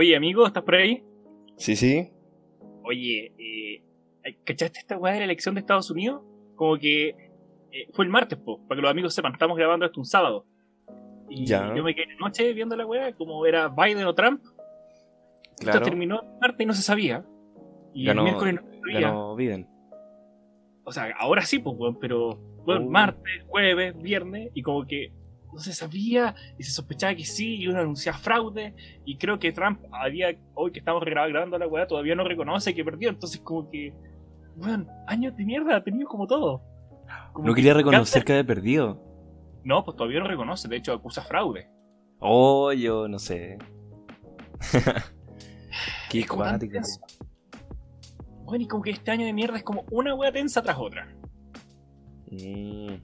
Oye, amigo, ¿estás por ahí? Sí, sí. Oye, eh, ¿cachaste esta weá de la elección de Estados Unidos? Como que eh, fue el martes, po, para que los amigos sepan, estamos grabando esto un sábado. Y Ya. yo me quedé anoche viendo la weá, como era Biden o Trump. Esto Claro. terminó el martes y no se sabía. Y Ganó- el miércoles no se sabía. Ganó Biden. O sea, ahora sí, pues, weón, pero bueno, Oh. martes, jueves, viernes, y como que no se sabía, y se sospechaba que sí, y uno anunciaba fraude, y creo que Trump, a día, hoy que estamos gra- grabando la weá, todavía no reconoce que perdió, entonces como que, weón, años de mierda ha tenido como todo. Como No que quería reconocer que había perdido. No, pues todavía no reconoce, de hecho acusa fraude. Oh, yo no sé. Qué cuático. Bueno, y como que este año de mierda es como una weá tensa tras otra. Mm.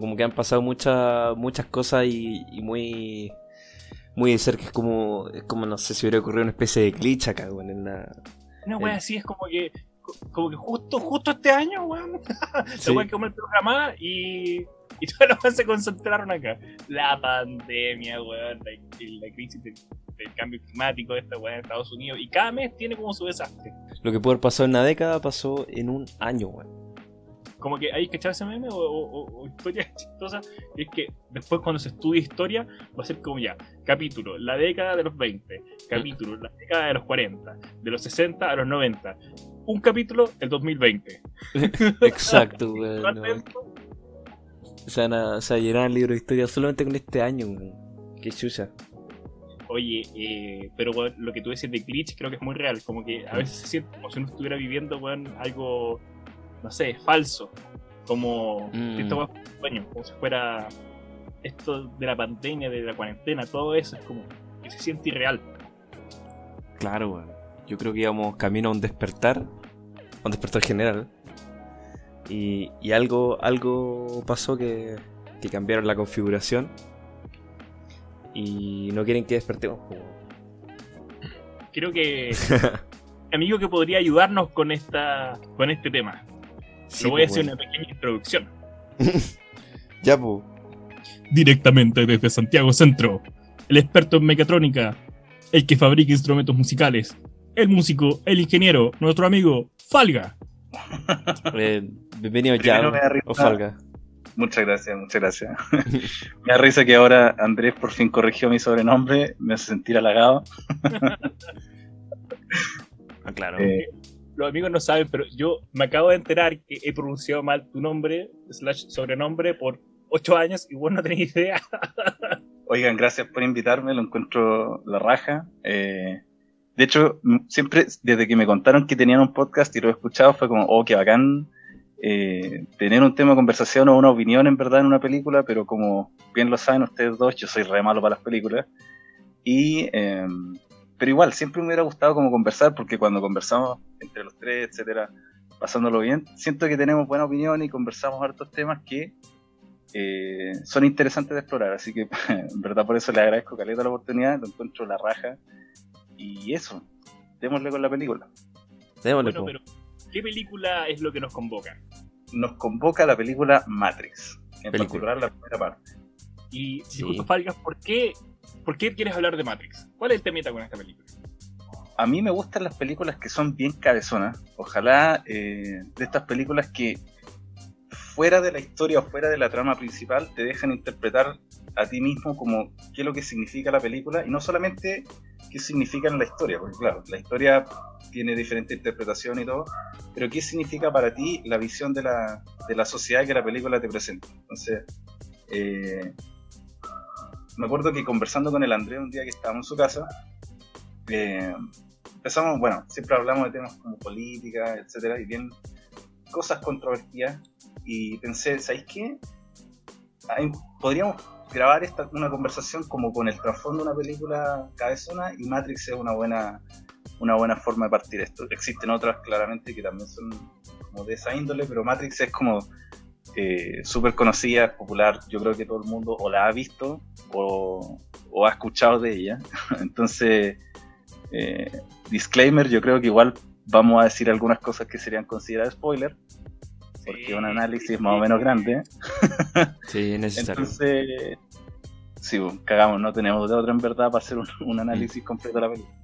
Como que han pasado muchas muchas cosas y, y muy muy de cerca. Es como, es como, no sé si hubiera ocurrido una especie de glitch acá, weón, en la... Una El- así es como que, como que justo, justo este año, weón. Sí. La weá que el programa y, y todos los weones se concentraron acá. La pandemia, weón, la, la crisis del, del cambio climático esta weá en Estados Unidos. Y cada mes tiene como su desastre. Lo que pudo haber pasado en una década pasó en un año, weón. Como que hay que echar ese meme o, o, o- o historia chistosa. Y es que después cuando se estudia historia, va a ser como ya, capítulo, la década de los 20, capítulo, la década de los 40, de los 60 a los 90. Un capítulo, el 2020. Exacto, weón. ¿Cuánto no. tiempo? Se van a, se llenar el libro de historia solamente con este año. Qué chucha. Oye, eh, pero lo que tú decís de glitch creo que es muy real. Como que a veces se siente como si uno estuviera viviendo weón, algo, no sé, falso. Como Mm. esto sueño, como si fuera esto de la pandemia, de la cuarentena, todo eso es como que se siente irreal. Claro. Yo creo que íbamos camino a un despertar. A un despertar general. Y, y algo, algo pasó que, que cambiaron la configuración. Y no quieren que despertemos. Creo que amigo que podría ayudarnos con esta con este tema. Sí, Le voy a po, hacer una pequeña introducción. Ya, pues. Directamente desde Santiago Centro, el experto en mecatrónica, el que fabrica instrumentos musicales, el músico, el ingeniero, nuestro amigo Falga. Eh, bienvenido ya, Primero me da risa. o Falga. Muchas gracias, muchas gracias. me da risa que ahora Andrés por fin corrigió mi sobrenombre, me hace sentir halagado. Ah, claro. Eh, Los amigos no saben, pero yo me acabo de enterar que he pronunciado mal tu nombre, slash sobrenombre, por ocho años y vos no tenés idea. oigan, gracias por invitarme, lo encuentro la raja. Eh, de hecho, siempre, desde que me contaron que tenían un podcast y lo he escuchado, fue como, oh, qué bacán eh, tener un tema de conversación o una opinión en verdad en una película, pero como bien lo saben ustedes dos, yo soy re malo para las películas. Y, eh, pero igual, siempre me hubiera gustado como conversar, porque cuando conversamos entre los tres, etcétera, pasándolo bien, siento que tenemos buena opinión y conversamos hartos temas que eh, son interesantes de explorar. Así que, en verdad, por eso le agradezco Caleta la oportunidad, lo encuentro la raja. Y eso, démosle con la película. Démosle, Bueno, pero ¿qué película es lo que nos convoca? Nos convoca la película Matrix, en Película. particular la primera parte. Y Sí. disculpa, Falgas, ¿por qué, ¿por qué quieres hablar de Matrix? ¿Cuál es el temita con esta película? A mí me gustan las películas que son bien cabezonas. Ojalá eh, de estas películas que fuera de la historia o fuera de la trama principal te dejan interpretar a ti mismo como qué es lo que significa la película y no solamente qué significa en la historia, porque claro, la historia tiene diferente interpretación y todo, pero qué significa para ti la visión de la, de la sociedad que la película te presenta. Entonces, eh, me acuerdo que conversando con el Andrés un día que estábamos en su casa, eh, empezamos, bueno, siempre hablamos de temas como política, etcétera, y bien cosas controvertidas, y pensé, ¿sabéis qué? Podríamos grabar esta, una conversación como con el trasfondo de una película cabezona y Matrix es una buena una buena forma de partir esto. Existen otras claramente que también son como de esa índole, pero Matrix es como eh, súper conocida, es popular, yo creo que todo el mundo o la ha visto o, o ha escuchado de ella. Entonces, eh, disclaimer, yo creo que igual vamos a decir algunas cosas que serían consideradas spoiler, porque un análisis más o menos grande. Sí, es necesario. Entonces, sí, bueno, cagamos, no tenemos de otra en verdad para hacer un, un análisis completo de la película.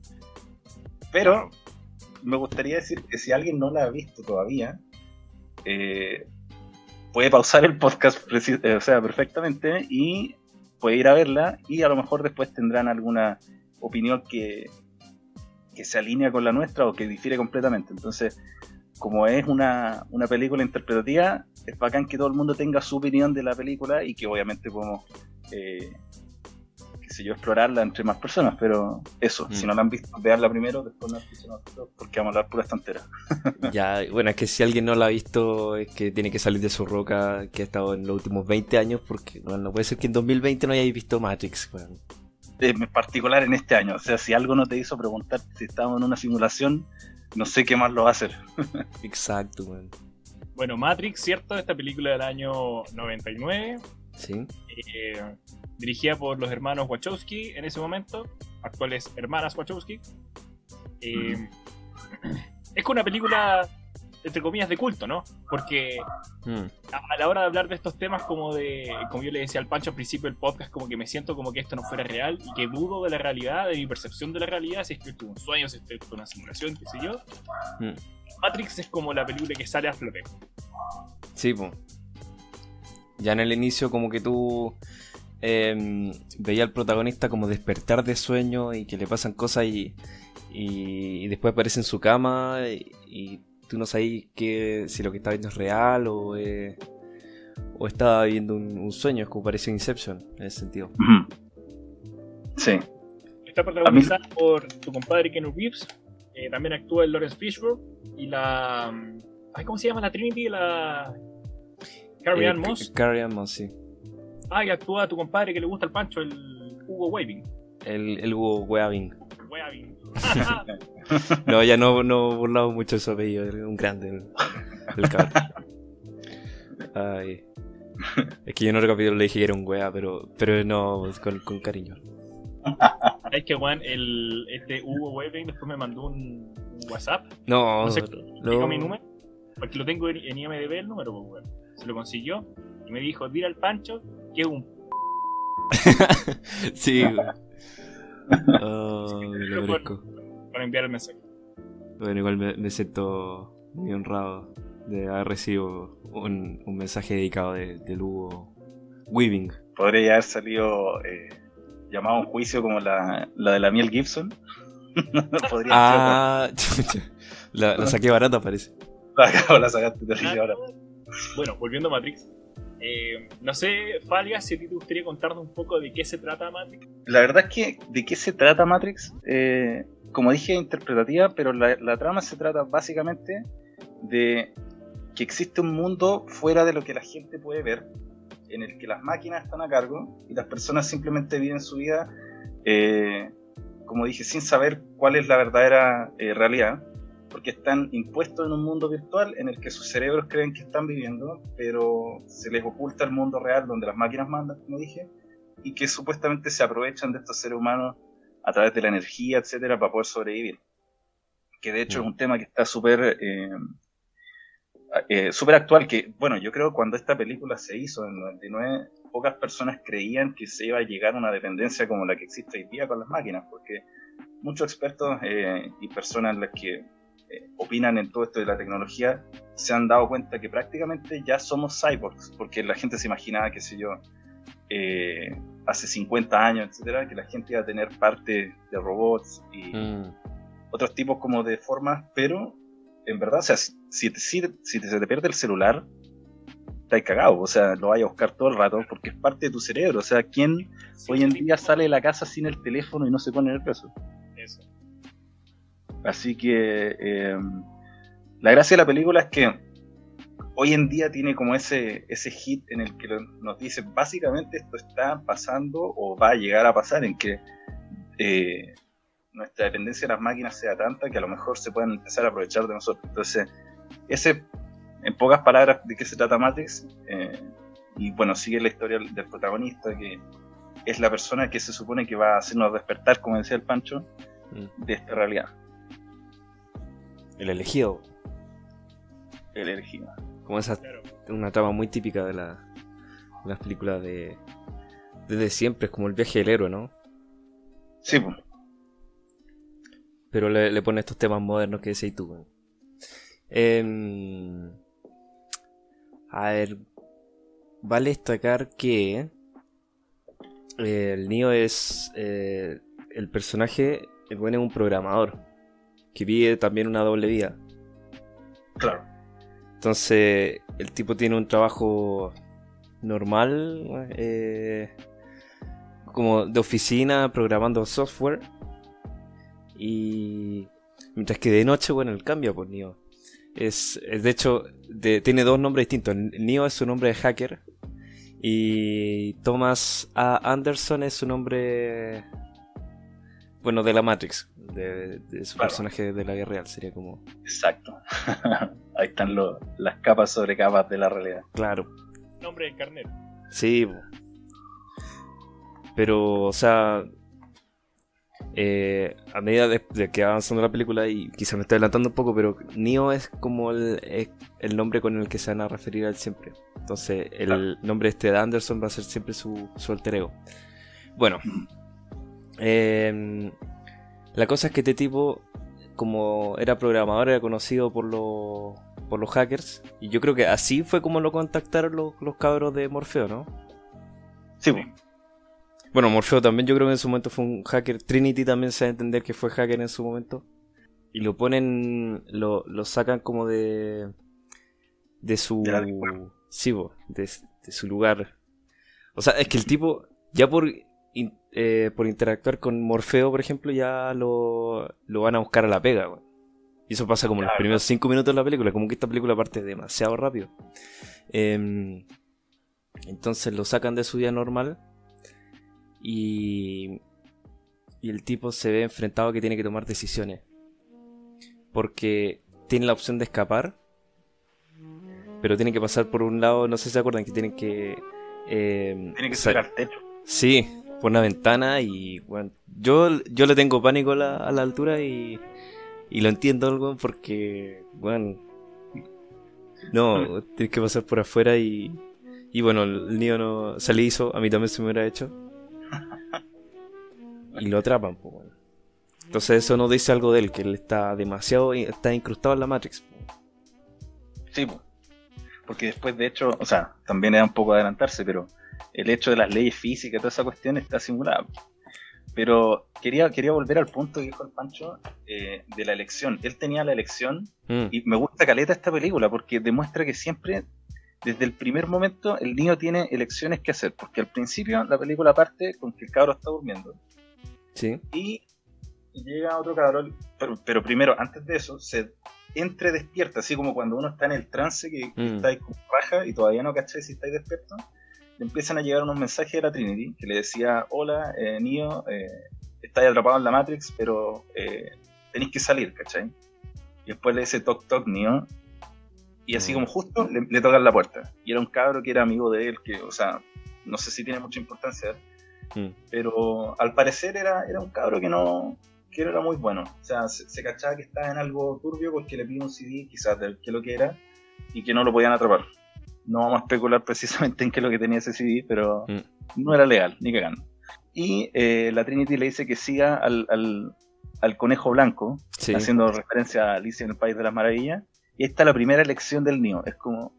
Pero me gustaría decir que si alguien no la ha visto todavía, eh, puede pausar el podcast eh, o sea, perfectamente y puede ir a verla y a lo mejor después tendrán alguna opinión que, que se alinea con la nuestra o que difiere completamente. Entonces, como es una, una película interpretativa, es bacán que todo el mundo tenga su opinión de la película y que obviamente podemos, eh, qué sé yo, explorarla entre más personas. Pero eso, si Mm. no la han visto, veanla primero, después nos escuchen a nosotros, porque vamos a hablar pura estantera. Ya, bueno, es que si alguien no la ha visto, es que tiene que salir de su roca que ha estado en los últimos 20 años, porque bueno, no puede ser que en 2020 no hayáis visto Matrix. weón. En particular en este año. O sea, si algo no te hizo preguntar si estábamos en una simulación, no sé qué más lo va a hacer. Exacto, weón. Bueno, Matrix, ¿cierto? Esta película del año 99, Sí. eh, dirigida por los hermanos Wachowski en ese momento, actuales hermanas Wachowski. Eh, Es una película, entre comillas, de culto, ¿no? Porque Mm. a a la hora de hablar de estos temas, como de como yo le decía al Pancho al principio del podcast, como que me siento como que esto no fuera real y que dudo de la realidad, de mi percepción de la realidad, si es que esto es un sueño, si esto es una simulación, qué sé yo. Mm. Matrix es como la película que sale a flote. Sí, po. Ya en el inicio como que tú eh, veías al protagonista como despertar de sueño y que le pasan cosas y, y, y después aparece en su cama y, y tú no sabes que, si lo que está viendo es real o, eh, o está viendo un, un sueño, es como parece Inception en ese sentido. Sí. Está protagonizada por tu compadre Ken Reeves, eh, también actúa el Lawrence Fishburne y la... mm, Ay, ¿Cómo se llama la Trinity? La... Carrie Eh, Ann Moss. Ca- Carrie Ann Moss, sí. Ah, y actúa tu compadre que le gusta el Pancho, el Hugo Waving. El, el Hugo Weaving. Weaving. No, ya no, no burlamos mucho de su apellido, es un grande el, el cabrón. Ay. Es que yo en otro capítulo le dije que era un wea, pero, pero no, con, con cariño. es que, weón, el, este Hugo Waving después me mandó un, WhatsApp. No, No sé, no. dijo mi número, porque lo tengo en, en IMDB el número, pues, weón. Se lo consiguió y me dijo, dile al Pancho que es un... Sí, güey. Oh, me lo merezco. para enviar el mensaje. Bueno, igual me, me siento muy honrado de haber recibido un, un mensaje dedicado de, del Hugo Weaving. Podría haber salido eh, llamado a un juicio como la, la de la Miel Gibson. Podría Ah, chucha. la, la saqué barata, parece. ser. la sacaste terrible ahora. Bueno, volviendo a Matrix. eh, no sé, Falga, si a ti te gustaría contarnos un poco de qué se trata Matrix. La verdad es que, ¿de qué se trata Matrix? Eh, como dije, interpretativa, pero la, trama se trata básicamente de que existe un mundo fuera de lo que la gente puede ver, en el que las máquinas están a cargo y las personas simplemente viven su vida, eh, como dije, sin saber cuál es la verdadera eh, realidad, porque están impuestos en un mundo virtual en el que sus cerebros creen que están viviendo, pero se les oculta el mundo real donde las máquinas mandan, como dije, y que supuestamente se aprovechan de estos seres humanos a través de la energía, etcétera, para poder sobrevivir. Que de hecho Mm. es un tema que está súper eh, eh, súper actual. Que, bueno, yo creo que cuando esta película se hizo en el 99, pocas personas creían que se iba a llegar a una dependencia como la que existe hoy día con las máquinas, porque muchos expertos eh, y personas las que eh, opinan en todo esto de la tecnología se han dado cuenta que prácticamente ya somos cyborgs, porque la gente se imaginaba, qué sé yo, eh, hace 50 años, etcétera, que la gente iba a tener parte de robots y Mm. otros tipos como de formas, pero en verdad, o sea, si, si te, si, si te- se te pierde el celular, estás cagado, o sea, lo vas a buscar todo el rato porque es parte de tu cerebro, o sea, ¿quién hoy en día sale de la casa sin el teléfono y no se pone nervioso? Eso. Así que eh, la gracia de la película es que hoy en día tiene como ese, ese hit en el que nos dice básicamente esto está pasando o va a llegar a pasar en que eh, nuestra dependencia de las máquinas sea tanta que a lo mejor se puedan empezar a aprovechar de nosotros. Entonces, ese, en pocas palabras, de qué se trata Matrix, eh, y bueno, sigue la historia del protagonista, que es la persona que se supone que va a hacernos despertar, como decía el Pancho, Mm. de esta realidad, El elegido. el elegido. Como esa una trama muy típica de la- las películas de desde siempre, es como el viaje del héroe, ¿no? Sí, pues. pero le, le pone estos temas modernos que decís tú. Em, a ver, vale destacar que eh, el Neo es eh, el personaje, el bueno es un programador que vive también una doble vida. Claro. Entonces, el tipo tiene un trabajo normal, eh, como de oficina, programando software. Y mientras que de noche, bueno, él cambia por Neo. Es, es de hecho, de- tiene dos nombres distintos. Neo es su nombre de hacker. Y Thomas A. Anderson es su nombre. Bueno, de la Matrix. De, de su Claro. personaje de la vida real. Sería como. Exacto. Ahí están lo- las capas sobre capas de la realidad. Claro. Nombre del carnero. Sí, pero, o sea, eh, a medida de, de que va avanzando la película, y quizá me estoy adelantando un poco, pero Neo es como el, es el nombre con el que se van a referir a él siempre. Entonces, el Claro. nombre este de Anderson va a ser siempre su, su alter ego. Bueno, em, la cosa es que este tipo, como era programador, era conocido por los, por los hackers, y yo creo que así fue como lo contactaron los, los cabros de Morfeo, ¿no? Sí, pues. Bueno, Morfeo también yo creo que en su momento fue un hacker. Trinity también se va a entender que fue hacker en su momento. Y lo ponen, lo, lo sacan como de... De su... De sí, bo, de, de su lugar. O sea, es que el tipo, ya por, eh, por interactuar con Morfeo, por ejemplo, ya lo, lo van a buscar a la pega. Y eso pasa como en los Claro. primeros cinco minutos de la película, como que esta película parte demasiado rápido. Em, entonces lo sacan de su vida normal y, y el tipo se ve enfrentado a que tiene que tomar decisiones. Porque tiene la opción de escapar, pero tiene que pasar por un lado, no sé si se acuerdan, que tienen que... em, Tiene que sa- sacar techo. Sí, por una ventana y bueno, yo, yo le tengo pánico a la, a la altura y, y lo entiendo weón, porque, bueno, no, tienes que pasar por afuera y, y bueno, el niño no se le hizo, a mí también se me hubiera hecho. Y lo atrapan, pues, bueno. Entonces eso nos dice algo de él, que él está demasiado, está incrustado en la Matrix. po. Sí, po. porque después, de hecho, o sea, también era un poco adelantarse, pero el hecho de las leyes físicas toda esa cuestión está simulada. Pero quería, quería volver al punto que dijo el Pancho eh, de la elección. Él tenía la elección Mm, y me gusta caleta esta película porque demuestra que siempre, desde el primer momento, el niño tiene elecciones que hacer. Porque al principio la película parte con que el cabro está durmiendo sí, y llega otro cabrón, pero, pero primero, antes de eso, se entre despierta, así como cuando uno está en el trance que, Mm. está ahí con raja y todavía no caché si estáis despierto, le empiezan a llegar unos mensajes de la Trinity que le decía, hola, eh, Neo, eh, estáis atrapado en la Matrix, pero eh, tenéis que salir, ¿cachai? Y después le dice, toc toc, Neo, y así Mm. como justo le, le tocan la puerta. Y era un cabro que era amigo de él, que, o sea, no sé si tiene mucha importancia, mm, pero al parecer era, era un cabro que no, que era muy bueno. O sea, se, se cachaba que estaba en algo turbio porque le pidió un CD, quizás del que lo que era, y que no lo podían atrapar. No vamos a especular precisamente en qué es lo que tenía ese CD, pero Mm. no era legal, ni cagando. Y eh, la Trinity le dice que siga al, al, al conejo blanco, sí. haciendo referencia a Alicia en el País de las Maravillas. Y esta es la primera elección del Neo. Es como.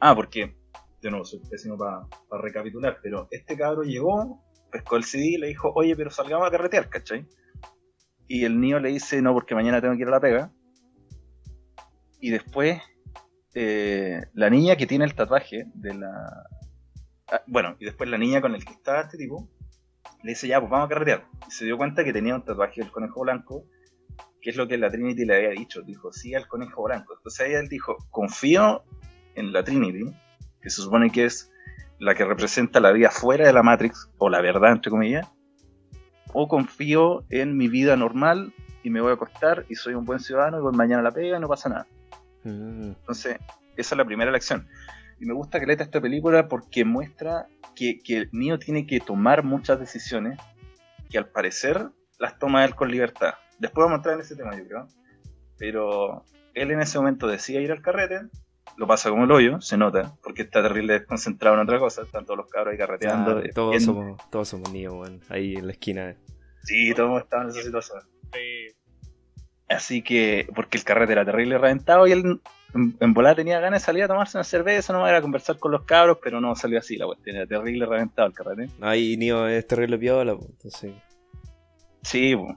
Ah, porque. De nuevo, soy pésimo para recapitular, pero este cabro llegó, pescó el CD y le dijo, oye, pero salgamos a carretear, ¿cachai? Y el Neo le dice, no, porque mañana tengo que ir a la pega. Y después, eh, la niña que tiene el tatuaje de la. ah, bueno, y después la niña con el que estaba este tipo, le dice, ya, pues vamos a carretear. Y se dio cuenta que tenía un tatuaje del conejo blanco que es lo que la Trinity le había dicho. Dijo, sí al conejo blanco. Entonces él dijo, confío en la Trinity, que se supone que es la que representa la vida fuera de la Matrix, o la verdad, entre comillas, o confío en mi vida normal y me voy a acostar y soy un buen ciudadano y voy mañana a la pega y no pasa nada. Mm, Entonces, esa es la primera elección. Y me gusta que leta esta película porque muestra que, que Neo tiene que tomar muchas decisiones que al parecer las toma él con libertad. Después vamos a entrar en ese tema, yo creo. Pero él en ese momento decide ir al carrete, lo pasa como el hoyo, se nota, porque está terrible desconcentrado en otra cosa, están todos los cabros ahí carreteando. todos, somos, todos somos niños, weón, ahí en la esquina. Sí, todos estaban en esa situación. Así que, porque el carrete era terrible reventado y él en, en volada tenía ganas de salir a tomarse una cerveza, no era a conversar con los cabros, pero no salió así la cuestión, era terrible reventado el carrete. Ahí Neo es terrible piola, pues, entonces. Sí, po.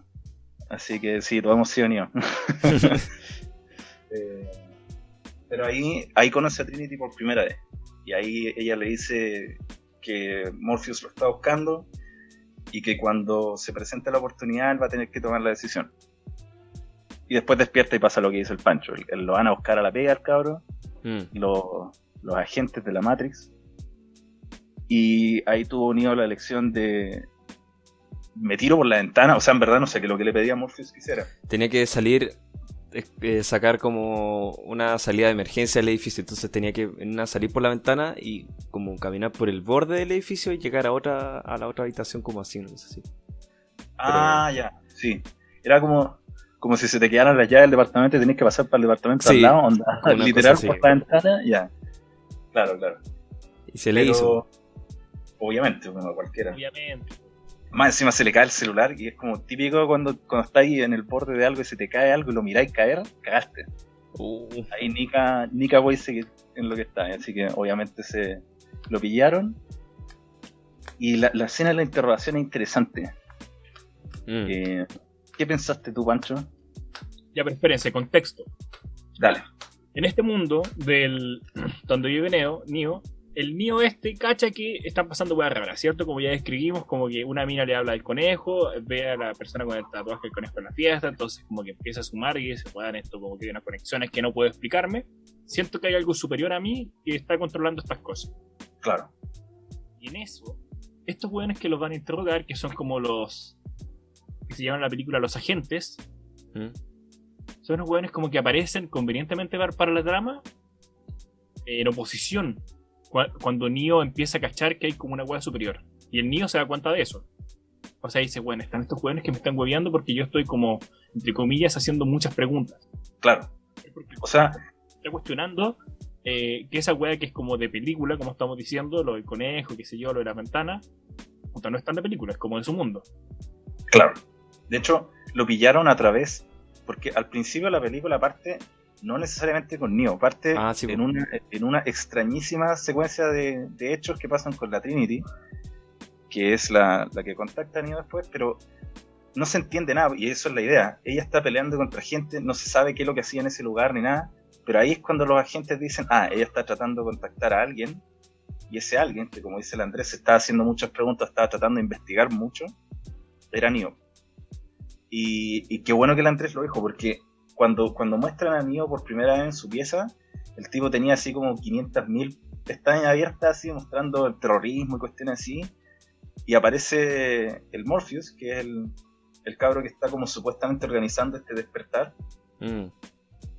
así que sí, todos hemos sido Neo. Eh, pero ahí, ahí conoce a Trinity por primera vez. Y ahí ella le dice que Morpheus lo está buscando y que cuando se presente la oportunidad él va a tener que tomar la decisión. Y después despierta y pasa lo que dice el Pancho. Él lo van a buscar a la pega al cabro, Mm. los, los agentes de la Matrix. Y ahí tuvo Neo la elección de me tiro por la ventana. O sea, en verdad no sé qué lo que le pedía a Morpheus que hiciera. Tenía que salir, eh, sacar como una salida de emergencia del edificio. Entonces tenía que una, salir por la ventana y como caminar por el borde del edificio y llegar a otra a la otra habitación como así, no sé si. Ah, ya. Sí. Era como, como si se te quedaran las llaves del departamento y tenías que pasar para el departamento Sí, al lado. Onda, literal por la ventana. Ya. Claro, claro. Y se le Pero, hizo. Obviamente, a cualquiera. Obviamente. Más encima se le cae el celular y es como típico cuando, cuando estás ahí en el borde de algo y se te cae algo y lo miráis caer, cagaste. Uh, Ahí Nika, Nika Boy sigue en lo que está, así que obviamente se lo pillaron. Y la, la escena de la interrogación es interesante. mm. Eh, ¿Qué pensaste tú, Pancho? Ya, pero espérense, contexto. Dale. En este mundo del donde vive Neo, Neo, el Neo este cacha que están pasando weas raras, ¿cierto? Como ya describimos, como que una mina le habla del conejo, ve a la persona con el tatuaje del conejo en la fiesta, entonces como que empieza a sumar y dice, weón, esto como que hay unas conexiones que no puedo explicarme. Siento que hay algo superior a mí que está controlando estas cosas. Claro. Y en eso, estos weones que los van a interrogar, que son como los que se llaman en la película los agentes, Mm. Son unos hueones como que aparecen convenientemente para, para la trama en oposición cua- cuando Neo empieza a cachar que hay como una hueá superior. Y el Neo se da cuenta de eso. O sea, dice, bueno, están estos hueones que me están hueveando porque yo estoy como, entre comillas, haciendo muchas preguntas. Claro. Porque O sea, está cuestionando eh, que esa hueá que es como de película, como estamos diciendo, lo del conejo, qué sé yo, lo de la ventana, puta, no es tan de película, es como de su mundo. claro. De hecho, lo pillaron a través, porque al principio la película parte no necesariamente con Neo, parte Ah, sí, en, una, en una extrañísima secuencia de, de hechos que pasan con la Trinity, que es la, la que contacta a Neo después, pero no se entiende nada, y eso es la idea. Ella está peleando contra gente, no se sabe qué es lo que hacía en ese lugar ni nada, pero ahí es cuando los agentes dicen, ah, ella está tratando de contactar a alguien, y ese alguien, que como dice el Andrés, se estaba haciendo muchas preguntas, estaba tratando de investigar mucho, era Neo. Y, y qué bueno que el Andrés lo dijo, porque cuando, cuando muestran a Neo por primera vez en su pieza, el tipo tenía así como 500.000 pestañas abiertas, así mostrando el terrorismo y cuestiones así. Y aparece el Morpheus, que es el, el cabro que está como supuestamente organizando este despertar. Mm.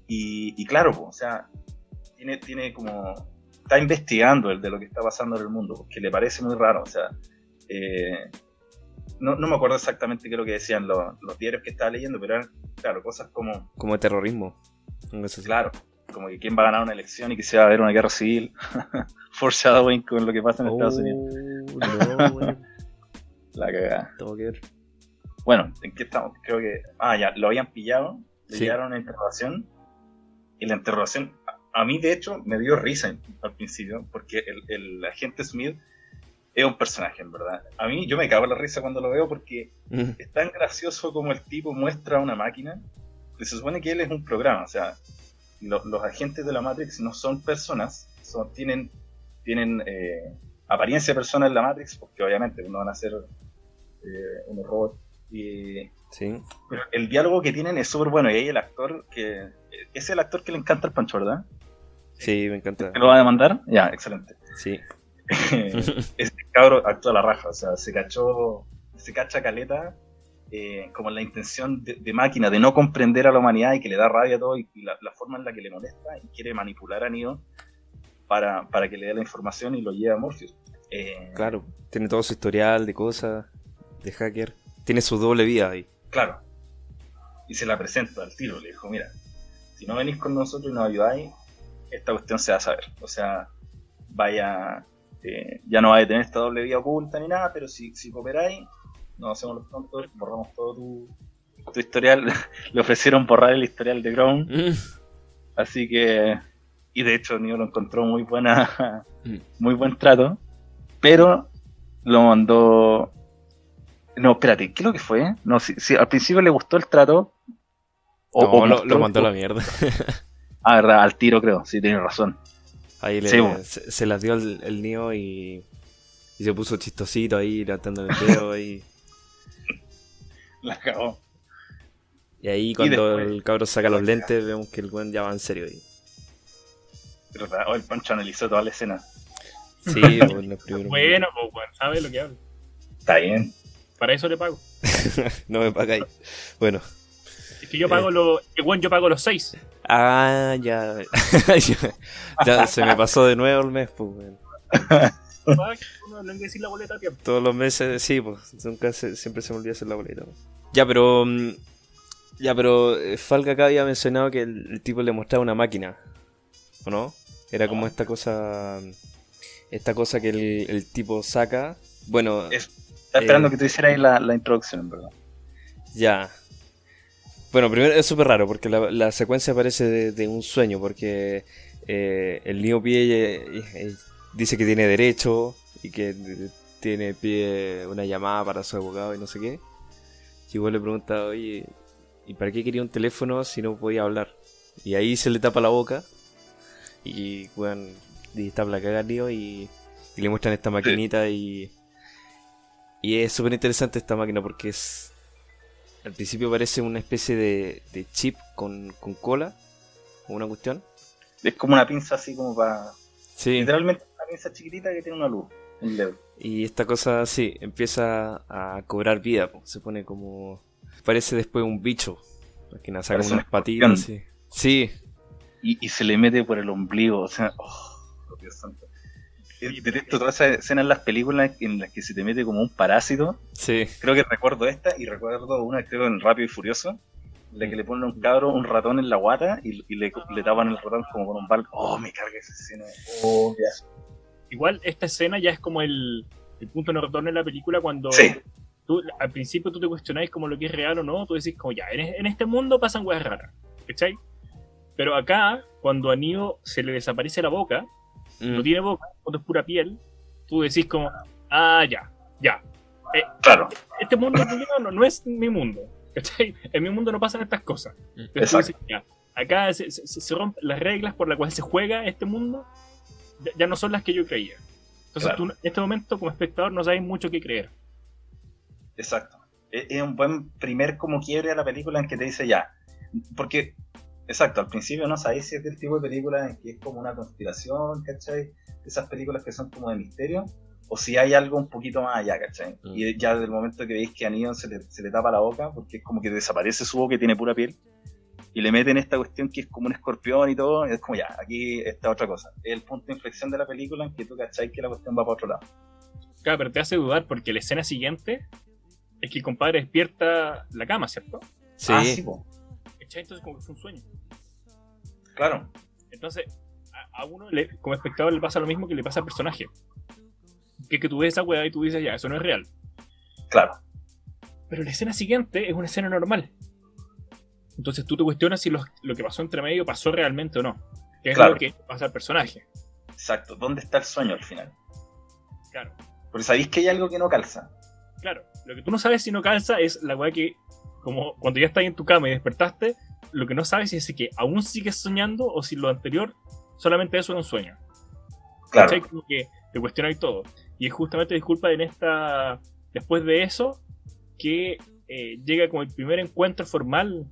Y, y claro, po, o sea, tiene, tiene como. Está investigando el de lo que está pasando en el mundo, porque le parece muy raro. O sea, eh, no, no me acuerdo exactamente qué es lo que decían los, los diarios que estaba leyendo, pero eran, claro, cosas como, Como de terrorismo. Algo así. claro, como que quién va a ganar una elección y que se va a haber una guerra civil. Foreshadowing con lo que pasa en Estados Unidos. Oh, no. La cagada. Tengo que ver. Bueno, ¿en qué estamos? Creo que. Ah, ya, lo habían pillado, le Sí. llevaron a interrogación. Y la interrogación, a, a mí de hecho, me dio risa al principio, porque el, el agente Smith es un personaje, en verdad. A mí, yo me cago en la risa cuando lo veo porque Mm. es tan gracioso como el tipo muestra una máquina. que se supone que él es un programa, o sea, lo- los agentes de la Matrix no son personas, son, tienen, tienen eh, apariencia de personas en la Matrix, porque obviamente no van a ser eh, unos robots. Y, Sí. pero el diálogo que tienen es súper bueno, y ahí el actor que. Es el actor que le encanta el Pancho, ¿verdad? Sí, me encanta. ¿Que lo va a demandar? Ya, excelente. Sí. este cabro actúa a la raja, o sea, se cachó, se cacha caleta eh, como la intención de, de máquina de no comprender a la humanidad y que le da rabia a todo y, y la, la forma en la que le molesta y quiere manipular a Neo para, para que le dé la información y lo lleve a Morpheus. Eh, Claro. Tiene todo su historial de cosas. De hacker. Tiene su doble vida ahí. Claro. Y se la presenta al tiro, le dijo, mira, si no venís con nosotros y nos ayudáis, esta cuestión se va a saber. O sea, vaya, eh, ya no va a tener esta doble vida oculta ni nada, pero si, si cooperáis, nos hacemos los tontos, borramos todo tu, tu historial, le ofrecieron borrar el historial de Ground, Mm. así que, y de hecho Neo lo encontró muy buena, Mm. muy buen trato, pero lo mandó, no, espérate, ¿qué es lo que fue? No, si, si al principio le gustó el trato, o- No, o lo, lo mandó a la mierda. Ah, verdad, al tiro creo, sí, tienes razón. Ahí le, Sí, se, se las dio el, el Neo y, y se puso chistosito ahí, levantando el dedo y, La cagó. y ahí cuando el cabro saca los lentes vemos que el buen ya va en serio. ahí. ¿Verdad? Oh, el Pancho analizó toda la escena. Sí, primeros Bueno, pues, bueno, sabe lo que habla. Está bien. Para eso le pago. No me pagáis. Bueno. Es que yo pago los. Bueno, yo pago los 6. Ah, ya. ya. Se me pasó de nuevo el mes, pues, la boleta tiempo. Todos los meses, sí, pues, nunca se- siempre se me olvida hacer la boleta. pues. Ya, pero. mm, Ya, pero eh, Falca acá había mencionado que el, el tipo le mostraba una máquina. ¿O no? Era como esta cosa. Esta cosa que el, el tipo saca. Bueno, Es- Estaba esperando Eh. que tú hicieras la, la introducción, en verdad. ya. Bueno, primero es súper raro porque la, la secuencia parece de, de un sueño. Porque eh, el niño pie eh, eh, dice que tiene derecho y que tiene pie una llamada para su abogado y no sé qué. Y igual le pregunta, oye, ¿y para qué quería un teléfono si no podía hablar? Y ahí se le tapa la boca y, weón, y está lío y, y le muestran esta maquinita y... Y es súper interesante esta máquina porque es... Al principio parece una especie de, de chip con, con cola, una cuestión. Es como una pinza así como para... Sí. Literalmente una pinza chiquitita que tiene una luz. Un LED. Y esta cosa, sí, empieza a cobrar vida. po. Se pone como. Parece después un bicho. Que nos saca Parece unas un patitas. Sí. sí, Y, y se le mete por el ombligo. O sea, oh, Dios santo. Detesto todas esas escenas en las películas en las que se te mete como un parásito. sí. Creo que recuerdo esta y recuerdo una, creo, en Rápido y Furioso. En la que le ponen a un cabro un ratón en la guata y, y le, le tapan el ratón como con un bal. Oh, me carga esa escena. Oh, ya. Igual esta escena ya es como el, el punto de no retorno en la película cuando Sí. tú, al principio tú te cuestionáis como lo que es real o no, tú decís como ya, en, en este mundo pasan weas raras, ¿cachai? Pero acá, cuando a Neo se le desaparece la boca, Mm, no tiene boca, cuando es pura piel, tú decís como, ah, ya, ya, Claro, este mundo no, no es mi mundo, ¿cachai? En mi mundo no pasan estas cosas. Entonces tú Exacto. decís, ya, acá se, se- se rompen las reglas por las cuales se juega este mundo, ya, ya no son las que yo creía. Entonces Claro. tú en este momento como espectador no sabes mucho qué creer. exacto. Es, es un buen primer como quiebre a la película en que te dice ya. Porque, exacto, al principio no sabéis si es del tipo de película en que es como una conspiración, ¿cachai? Esas películas que son como de misterio. O si hay algo un poquito más allá, ¿cachai? Mm. Y ya desde el momento que veis que a Neon se le, se le tapa la boca, porque es como que desaparece su boca y tiene pura piel, y le meten esta cuestión que es como un escorpión y todo, es como ya, aquí está otra cosa. Es el punto de inflexión de la película en que tú cachai que la cuestión va para otro lado. Claro, pero te hace dudar porque la escena siguiente es que el compadre despierta la cama, ¿cierto? sí. Ah, sí, po. ¿Cachai? Entonces como que fue un sueño. claro. Entonces, a, a uno le- como espectador le pasa lo mismo que le pasa al personaje. Que, que tú ves esa weá y tú dices, ya, eso no es real. Claro. Pero la escena siguiente es una escena normal. Entonces tú te cuestionas si lo, lo que pasó entre medio pasó realmente o no. Que es Claro. lo que pasa al personaje. Exacto. ¿Dónde está el sueño al final? Claro. Porque sabéis que hay algo que no calza. Claro. Lo que tú no sabes si no calza es la weá que, como cuando ya estás en tu cama y despertaste, lo que no sabes es si que aún sigues soñando o si lo anterior solamente eso era un sueño. Claro. ¿Cachai? Como que te cuestionáis todo. Y es justamente disculpa en esta. Después de eso, que eh, llega como el primer encuentro formal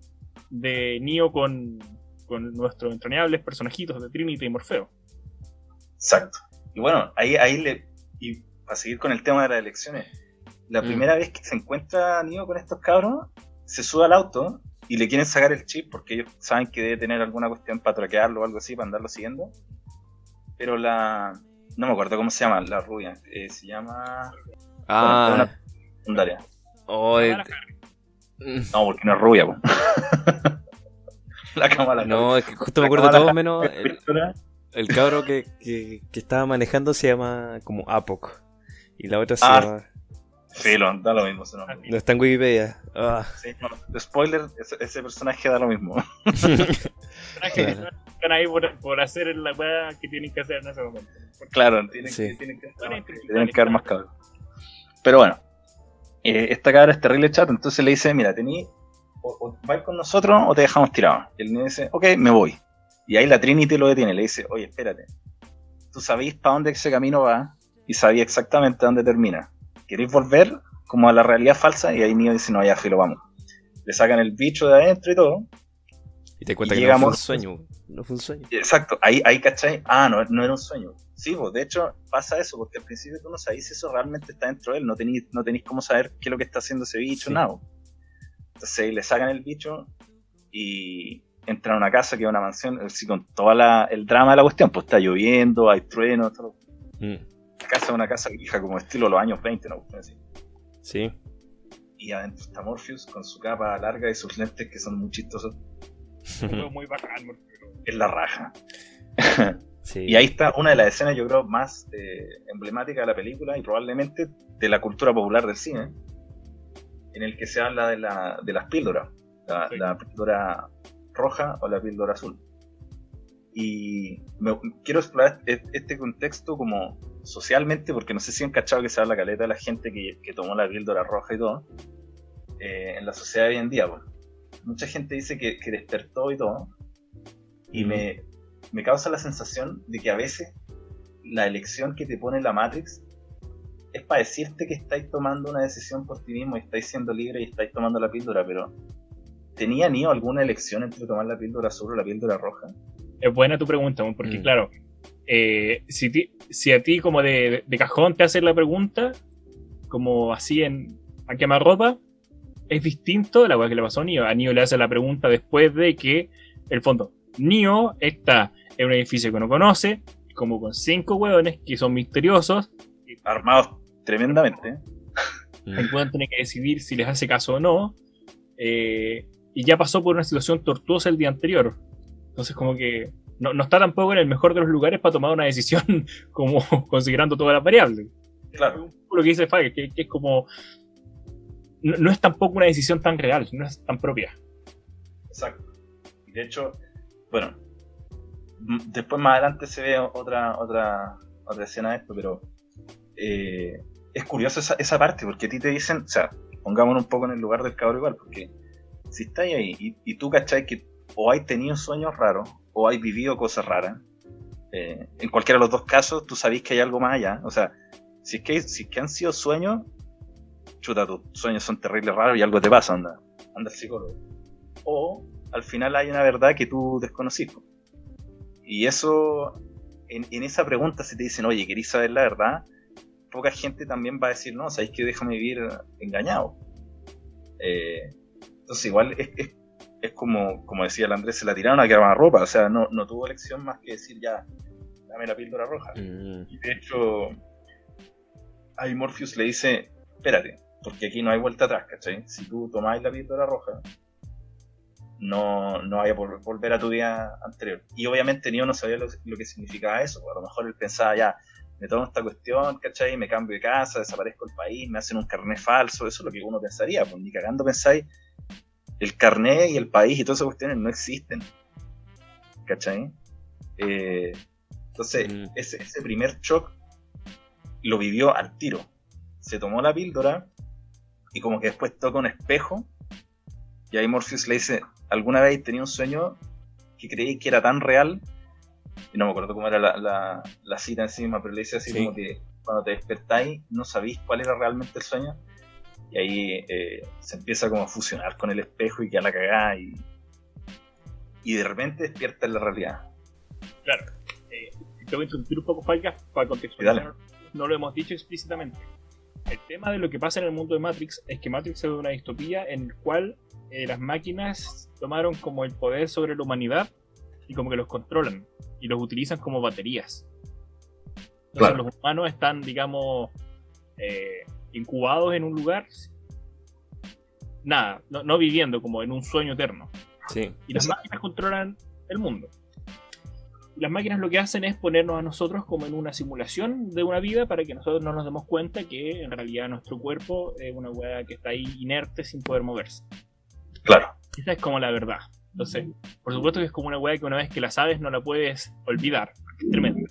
de Neo con, con nuestros entrañables personajitos de Trinity y Morfeo. Exacto. Y bueno, ahí, ahí le. Y para seguir con el tema de las elecciones, la Mm. primera vez que se encuentra Neo con estos cabros, se sube al auto y le quieren sacar el chip porque ellos saben que debe tener alguna cuestión para traquearlo o algo así, para andarlo siguiendo. Pero la. No me acuerdo cómo se llama, la rubia. eh, se llama. Ah, Bueno, una secundaria. oh, eh, mm, No, porque no es rubia, po. la cámara. no, es que justo me acuerdo todo menos el, el cabro que, que, que estaba manejando se llama como Apoc. Y la otra se Ah. llama. Sí, lo, da lo mismo ese nombre. No está en Wikipedia. Ah. Sí, no, spoiler, ese, ese personaje da lo mismo. Personajes que están ahí por, por hacer la weá que tienen que hacer en ese momento. Porque Claro, tienen, Sí. que, tienen, que, Bueno, tienen que quedar más claro. cabros. Pero bueno, eh, esta cabra es terrible chat, entonces le dice, mira, tení, o, o vais con nosotros o te dejamos tirado. Y el niño dice, ok, me voy. Y ahí la Trinity lo detiene, le dice, oye, espérate, tú sabéis para dónde ese camino va y sabéis exactamente dónde termina. ¿Queréis volver como a la realidad falsa? Y ahí Neo dice, no, ya, filo, vamos. Le sacan el bicho de adentro y todo. Y te cuenta Y que no fue un llegamos- sueño. No fue un sueño. Exacto, ahí, ahí cachai. Ah, no, no era un sueño. Sí, pues de hecho pasa eso, porque al principio tú no sabéis si eso realmente está dentro de él, no tenéis no tenéis cómo saber qué es lo que está haciendo ese bicho, Sí. nada. Entonces le sacan el bicho y entran a una casa que es una mansión, así con todo el drama de la cuestión, pues está lloviendo, hay truenos, todo. Mm, casa es una casa vieja como estilo los años 20, ¿no? Así. Sí. Y adentro está Morpheus con su capa larga y sus lentes que son muy chistosos. muy bacán. Es la raja. sí. Y ahí está una de las escenas, yo creo, más eh, emblemáticas de la película y probablemente de la cultura popular del cine, en el que se habla de, la, de las píldoras, la, Sí. la píldora roja o la píldora azul. Y me- quiero explorar e- este contexto como socialmente, porque no sé si han cachado que se habla caleta de la gente que, que tomó la píldora roja y todo, eh, en la sociedad de hoy en día. pues. Mucha gente dice que, que despertó y todo, y Ujú. me, me causa la sensación de que a veces la elección que te pone la Matrix es para decirte que estáis tomando una decisión por ti mismo y estáis siendo libre y estáis tomando la píldora, pero ¿tenía Neo alguna elección entre tomar la píldora azul o la píldora roja? Es buena tu pregunta, porque Mm. claro, eh, si, ti- si a ti como de, de cajón te hacen la pregunta, como así en a quemarropa, es distinto la weá que le pasó a Neo. A Neo le hace la pregunta después de que, el fondo, Neo está en un edificio que no conoce, como con cinco hueones que son misteriosos, Armados tremendamente. Mm, el weón tiene que decidir si les hace caso o no, eh, y ya pasó por una situación tortuosa el día anterior. Entonces como que no, no está tampoco en el mejor de los lugares para tomar una decisión como considerando todas las variables. Claro, Lo que dice Fage, que, que es como... No, no es tampoco una decisión tan real, no es tan propia. exacto. Y de hecho, bueno, después más adelante se ve otra, otra, otra escena de esto, pero eh, es curioso esa, esa parte, porque a ti te dicen, o sea, pongámonos un poco en el lugar del cabro igual, porque si estáis ahí y, y tú cachai que o hay tenido sueños raros o hay vivido cosas raras, eh, en cualquiera de los dos casos tú sabés que hay algo más allá. O sea, si es que, si es que han sido sueños, chuta, tus sueños son terribles raros y algo te pasa, anda, anda al psicólogo. O al final hay una verdad que tú desconocís. po. Y eso, en, en esa pregunta, si te dicen, oye, ¿queréis saber la verdad? Poca gente también va a decir, no, sabéis que déjame vivir engañado. Eh, entonces, igual es, es, es como, como decía el Andrés, se la tiraron a quemar ropa. O sea, no, no tuvo elección más que decir, ya, dame la píldora roja. mm, Y de hecho, ahí Morpheus le dice, espérate, porque aquí no hay vuelta atrás, ¿cachai? Si tú tomáis la píldora roja, no, no vaya a vol- volver a tu día anterior. Y obviamente Neo no sabía lo, lo que significaba eso, a lo mejor él pensaba, ya, me tomo esta cuestión, ¿cachai? Me cambio de casa, desaparezco del país, me hacen un carnet falso, eso es lo que uno pensaría, pues ni cagando pensáis, el carnet y el país y todas esas cuestiones no existen, ¿cachai? Eh, entonces, Mm. ese, ese primer shock lo vivió al tiro. Se tomó la píldora y como que después toca un espejo y ahí Morpheus le dice, ¿alguna vez tenía un sueño que creí que era tan real? Y no me acuerdo cómo era la, la- la cita encima, pero le dice así Sí. como que cuando te despertáis no sabéis cuál era realmente el sueño. Y ahí eh, se empieza como a fusionar con el espejo y queda la cagada y, y de repente despierta en la realidad. Claro. Eh, te voy a interrumpir un poco, Falca, para contextualizar. No lo hemos dicho explícitamente. El tema de lo que pasa en el mundo de Matrix es que Matrix es una distopía en el cual eh, las máquinas tomaron como el poder sobre la humanidad y como que los controlan y los utilizan como baterías. Entonces Claro. los humanos están, digamos, eh, incubados en un lugar, nada, no, no viviendo como en un sueño eterno. sí. Y las máquinas controlan el mundo. las máquinas lo que hacen es ponernos a nosotros como en una simulación de una vida para que nosotros no nos demos cuenta que en realidad nuestro cuerpo es una weá que está ahí inerte sin poder moverse. Claro. Esa es como la verdad. Entonces, por supuesto que es como una weá que una vez que la sabes no la puedes olvidar. Es tremenda.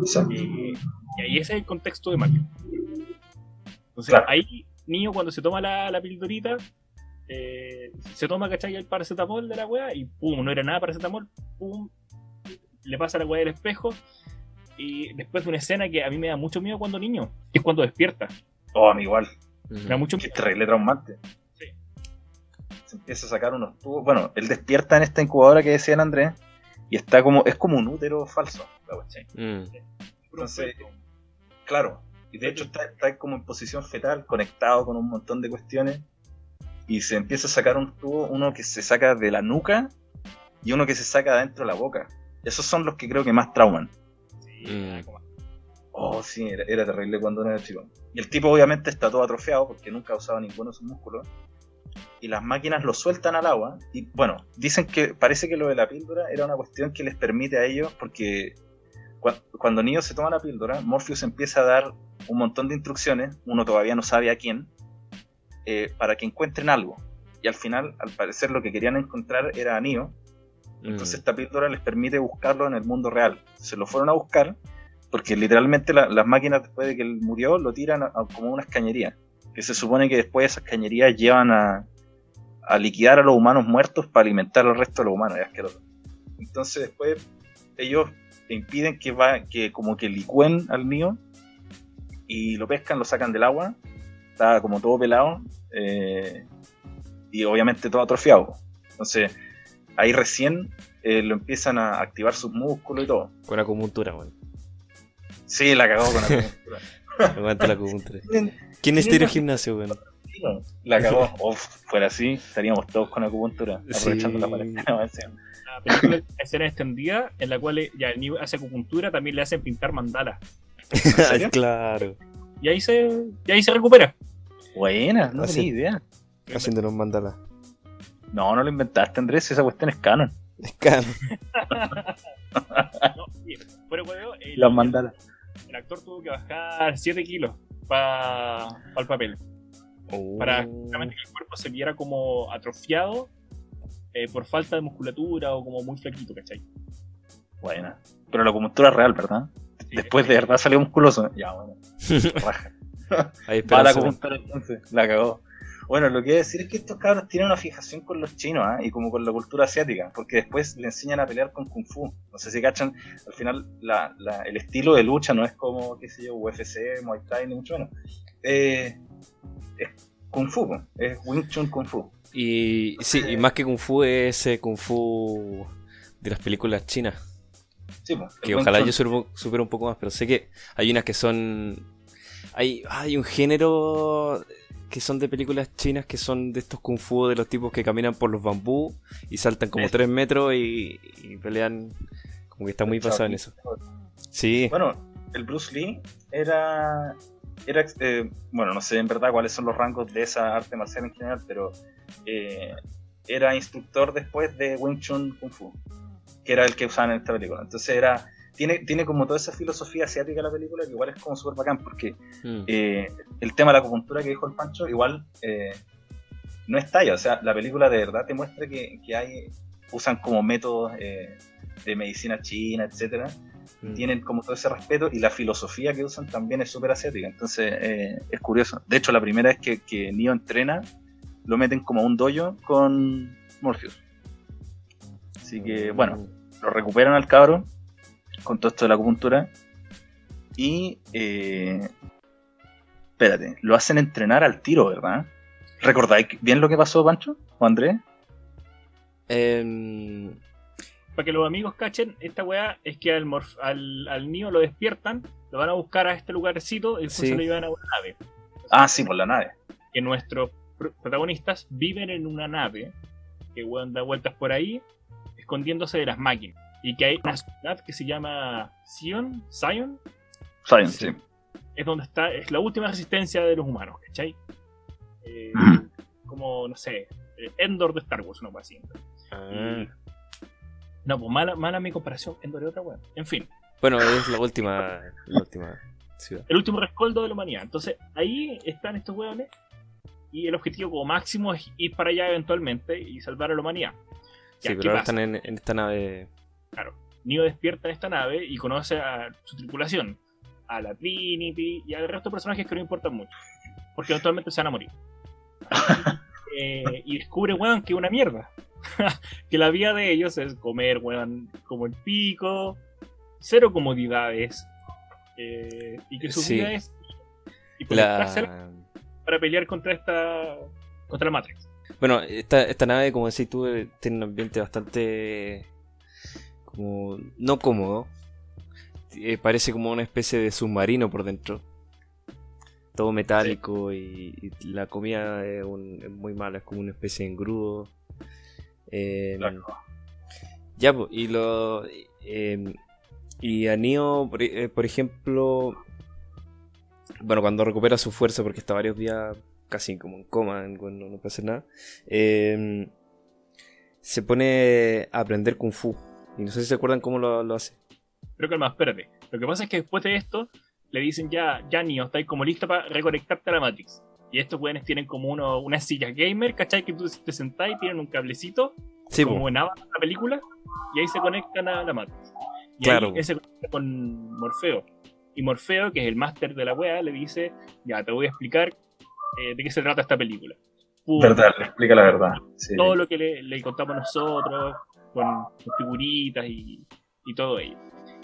Exacto. Eh, y ahí ese es el contexto de Matrix. Entonces, Claro. ahí, niño, cuando se toma la, la pildorita, eh, se toma, ¿cachai? El paracetamol de la weá y pum, no era nada paracetamol, pum, le pasa la weá del espejo. Y después de una escena que a mí me da mucho miedo cuando niño, que es cuando despierta. Oh, a mí igual. Me da mucho Qué miedo. terrible traumante. Sí. Se empieza a sacar unos tubos. Bueno, él despierta en esta incubadora que decía el Andrés. Y está como. Es como un útero falso. la wea. Mm. Entonces, Claro. Y de hecho está, está como en posición fetal, conectado con un montón de cuestiones. Y se empieza a sacar un tubo, uno que se saca de la nuca y uno que se saca de adentro de la boca. Esos son los que creo que más trauman. Sí, Mm. como- Oh, sí, era, era terrible cuando era chico. Y el tipo obviamente está todo atrofiado porque nunca ha usado ninguno de sus músculos. Y las máquinas lo sueltan al agua. Y bueno, dicen que parece que lo de la píldora era una cuestión que les permite a ellos, porque cua- cuando Neo se toma la píldora, Morpheus empieza a dar un montón de instrucciones, uno todavía no sabe a quién, eh, para que encuentren algo. Y al final, al parecer, lo que querían encontrar era a Neo, entonces Mm. esta píldora les permite buscarlo en el mundo real. Se lo fueron a buscar porque literalmente la- las máquinas después de que él murió lo tiran a, a como unas cañerías. Que se supone que después esas cañerías llevan a, a liquidar a los humanos muertos para alimentar al resto de los humanos. Es. Entonces después ellos impiden que va que como que licúen al mío y lo pescan, lo sacan del agua. Está como todo pelado eh, y obviamente todo atrofiado. Entonces ahí recién eh, lo empiezan a activar sus músculos y todo. Con acupuntura, weón. Sí, la cagó con la acupuntura. Aguanta la acupuntura. ¿Quién es tiro gimnasio, weón? La cagó. Uf, fuera así, estaríamos todos con acupuntura, aprovechando Sí. la cuarentena. La película es una escena extendida en la cual ya el niño hace acupuntura, también le hacen pintar mandalas. claro. Y ahí se, y ahí se recupera. Buena, no Así. tenía idea. Haciéndonos mandalas. No, no lo inventaste, Andrés, esa cuestión es canon. Es. No, el, Las mandalas. el actor tuvo que bajar 7 kilos para el papel. Para Oh. justamente que el cuerpo se viera como atrofiado eh, por falta de musculatura o como muy flaquito, ¿cachai? Buena. Pero la acupuntura es real, ¿verdad? Después de verdad salió musculoso. Ya, bueno. Raja. Para la entonces. Cagó. Bueno, lo que a decir es que estos cabros tienen una fijación con los chinos ¿ah? y como con la cultura asiática, porque después le enseñan a pelear con Kung Fu. No sé si cachan, al final la- la- el estilo de lucha no es como, qué sé yo, UFC, Muay Thai, ni mucho menos. Eh, es Kung Fu, es Wing Chun Kung Fu. Y sí, y más que Kung Fu es ese Kung Fu de las películas chinas. Sí, Que ojalá yo supiera un poco más, pero sé que hay unas que son. Hay, hay un género que son de películas chinas que son de estos kung fu de los tipos que caminan por los bambú y saltan como Es- 3 metros y, y pelean. Como que está muy basado en eso. Sí, Bueno, el Bruce Lee era. era eh, bueno, no sé en verdad cuáles son los rangos de esa arte marcial en general, pero eh, era instructor después de Wing Chun Kung Fu, que era el que usaban en esta película. Entonces era. Tiene, tiene como toda esa filosofía asiática la película que igual es como súper bacán porque Mm. eh, el tema de la acupuntura que dijo el Pancho igual eh, no es talla, o sea, la película de verdad te muestra que, que hay usan como métodos eh, de medicina china, etcétera, Mm. tienen como todo ese respeto y la filosofía que usan también es súper asiática, entonces es curioso. De hecho, la primera vez que, que Neo entrena, lo meten como un dojo con Morpheus. Así que, bueno, lo recuperan al cabro con todo esto de la acupuntura y eh, espérate, lo hacen entrenar al tiro, ¿verdad? ¿Recordáis bien lo que pasó, Pancho o Andrés? Em, Para que los amigos cachen, esta weá es que al, morf- al, al niño lo despiertan, lo van a buscar a este lugarcito y después Sí. se lo llevan a una nave. Ah, sí, por la nave. Que nuestros pr- protagonistas viven en una nave que weón da vueltas por ahí, escondiéndose de las máquinas. Y que hay una ciudad que se llama Sion, Zion, Science, Sí. sí. es donde está, es la última resistencia de los humanos, ¿cachai? Eh, como, no sé, eh, Endor de Star Wars, una cosa así. ah, No, pues mala, mala mi comparación, Endor es otra weá. En fin, Bueno, es la última, la última ciudad. el último rescoldo de la humanidad. Entonces, ahí están estos weones. Y el objetivo como máximo es ir para allá eventualmente y salvar a la humanidad. Sí, Ya, ¿qué pero ahora están en, en esta nave. Neo despierta en esta nave y conoce a su tripulación, a la Trinity y al resto de personajes que no importan mucho, porque eventualmente se van a morir. Eh, y descubre, weón, que es una mierda. que la vida de ellos es comer, weón, como el pico, cero comodidades, eh, y que su Sí. vida es y La... para pelear contra esta contra la Matrix. Bueno, esta, esta nave, como decís tú, eh, tiene un ambiente bastante. como. no cómodo. Eh, parece como una especie de submarino por dentro. Todo metálico y, y la comida es, un- es muy mala, es como una especie de engrudo. Eh, Claro. Ya, y lo. eh, y a Neo, por, eh, por ejemplo. Bueno, cuando recupera su fuerza, porque está varios días casi como en coma, cuando no puede hacer nada. eh, se pone a aprender Kung Fu. Y no sé si se acuerdan cómo lo, lo hace. Pero calma, espérate. Lo que pasa es que después de esto, le dicen ya, ya Neo, estáis como listo para reconectarte a la Matrix. Y estos weones tienen como uno, una silla gamer, ¿cachai? Que tú te sentás y tienen un cablecito, Sí, po. como en Avatar, la película, y ahí se conectan a la Matrix. Y Claro. ahí se conecta con Morfeo. Y Morfeo, que es el máster de la wea, le dice, ya, te voy a explicar eh, de qué se trata esta película. Pum, Verdad, le explica la verdad. Sí. todo lo que le, le contamos nosotros, con, con figuritas y, y todo ello.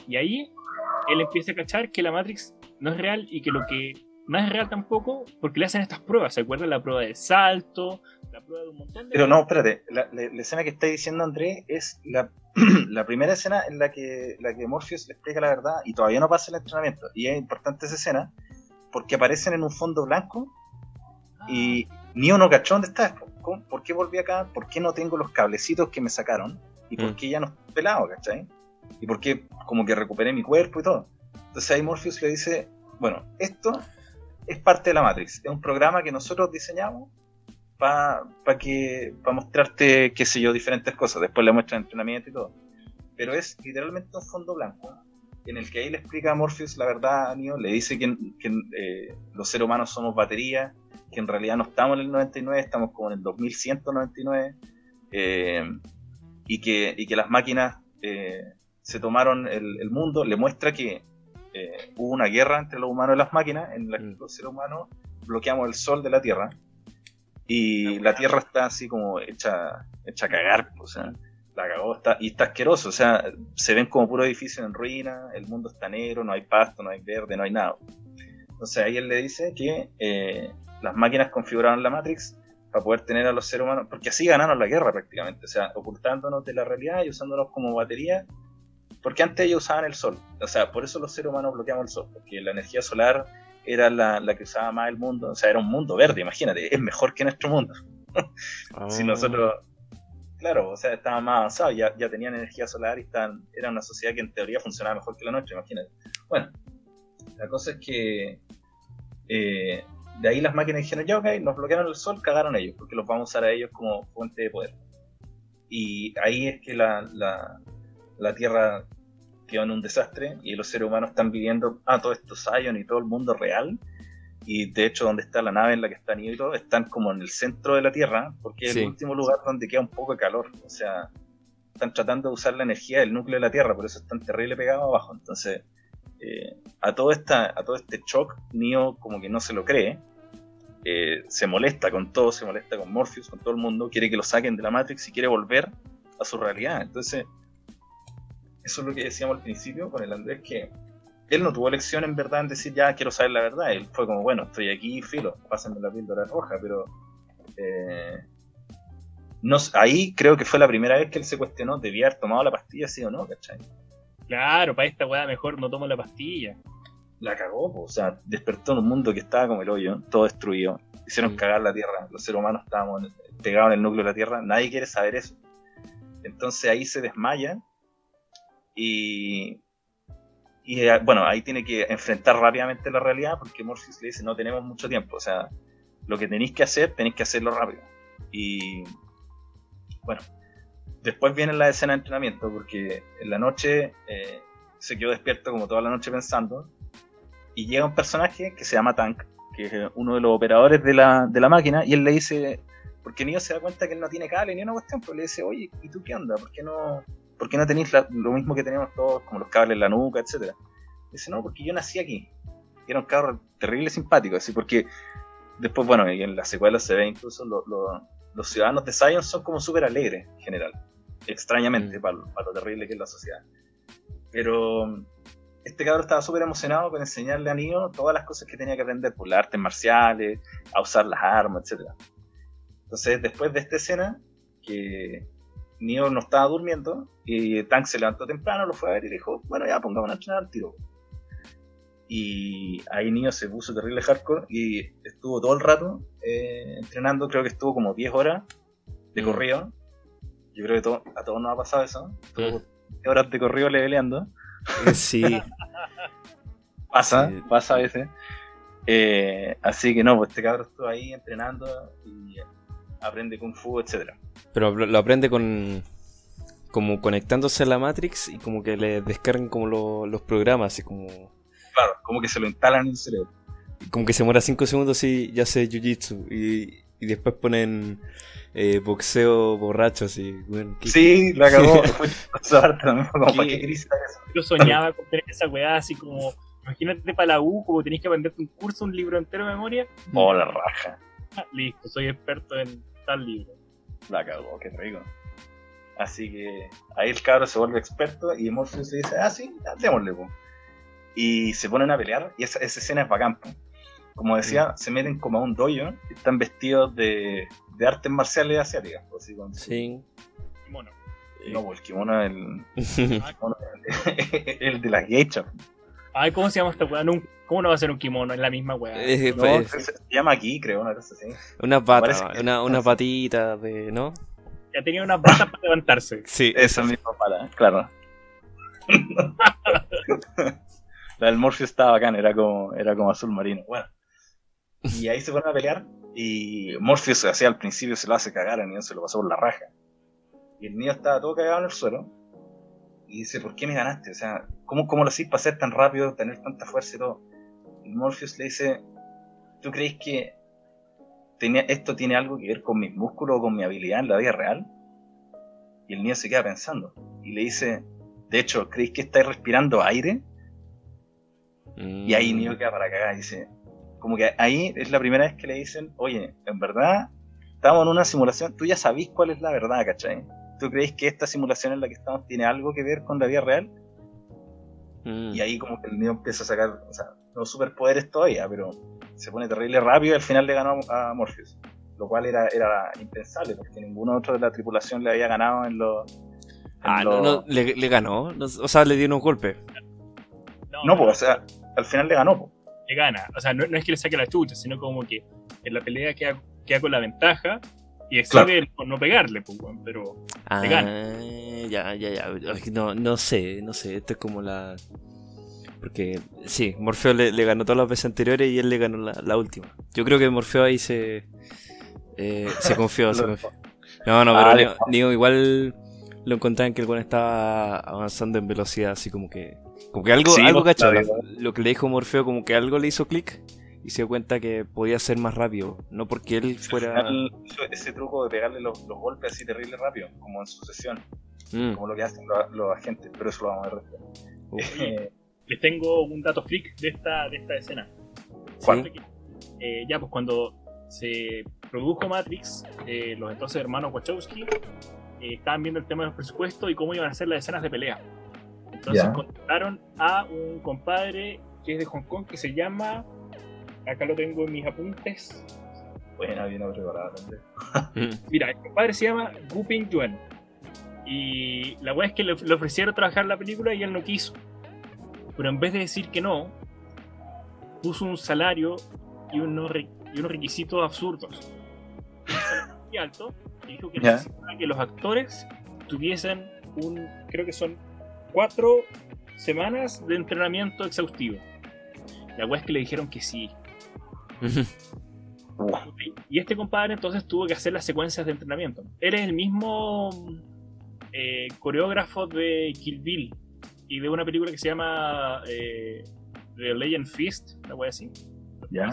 Y ahí él empieza a cachar que la Matrix no es real y que lo que no es real tampoco, porque le hacen estas pruebas. ¿Se acuerdan? La prueba del salto, la prueba de un montón de. Pero no, espérate, la, la- la escena que está diciendo Andrés es la, la primera escena en la que, la que Morpheus le explica la verdad y todavía no pasa el entrenamiento. Y es importante esa escena porque aparecen en un fondo blanco y Neo no cachó dónde está. ¿Cómo- ¿Por qué volví acá? ¿Por qué no tengo los cablecitos que me sacaron? ¿Y por Mm. qué ya no estoy pelado, cachai? ¿Y por qué como que recuperé mi cuerpo y todo? Entonces ahí Morpheus le dice, bueno, esto es parte de la Matrix, es un programa que nosotros diseñamos para que para mostrarte, qué sé yo, diferentes cosas. Después le muestra entrenamiento y todo. Pero es literalmente un fondo blanco en el que ahí le explica a Morpheus la verdad a Neo, le dice que, que, eh, los seres humanos somos baterías, que en realidad no estamos en el 99, estamos como en el 2199, eh, y, que, y que las máquinas eh, se tomaron el, el mundo, le muestra que eh, hubo una guerra entre los humanos y las máquinas, en la que Mm. los seres humanos bloqueamos el sol de la Tierra, y la Tierra está así como hecha, hecha a cagar, o sea, la cagó, está, y está asqueroso, o sea, se ven como puros edificios en ruina, el mundo está negro, no hay pasto, no hay verde, no hay nada. Entonces ahí él le dice que eh, las máquinas configuraron la Matrix para poder tener a los seres humanos, porque así ganaron la guerra prácticamente, o sea, ocultándonos de la realidad y usándonos como batería, porque antes ellos usaban el sol, o sea, por eso los seres humanos bloqueamos el sol, porque la energía solar era la, la que usaba más el mundo, o sea, era un mundo verde, imagínate, es mejor que nuestro mundo. Si Ah. nosotros, claro, o sea, estaban más avanzados, ya, ya tenían energía solar y estaban, era una sociedad que en teoría funcionaba mejor que la nuestra, imagínate. Bueno, la cosa es que eh, de ahí las máquinas dijeron, ya ok, nos bloquearon el sol, cagaron ellos, porque los vamos a usar a ellos como fuente de poder. Y ahí es que la, la, la Tierra quedó en un desastre y los seres humanos están viviendo, ah, todo esto Zion y todo el mundo real. Y de hecho, donde está la nave en la que están y todo, están como en el centro de la Tierra, porque es Sí. el último lugar donde queda un poco de calor. O sea, están tratando de usar la energía del núcleo de la Tierra, por eso están terrible pegados abajo. Entonces, a, todo esta, a todo este shock, Neo como que no se lo cree. eh, se molesta con todo, se molesta con Morpheus, con todo el mundo, quiere que lo saquen de la Matrix y quiere volver a su realidad. Entonces, eso es lo que decíamos al principio con el Andrés, que él no tuvo elección en verdad en decir ya quiero saber la verdad. Él fue como, bueno, estoy aquí, filo, pásenme la píldora roja, pero eh, no, ahí creo que fue la primera vez que él se cuestionó, debía haber tomado la pastilla, sí o no, ¿cachai? Claro, para esta weá mejor no tomo la pastilla. La cagó, po, o sea, despertó en un mundo que estaba como el hoyo, todo destruido. Hicieron Sí. cagar la Tierra, los seres humanos estábamos pegados en el núcleo de la Tierra, nadie quiere saber eso. Entonces ahí se desmaya y, y eh, bueno, ahí tiene que enfrentar rápidamente la realidad porque Morpheus le dice no tenemos mucho tiempo, o sea, lo que tenéis que hacer tenéis que hacerlo rápido. Y bueno, después viene la escena de entrenamiento, porque en la noche eh, se quedó despierto como toda la noche pensando, y llega un personaje que se llama Tank, que es uno de los operadores de la, de la máquina, y él le dice, porque Neo se da cuenta que él no tiene cable ni una cuestión, pero le dice, oye, ¿y tú qué onda? ¿Por qué no, por no tenéis la- lo mismo que tenemos todos, como los cables en la nuca, etcétera? Dice, no, porque yo nací aquí. Y era un cabro terrible simpático, así, porque después, bueno, en las secuelas se ve incluso lo- lo- los ciudadanos de Zion son como súper alegres en general, extrañamente, Mm. para, lo terrible que es la sociedad. Pero este cabro estaba súper emocionado con enseñarle a Neo todas las cosas que tenía que aprender, por las artes marciales, a usar las armas, etcétera. Entonces, después de esta escena, que Neo no estaba durmiendo, y Tank se levantó temprano, lo fue a ver y dijo, bueno, ya pongamos a entrenar al tiro. Y ahí Neo se puso terrible hardcore y estuvo todo el rato eh, entrenando, creo que estuvo como 10 horas de Mm. corrido. Yo creo que to- a todos nos ha pasado eso. Estuvo Mm. 10 horas de corrido leveleando. Eh, Sí, Pasa, Sí. pasa a veces. Eh, así que no, pues este cabrón estuvo ahí entrenando y aprende Kung Fu, etcétera. pero lo aprende con. Como conectándose a la Matrix y como que le descargan como lo- los programas, así como. Claro, como que se lo instalan en el cerebro. Como que se muera 5 segundos y ya hace jiu-jitsu. Y, y después ponen eh, boxeo borracho, así. Bueno, ¿qué- Sí, la cagó. Fue esa parte también, como ¿Qué? para qué querís sacar eso. Yo soñaba con tener esa weá así como. Imagínate para la U, como tenés que aprenderte un curso, un libro entero de memoria. Oh, la raja. Ah, listo, soy experto en tal libro. La cagó, qué rico. Así que ahí el cabro se vuelve experto y Morpheus le dice, ah, sí, démosle, po. Y se ponen a pelear y esa, esa escena es bacán, po. Como decía, se meten como a un dojo y están vestidos de, de artes marciales asiáticas. así con- Sí. Mono. No, po, el kimono es el, kimono es el, el de las geishas. Ay, ¿cómo se llama esta weá? ¿Cómo no va a ser un kimono? Es la misma weá. Eh, No, pues, se, se llama aquí, creo, una cosa así. una pata, una, una patita de. ¿No? Ya tenía unas patas para levantarse. Sí. Esa misma pala, claro. La del Morpheus estaba bacán, era como, era como azul marino. Bueno. Y ahí se fueron a pelear. Y Morpheus hacía al principio se lo hace cagar, el niño se lo pasó por la raja. Y el niño estaba todo cagado en el suelo. Y dice, ¿por qué me ganaste? O sea, ¿cómo, cómo lo hacís para ser tan rápido, tener tanta fuerza y todo? Y Morpheus le dice, ¿tú crees que tenía, esto tiene algo que ver con mis músculos o con mi habilidad en la vida real? Y el niño se queda pensando. Y le dice, de hecho, ¿creéis que estáis respirando aire? Y ahí Mm. Neo queda para cagar. Dice, como que ahí es la primera vez que le dicen, oye, en verdad, estamos en una simulación, tú ya sabís cuál es la verdad, ¿cachai? ¿Tú crees que esta simulación en la que estamos tiene algo que ver con la vida real? Mm. Y ahí como que el Neo empieza a sacar, o sea, no superpoderes todavía, pero se pone terrible rápido y al final le ganó a Morpheus. Lo cual era, era impensable, porque ninguno otro de la tripulación le había ganado en los... Ah, no, los- no, le, le ganó. no, o sea, le dio unos golpes. No, pues, o sea, al final le ganó, le gana. O sea, no, no es que le saque la chucha, sino como que en la pelea queda, queda con la ventaja y excede el por no pegarle, weón, pero Ah, Le gana. ya, ya, ya. No, no sé, no sé. Esto es como la. Porque, sí, Morfeo le, le ganó todas las veces anteriores y él le ganó la, la última. Yo creo que Morfeo ahí se. eh, se confió, se Lo- confió. No, no, Ah, pero le- Neo, Neo igual lo encontraban que el weón estaba avanzando en velocidad, así como que. Como que algo, Sí, algo pues, cacho. claro. Lo que le dijo Morfeo, como que algo le hizo clic y se dio cuenta que podía ser más rápido. No porque él fuera. Final ese truco de pegarle los, los golpes así terrible rápido, como en sucesión, Mm, como lo que hacen los, los agentes, pero eso lo vamos a ver después. Eh, les tengo un dato freak de esta, de esta escena. ¿sí? Eh, ya, pues cuando se produjo Matrix, eh, los entonces hermanos Wachowski eh, estaban viendo el tema de los presupuestos y cómo iban a hacer las escenas de pelea. Entonces Ya. contrataron a un compadre que es de Hong Kong que se llama. Acá lo tengo en mis apuntes. buena, bien preparada también. Mm. Mira, el compadre se llama Gu Ping Yuen. Y la weá es que le, le ofrecieron trabajar la película y él no quiso. Pero en vez de decir que no, puso un salario y unos, re- y unos requisitos absurdos. Un salario muy alto y dijo que necesitaba que los actores tuviesen un, creo que son cuatro semanas de entrenamiento exhaustivo. La weá es que le dijeron que sí. Y este compadre entonces tuvo que hacer las secuencias de entrenamiento. Él es el mismo eh, coreógrafo de Kill Bill y de una película que se llama eh, The Legend Fist, una wea así. Ya.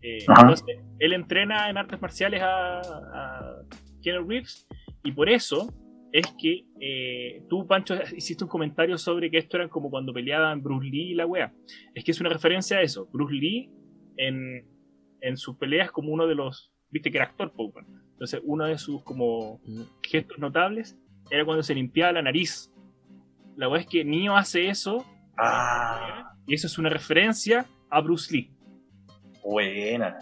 Eh, entonces, él entrena en artes marciales a, a Keanu Reeves y por eso es que eh, tú, Pancho, hiciste un comentario sobre que esto era como cuando peleaban Bruce Lee y la wea. Es que es una referencia a eso. Bruce Lee en, en sus peleas como uno de los... Viste que era actor. Entonces uno de sus como Mm. gestos notables era cuando se limpiaba la nariz. La wea es que Neo hace eso Ah, y eso es una referencia a Bruce Lee. buena.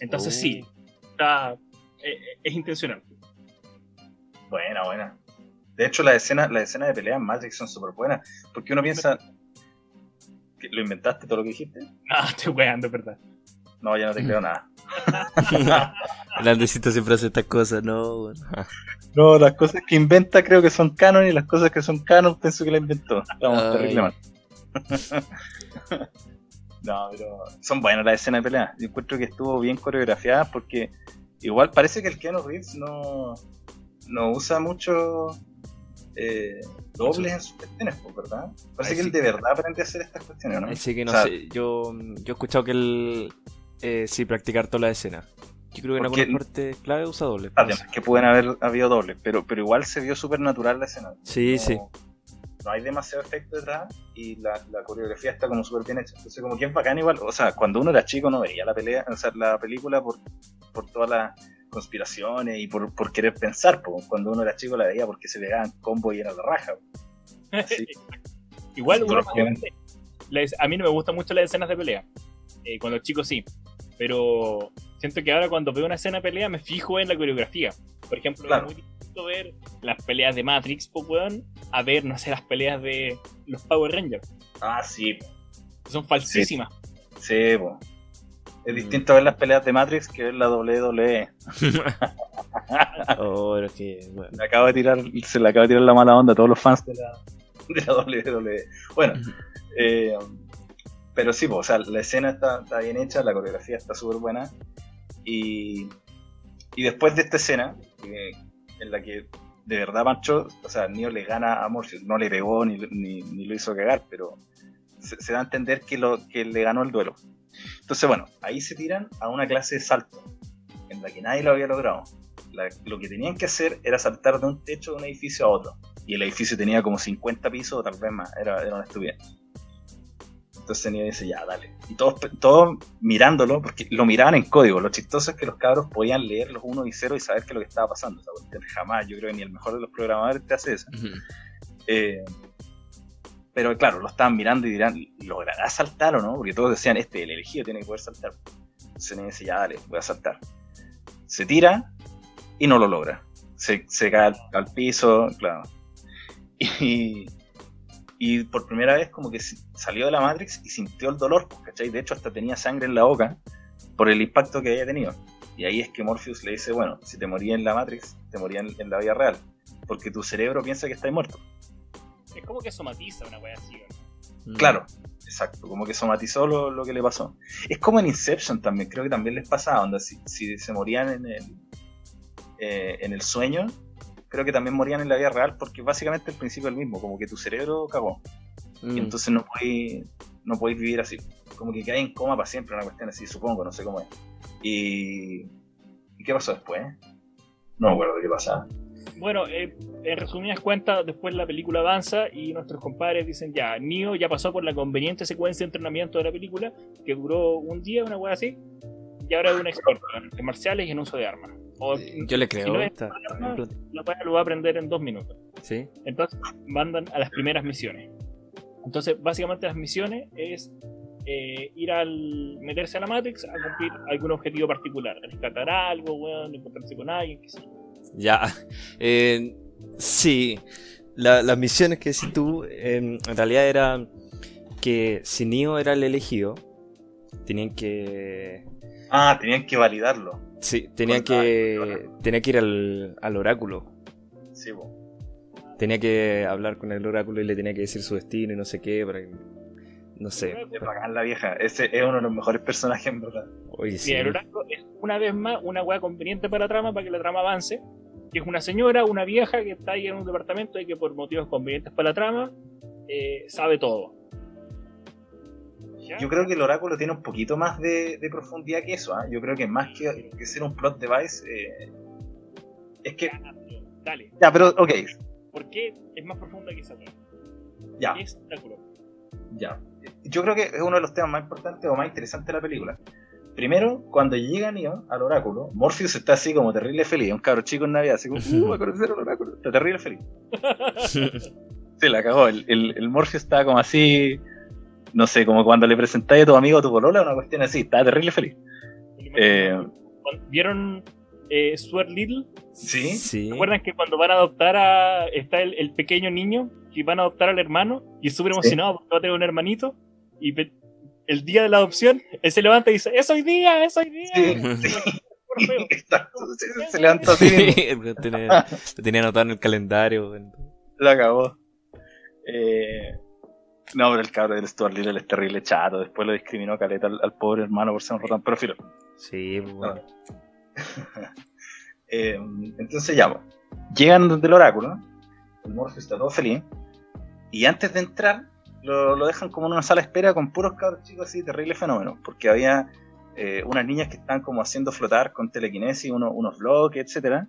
Entonces sí, está, eh, es intencional. Buena, buena. De hecho, las escenas la escena de pelea en Matrix son súper buenas. Porque uno piensa. que ¿Lo inventaste todo lo que dijiste? Ah, estoy weando, ¿verdad? No, ya no te creo nada. El Andesito siempre hace estas cosas, no. No, las cosas que inventa creo que son canon y las cosas que son canon pienso que la inventó. Estamos Ay. terrible mal. no, pero son buenas las escenas de pelea. Yo encuentro que estuvo bien coreografiada porque igual parece que el Keanu Reeves no, no usa mucho eh, dobles en sus cuestiones, pues, ¿verdad? Parece que sí. él de verdad aprende a hacer estas cuestiones, ¿no? Así que no O sea, sé, yo, yo he escuchado que él eh, sí practicar toda la escena. Yo creo que en algunas partes clave usa doble. pero Además que pueden haber habido dobles, pero, pero igual se vio súper natural la escena. Sí, sí. No hay demasiado efecto detrás y la, la coreografía está como súper bien hecha. Entonces, como que es bacán igual. O sea, cuando uno era chico no veía la pelea, o sea, la película por, por todas las conspiraciones y por, por querer pensar. po. Cuando uno era chico la veía porque se pegaban combo y era la raja. Igual, obviamente, las- a mí no me gustan mucho las escenas de pelea. Eh, cuando chico sí. Pero siento que ahora cuando veo una escena de pelea me fijo en la coreografía. Por ejemplo, Claro. es muy distinto ver las peleas de Matrix, po, weón, a ver, no sé, las peleas de los Power Rangers. Ah, sí, Son falsísimas. sí. po. Es Mm. distinto ver las peleas de Matrix que ver la WWE. Oh, pero es que, bueno. Le acabo de tirar, se le acaba de tirar la mala onda a todos los fans de la, de la WWE. Bueno, eh, pero sí, po, o sea, la escena está, está bien hecha, la coreografía está súper buena. Y, y después de esta escena, eh, en la que de verdad Pancho, o sea, Neo le gana a Morpheus, no le pegó ni, ni, ni lo hizo cagar, pero se, se da a entender que, lo, que le ganó el duelo. Entonces, bueno, ahí se tiran a una clase de salto, en la que nadie lo había logrado. La- lo que tenían que hacer era saltar de un techo de un edificio a otro. Y el edificio tenía como 50 pisos o tal vez más. Era, era una estupidez. Entonces Neo dice, ya, dale. Y todos, todos mirándolo, porque lo miraban en código. Lo chistoso es que los cabros podían leer los 1 y 0 y saber qué es lo que estaba pasando. O sea, porque jamás, yo creo que ni el mejor de los programadores te hace eso. Eh, pero claro, lo estaban mirando y dirán, ¿logrará saltar o no? Porque todos decían, este, el elegido tiene que poder saltar. Entonces Neo dice, ya, dale, voy a saltar. Se tira y no lo logra. Se, se cae al, piso, claro. Y, y por primera vez como que salió de la Matrix y sintió el dolor, pues, ¿cachai? De hecho hasta tenía sangre en la boca por el impacto que había tenido. Y ahí es que Morpheus le dice, bueno, si te moría en la Matrix, te moría en, en la vida real. Porque tu cerebro piensa que estás muerto. Es como que somatiza una wea así. weón. Mm. Claro, exacto, como que somatizó lo, lo que le pasó. Es como en Inception también, creo que también les pasaba, onda, si, si se morían en el, eh, en el sueño, creo que también morían en la vida real, porque básicamente el principio es el mismo, como que tu cerebro cagó, Mm. y entonces no podéis, no podéis vivir así, como que caes en coma para siempre, una cuestión así, supongo, no sé cómo es. Y, ¿y qué pasó después? No me acuerdo qué pasaba. Bueno, eh, en resumidas cuentas, después la película avanza y nuestros compadres dicen ya, Neo ya pasó por la conveniente secuencia de entrenamiento de la película, que duró un día, una wea así, y ahora es un experto en artes marciales y en uso de armas. O, Yo le creo. si no es está- arma, la lo va a aprender en dos minutos. Sí. Entonces mandan a las primeras misiones. Entonces, básicamente las misiones es eh, ir al meterse a la Matrix a cumplir algún objetivo particular. Rescatar algo, weón, encontrarse con alguien, qué sé yo. Ya. Eh, sí. La- las misiones que decís tú, eh, en realidad era que si Neo era el elegido, tenían que. Ah, tenían que validarlo. Sí, tenían la- que. Tenía que ir al, al oráculo. Sí, po. Tenía que hablar con el oráculo y le tenía que decir su destino y no sé qué. Para que- no sé. Es bacán la vieja. Ese es uno de los mejores personajes, en verdad. Oye, sí. Mira, el oráculo es una vez más una weá conveniente para la trama, para que la trama avance. que es una señora, una vieja que está ahí en un departamento y que por motivos convenientes para la trama eh, sabe todo. ¿Ya? Yo creo que el oráculo tiene un poquito más de, de profundidad que eso. ¿ah? Yo creo que más que, que ser un plot device, eh, es que. Dale, Ya, pero, ok, ¿por qué es más profunda que esa trama? ya, ¿Qué es Oráculo? ya. Yo creo que es uno de los temas más importantes o más interesantes de la película. Primero, cuando llega Neo al oráculo, Morpheus está así como terrible feliz, un cabro chico en Navidad, así como, uh, va a conocer al oráculo, está terrible feliz. Se la cagó, el, el, el Morpheus está como así, no sé, como cuando le presentáis a tu amigo a tu polola, una cuestión así, está terrible feliz. Eh, ¿Vieron eh, Stuart Little? ¿Sí? Sí. ¿Recuerdan que cuando van a adoptar a. está el, el pequeño niño que van a adoptar al hermano y es súper emocionado porque va a tener un hermanito? Y el día de la adopción, él se levanta y dice: ¡Es hoy día! ¡Es hoy día! Sí, sí. Sí, se levanta así lo, tenía, lo tenía anotado en el calendario. La acabó. Eh, no, pero el cabro del Stuart Little es terrible chato. Después lo discriminó caleta al, al pobre hermano por ser un ratón. Pero filo. Sí, pues, bueno. Eh, entonces ya, pues, llegan donde el oráculo. El Morpheus está todo feliz. Y antes de entrar, lo, lo dejan como en una sala de espera con puros cabros chicos así, terribles fenómenos. Porque había eh, unas niñas que estaban como haciendo flotar con telequinesis uno- unos bloques, etcétera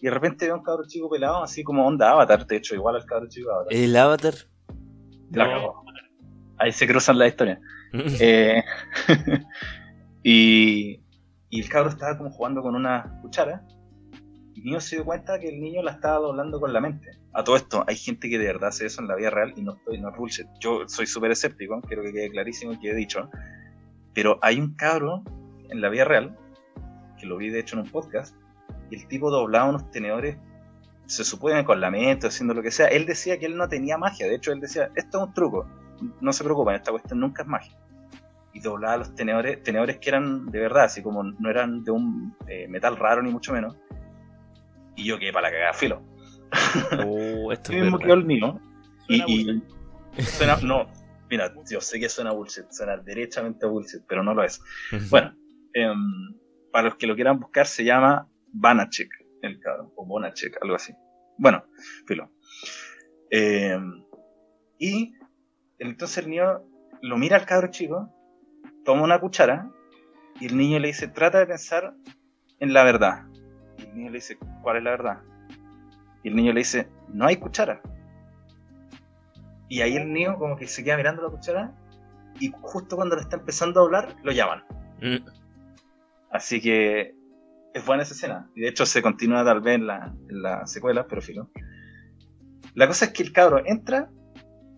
Y de repente ve a un cabro chico pelado, así como onda avatar, de hecho, igual al cabro chico avatar. El avatar. La no. cagó. Ahí se cruzan las historias. Eh, y, y el cabro estaba como jugando con una cuchara. Neo se dio cuenta que el niño la estaba doblando con la mente. A todo esto, hay gente que de verdad hace eso en la vida real y no estoy, no es. Yo soy súper escéptico, quiero que quede clarísimo y que he dicho. Pero hay un cabro en la vida real, que lo vi de hecho en un podcast, y el tipo doblaba unos tenedores, se supone con la mente, haciendo lo que sea. Él decía que él no tenía magia, de hecho él decía, esto es un truco, no se preocupen, esta cuestión nunca es magia. Y doblaba los tenedores, tenedores que eran de verdad, así como no eran de un eh, metal raro ni mucho menos. Y yo quedé para la cagada filo. Oh, esto Así es mismo verdad. quedó el mío. Suena Y, y suena, no, mira, yo sé que suena bullshit, suena derechamente bullshit, pero no lo es. Bueno, em, para los que lo quieran buscar, se llama Banachek, el cabrón, o Bonachek, algo así. Bueno, filo. Em, y entonces el niño lo mira al cabro chico, toma una cuchara, y el niño le dice, trata de pensar en la verdad. Y el niño le dice, ¿cuál es la verdad? Y el niño le dice, no hay cuchara. Y ahí el niño como que se queda mirando la cuchara, y justo cuando le está empezando a hablar, lo llaman. Mm. Así que es buena esa escena. Y de hecho se continúa tal vez en la, en la secuela, pero filo. La cosa es que el cabro entra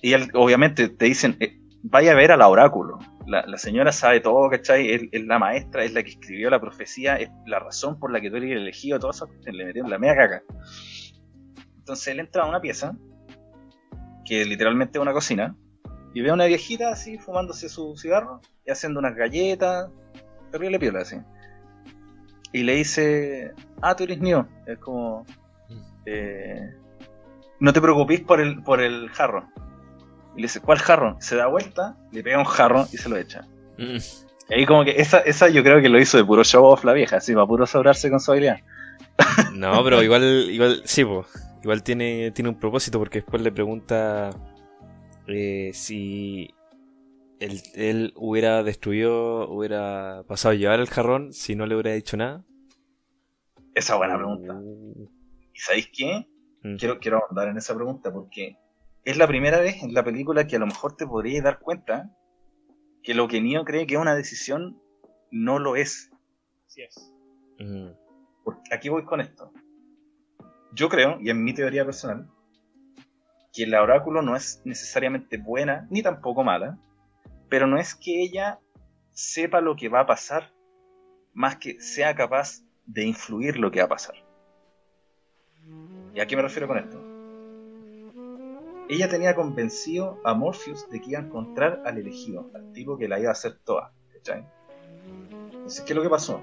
y él, obviamente te dicen, eh, vaya a ver a la oráculo. La, la señora sabe todo, ¿cachai? Es, es la maestra, es la que escribió la profecía, es la razón por la que tú eres elegido, todo eso, le metieron la media caca. Entonces él entra a una pieza, que literalmente es una cocina, y ve a una viejita así fumándose su cigarro y haciendo unas galletas, terrible piola así. Y le dice, ah, tú eres Neo. Es como, eh, no te preocupes por el, por el jarro. Y le dice, ¿cuál jarro? Se da vuelta, le pega un jarro y se lo echa. Mm. Y ahí como que esa, esa yo creo que lo hizo de puro show off la vieja, así, para puro sobrarse con su habilidad. No, pero igual, igual, sí, po. Igual tiene, tiene un propósito porque después le pregunta eh, si él, él hubiera destruido, hubiera pasado a llevar el jarrón si no le hubiera dicho nada. Esa buena pregunta. Uh, ¿Y sabéis qué? mm. quiero, quiero ahondar en esa pregunta porque es la primera vez en la película que a lo mejor te podrías dar cuenta que lo que Neo cree que es una decisión no lo es. Así es. Mm. Porque aquí voy con esto. Yo creo, y en mi teoría personal, que la oráculo no es necesariamente buena ni tampoco mala, pero no es que ella sepa lo que va a pasar, más que sea capaz de influir lo que va a pasar. ¿Y a qué me refiero con esto? Ella tenía convencido a Morpheus de que iba a encontrar al elegido, al tipo que la iba a hacer toda. ¿cachai? Entonces, ¿qué es lo que pasó?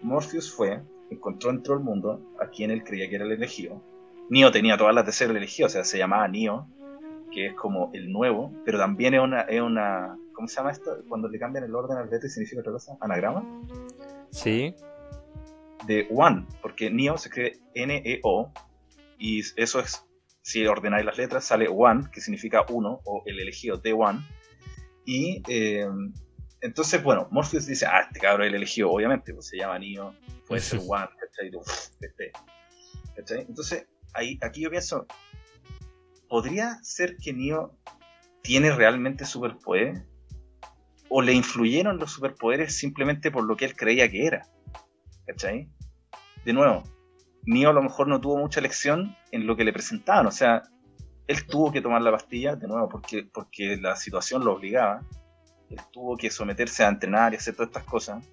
Morpheus fue, encontró en todo el mundo a quien él creía que era el elegido. Neo tenía todas las de ser el elegido, o sea, se llamaba Neo, que es como el nuevo, pero también es una, es una ¿cómo se llama esto? Cuando le cambian el orden al letra y significa otra cosa, anagrama. Sí. de One, porque Neo se escribe N-E-O, y eso es, si ordenáis las letras, sale One, que significa uno, o el elegido de One. Y eh, entonces, bueno, Morpheus dice, ah, este cabrón es el elegido, obviamente, pues se llama Neo, puede ser One, ¿cachai? Este, ¿cachai? Entonces, ahí, aquí yo pienso, ¿podría ser que Neo tiene realmente superpoderes? ¿O le influyeron los superpoderes simplemente por lo que él creía que era? ¿Cachai? De nuevo, Neo a lo mejor no tuvo mucha lección en lo que le presentaban, o sea, él tuvo que tomar la pastilla, de nuevo, porque, porque la situación lo obligaba, él tuvo que someterse a entrenar y hacer todas estas cosas.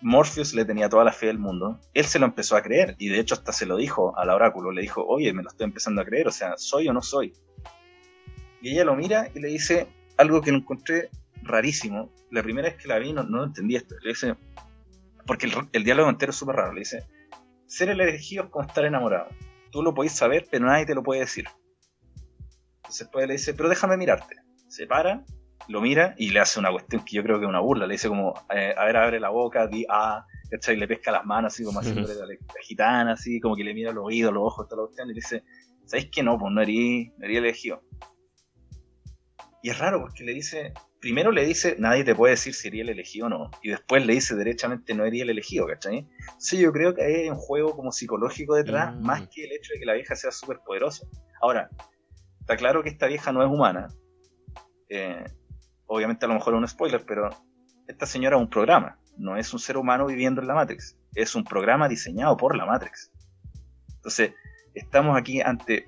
Morpheus le tenía toda la fe del mundo, él se lo empezó a creer, y de hecho hasta se lo dijo al oráculo, le dijo, oye, me lo estoy empezando a creer, o sea, ¿soy o no soy? Y ella lo mira y le dice algo que lo encontré rarísimo. La primera vez que la vi no, no entendí esto. Le dice, porque el, el diálogo entero es súper raro, le dice, ser el elegido es como estar enamorado. Tú lo podés saber, pero nadie te lo puede decir. Entonces después le dice, pero déjame mirarte. Se para, lo mira y le hace una cuestión que yo creo que es una burla. Le dice como, eh, a ver, abre la boca, di ah, ¿cachai? Y le pesca las manos así como haciéndole la, la, gitana, así como que le mira los oídos, los ojos, toda la cuestión, y le dice, ¿sabéis que no? Pues no haría no elegido. Y es raro porque le dice, primero le dice, nadie te puede decir si sería el elegido o no, y después le dice derechamente no sería el elegido, ¿cachai? Entonces yo creo que hay un juego como psicológico detrás, mm. más que el hecho de que la vieja sea súper poderosa. Ahora, está claro que esta vieja no es humana, eh, obviamente a lo mejor es un spoiler, pero esta señora es un programa, no es un ser humano viviendo en la Matrix, es un programa diseñado por la Matrix. Entonces, estamos aquí ante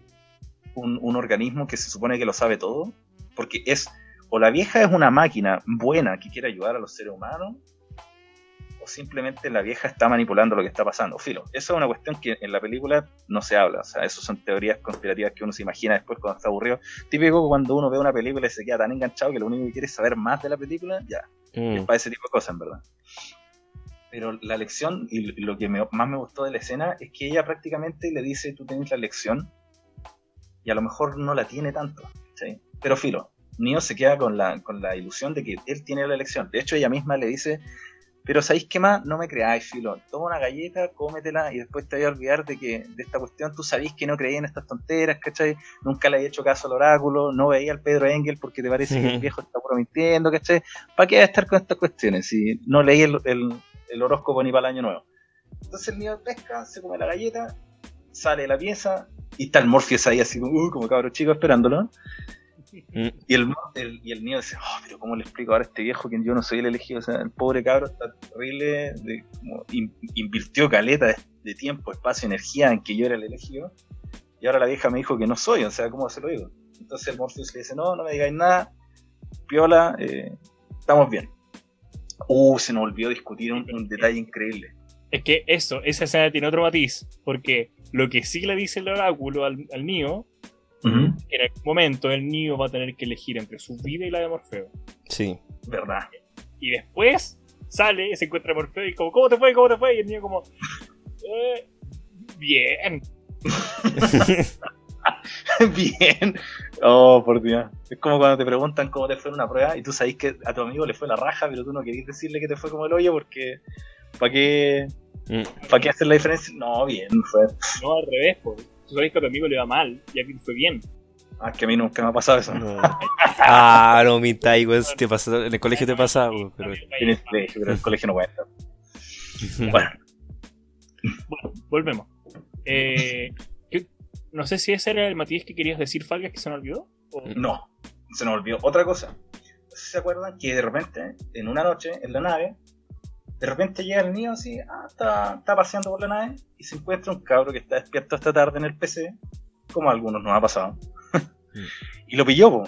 un, un organismo que se supone que lo sabe todo, porque es, o la vieja es una máquina buena que quiere ayudar a los seres humanos, o simplemente la vieja está manipulando lo que está pasando. Filo, eso es una cuestión que en la película no se habla, o sea, eso son teorías conspirativas que uno se imagina después cuando está aburrido. Típico cuando uno ve una película y se queda tan enganchado que lo único que quiere es saber más de la película, ya, mm. es para ese tipo de cosas, en verdad. Pero la lección y lo que más me gustó de la escena es que ella prácticamente le dice, tú tienes la lección, y a lo mejor no la tiene tanto. ¿sí? Pero filo, Neo se queda con la, con la ilusión de que él tiene la elección. De hecho, ella misma le dice, pero ¿sabéis qué más? No me creáis, filo. Toma una galleta, cómetela y después te voy a olvidar de que de esta cuestión tú sabéis que no creí en estas tonteras, ¿cachai? Nunca le he hecho caso al oráculo, no veía al Pedro Engel porque te parece que el viejo está prometiendo, ¿cachai? ¿Para qué estar con estas cuestiones si no leí el, el, horóscopo ni para el año nuevo? Entonces el niño pesca, se come la galleta, sale de la pieza y está el Morpheus ahí así como, uh, como cabro chico esperándolo. Mm. Y el, y el niño dice, oh, pero ¿cómo le explico ahora a este viejo que yo no soy el elegido? O sea, el pobre cabro está terrible, de, como, invirtió caleta de, tiempo, espacio, energía en que yo era el elegido, y ahora la vieja me dijo que no soy, o sea, ¿cómo se lo digo? Entonces el Morpheus le dice, no, no me digáis nada, piola, eh, estamos bien. Uh, se nos olvidó discutir un, un detalle increíble. Es que eso, esa escena tiene otro matiz, porque lo que sí le dice el oráculo al, al en algún momento el niño va a tener que elegir entre su vida y la de Morfeo. Sí. ¿Verdad? Y después sale y se encuentra Morfeo y como, ¿cómo te fue? ¿Cómo te fue? Y el niño como, eh, bien. bien. Oh, por Dios. Es como cuando te preguntan cómo te fue en una prueba y tú sabes que a tu amigo le fue la raja, pero tú no querés decirle que te fue como el hoyo porque ¿para qué? Mm. ¿Para qué hacer la diferencia? No, bien, fue. No, al revés, pues tú sabes que a tu amigo le va mal y a ti fue bien. Ah, que a mí nunca me ha pasado eso. ah, no, mi güey, te pasó, en el colegio te pasa, pero... En el colegio, pero en el colegio no cuenta. bueno. Bueno, volvemos. Eh, no sé si ese era el Matías que querías decir, Falgas, que se nos olvidó. No, se nos olvidó. Otra cosa. ¿Se acuerdan que de repente, en una noche, en la nave, de repente llega el niño así, ah, está, paseando por la nave y se encuentra un cabro que está despierto esta tarde en el PC, como a algunos nos ha pasado. y lo pilló, po.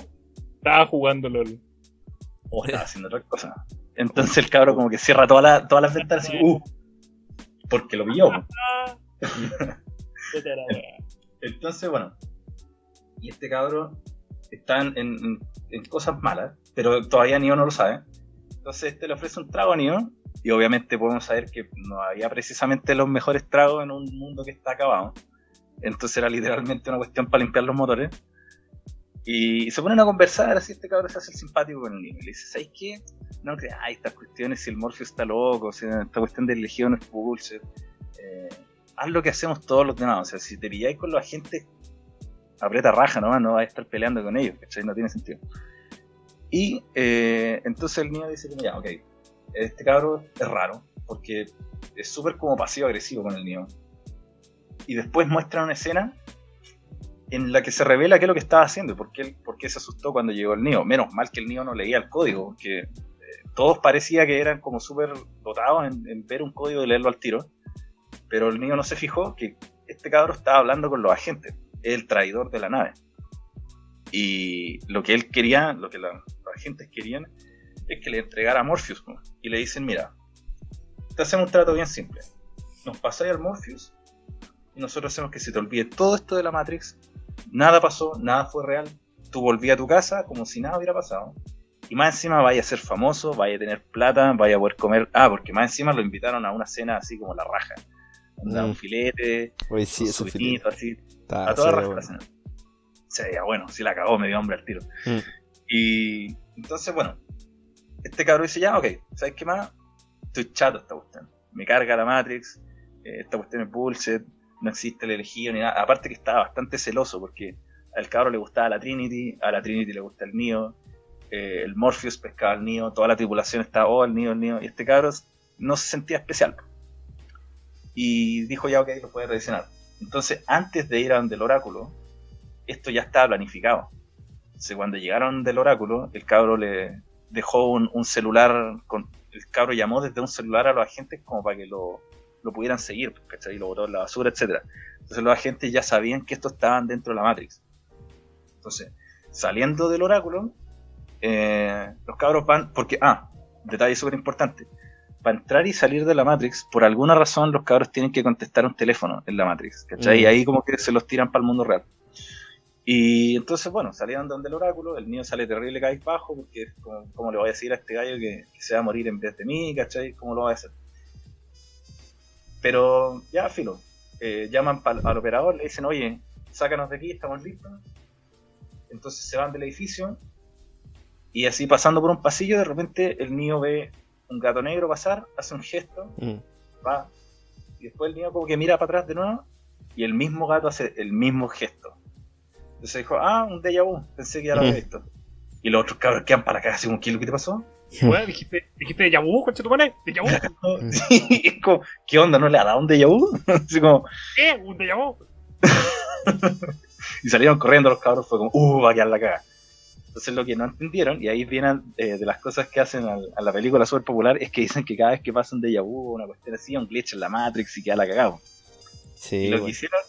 Estaba jugando LOL. O estaba haciendo otra cosa. Entonces el cabro como que cierra todas las ventanas y, uh, porque lo pilló. Entonces, bueno, y este cabro está en, cosas malas, pero todavía Nio no lo sabe. Entonces este le ofrece un trago a Nio y obviamente podemos saber que no había precisamente los mejores tragos en un mundo que está acabado. Entonces era literalmente una cuestión para limpiar los motores. Y se ponen a conversar, así este cabrón se hace el simpático con el niño. Le dice, ¿sabes qué? No creáis estas cuestiones, si el Morpheus está loco, si esta cuestión de legión es bullshit. haz lo que hacemos todos los demás. O sea, si te pilláis con los agentes, aprieta raja nomás, no vas a estar peleando con ellos, ¿cachai? No tiene sentido. Y eh, entonces el niño dice ya, ok, este cabro es raro, porque es súper como pasivo-agresivo con el niño. Y después muestra una escena en la que se revela qué es lo que estaba haciendo, qué, por qué se asustó cuando llegó el niño. Menos mal que el niño no leía el código, porque eh, todos parecía que eran como súper dotados en, en ver un código y leerlo al tiro. Pero el niño no se fijó que este cabro estaba hablando con los agentes, el traidor de la nave. Y lo que él quería, lo que los agentes querían, es que le entregara a Morpheus. ¿no? Y le dicen, mira, te hacemos un trato bien simple. Nos pasáis al Morpheus y nosotros hacemos que se te olvide todo esto de la Matrix. Nada pasó, nada fue real. Tú volví a tu casa como si nada hubiera pasado. Y más encima vaya a ser famoso, vaya a tener plata, vaya a poder comer. Ah, porque más encima lo invitaron a una cena así como la raja. Mm. Un filete, Oye, sí, un vinito, así, a toda raja la cena. Se veía bueno, si la cagó, me dio hambre al tiro. Mm. Y entonces, bueno, este cabrón dice, ya, ok, ¿sabes qué más? Estoy chato esta cuestión. Me carga la Matrix, eh, esta cuestión es bullshit, no existe el elegido ni nada. Aparte que estaba bastante celoso porque al cabro le gustaba la Trinity, a la Trinity le gusta el Neo, eh, el Morpheus pescaba al Neo, toda la tripulación estaba, oh, el Neo, el Neo, y este cabro no se sentía especial. Y dijo, ya, ok, lo puede reaccionar. Entonces, antes de ir a donde el oráculo, esto ya estaba planificado. Entonces, cuando llegaron del oráculo, el cabro le dejó un, un celular, con, el cabro llamó desde un celular a los agentes como para que lo, lo pudieran seguir, ¿cachai? Y lo botó en la basura, etcétera. Entonces los agentes ya sabían que estos estaban dentro de la Matrix. Entonces, saliendo del oráculo, eh, los cabros van, porque, ah, detalle súper importante, para entrar y salir de la Matrix, por alguna razón los cabros tienen que contestar un teléfono en la Matrix, ¿cachai? Mm. Y ahí como que se los tiran para el mundo real. Y entonces, bueno, salieron donde el oráculo, el niño sale terrible bajo porque como, ¿cómo le voy a decir a este gallo que, que se va a morir en vez de mí, ¿cachai? ¿Cómo lo voy a hacer? Pero ya, filo, eh, llaman al operador, le dicen, oye, sácanos de aquí, estamos listos. Entonces se van del edificio y así pasando por un pasillo, de repente el niño ve un gato negro pasar, hace un gesto, Mm. va, y después el niño como que mira para atrás de nuevo y el mismo gato hace el mismo gesto. Entonces dijo, ah, un déjà vu, pensé que ya lo había visto. Y los otros cabros quedan para acá, así como, ¿qué es lo que te pasó? Weón, dijiste, dijiste de Yabu, concha tu madre, de Yabu, Sí, es como, ¿qué onda? ¿No le ha dado un déjà vu? así como, ¿qué? Un de Yabu. y salieron corriendo los cabros, fue como, uh, va a quedar la caga. Entonces lo que no entendieron, y ahí vienen eh, de las cosas que hacen al- a, la película súper popular, es que dicen que cada vez que pasa un déjà vu o una cuestión así, un glitch en la Matrix y queda la cagada. Sí, Y lo que bueno. hicieron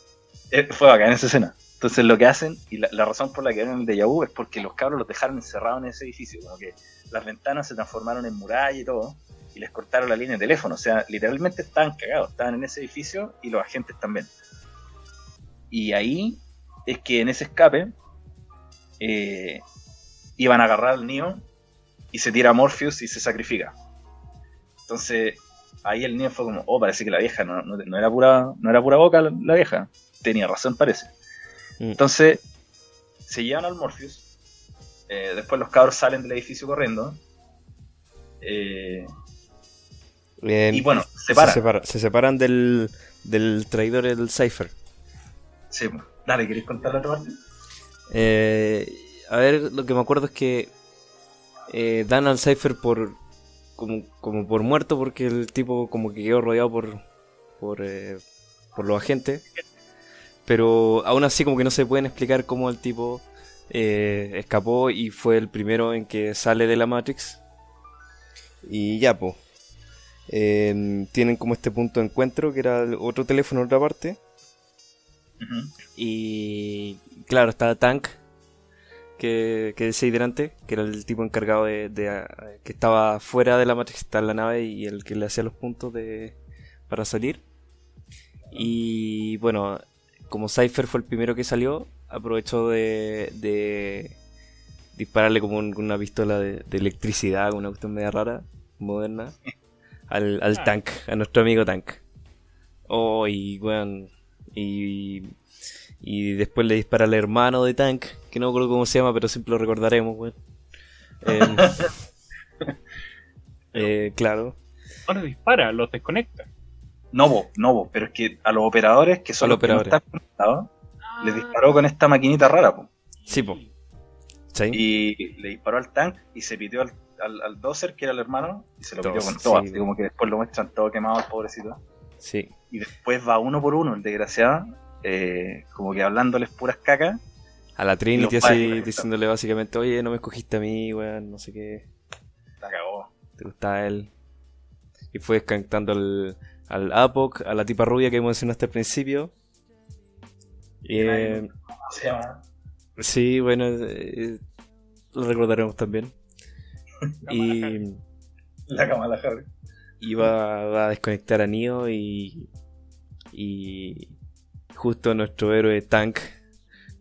eh, fue bacán esa escena. Entonces lo que hacen, y la, razón por la que eran el déjà vu es porque los cabros los dejaron encerrados en ese edificio, como que las ventanas se transformaron en muralla y todo, y les cortaron la línea de teléfono. O sea, literalmente estaban cagados, estaban en ese edificio y los agentes también. Y ahí es que en ese escape eh, iban a agarrar al Neo y se tira a Morpheus y se sacrifica. Entonces ahí el Neo fue como, oh, parece que la vieja no era, pura, no era pura boca la, la vieja. Tenía razón, parece. Mm. Entonces se llevan al Morpheus. eh, después los cabros salen del edificio corriendo. eh, Bien, y bueno, se paran. separa- se separan del, del traidor, el Cypher. Sí, dale, ¿queréis contar la otra parte? Eh, a ver, lo que me acuerdo es que eh, dan al Cypher por como, como por muerto porque el tipo como que quedó rodeado por por, eh, por los agentes. Pero aún así como que no se pueden explicar cómo el tipo eh, escapó y fue el primero en que sale de la Matrix. Y ya, pues. tienen como este punto de encuentro que era otro teléfono en otra parte. Y claro, estaba Tank, que, que ahí delante, que era el tipo encargado de, de, ah, que estaba fuera de la Matrix, estaba en la nave y el que le hacía los puntos de, para salir. Y bueno, como Cypher fue el primero que salió, aprovechó de, de dispararle como un- una pistola de, de electricidad, una cuestión media rara, moderna, al, al Ah. Tank, a nuestro amigo Tank. Oh, y bueno, y, y después le dispara al hermano de Tank, que no me acuerdo cómo se llama, pero siempre lo recordaremos, weón. Em, eh, claro. No los dispara, los desconecta. Novo, Novo, pero es que a los operadores que son los los que no operadores. están conectados, Ah, les disparó con esta maquinita rara, po. Sí, po. ¿Sí? Y le disparó al tank y se pitió al, al, al dozer, que era el hermano, y se lo pitió Dozer, con todo. sí. Así como que después lo muestran todo quemado al pobrecito. Sí. Y después va uno por uno, el desgraciado, eh, como que hablándoles puras cacas. A la Trinity así diciéndole básicamente, oye, no me escogiste a mí, weón, no sé qué, La cagó. te gustaba él. Y fue desconectando al, al Apoc, a la tipa rubia que mencionaste al principio. Y, eh, ¿Cómo se llama? sí, bueno, eh, lo recordaremos también. Y, La Kamala y va, va a desconectar a Neo y, y justo nuestro héroe Tank,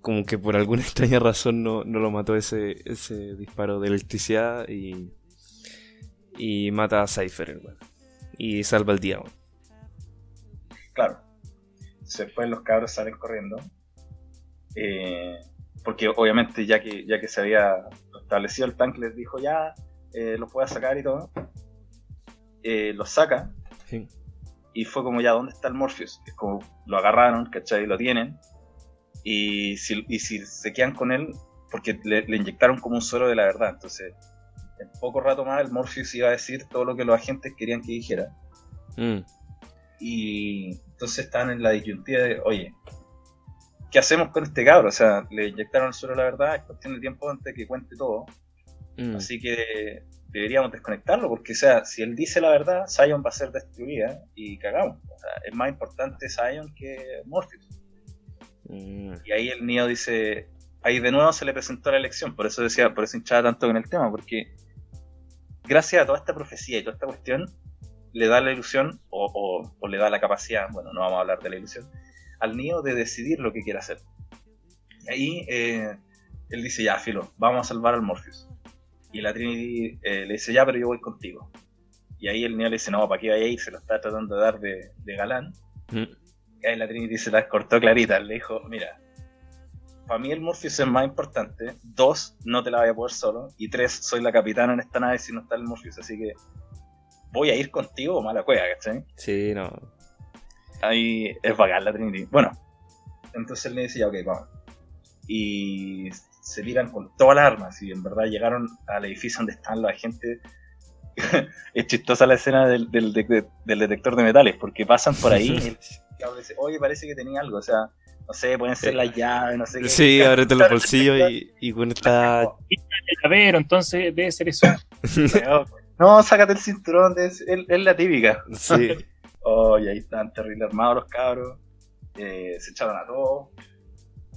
como que por alguna extraña razón no, no lo mató ese, ese disparo de electricidad y, y mata a Cypher, weón. Y salva el día. Claro. Entonces, Después los cabros salen corriendo. Eh, porque obviamente ya que, ya que se había establecido el tanque, les dijo ya, eh, los a sacar y todo. Eh, los saca Sí. y fue como ya, ¿dónde está el Morpheus? Es como lo agarraron, ¿cachai? Lo tienen. Y si, y si se quedan con él, porque le, le inyectaron como un suero de la verdad. Entonces, en poco rato más el Morpheus iba a decir todo lo que los agentes querían que dijera. Mm, Y entonces están en la disyuntiva de, oye, ¿qué hacemos con este cabro? O sea, le inyectaron el suelo la verdad, es cuestión de tiempo antes de que cuente todo. mm. Así que deberíamos desconectarlo, porque o sea, si él dice la verdad, Zion va a ser destruida y cagamos. O sea, es más importante Zion que Morpheus. Mm, Y ahí el Neo dice, ahí de nuevo se le presentó la elección, por eso decía, por eso hinchaba tanto con el tema, porque gracias a toda esta profecía y toda esta cuestión, le da la ilusión, o, o- o le da la capacidad, bueno, no vamos a hablar de la ilusión, al Neo de decidir lo que quiere hacer. Y ahí eh, él dice, ya, Filo, vamos a salvar al Morpheus. Y la Trinity eh, le dice, ya, pero yo voy contigo. Y ahí el Neo le dice, no, ¿para qué vaya a ir? Se lo está tratando de dar de, de galán. mm. Y ahí la Trinity se la cortó clarita. Le dijo, mira, para mí el Morpheus es más importante. Dos, no te la voy a poder solo. Y tres, soy la capitana en esta nave si no está el Morpheus. Así que voy a ir contigo o mala cueva, ¿cachai? Sí, no. Ahí es bacán la Trinity. Bueno, entonces él le dice, ya, ok, vamos. Y se tiran con todas las armas. Y en verdad llegaron al edificio donde están los agentes. es chistosa la escena del, del, de- del detector de metales, porque pasan por ahí y el cabrón dice, oye, parece que tenía algo. O sea, no sé, pueden ser las llaves, no sé qué. Sí, ábrete los bolsillos y, y bueno, está. El llavero, entonces debe ser eso. No, sácate el cinturón, es, es- es la típica. Sí. Oh, y ahí están terrible armados los cabros. Eh, se echaron a todos.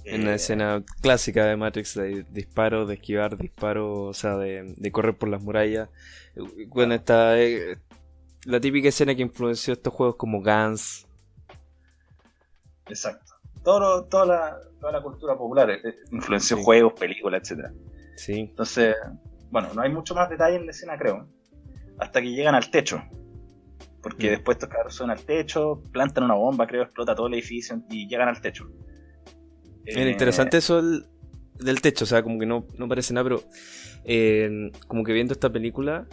En una Eh, escena clásica de Matrix de disparo, de esquivar, disparo, o sea, de, de correr por las murallas. Bueno, está eh, la típica escena que influenció estos juegos como Guns. Exacto. Todo toda, la, toda la cultura popular eh, eh, influenció Sí. juegos, películas, etcétera. Sí. Entonces, bueno, no hay mucho más detalle en la escena, creo. Hasta que llegan al techo. Porque Mm. después estos cabros suben al techo, plantan una bomba, creo, explota todo el edificio y llegan al techo. Eh, interesante eso del, del techo, o sea, como que no, no parece nada, pero eh, como que viendo esta película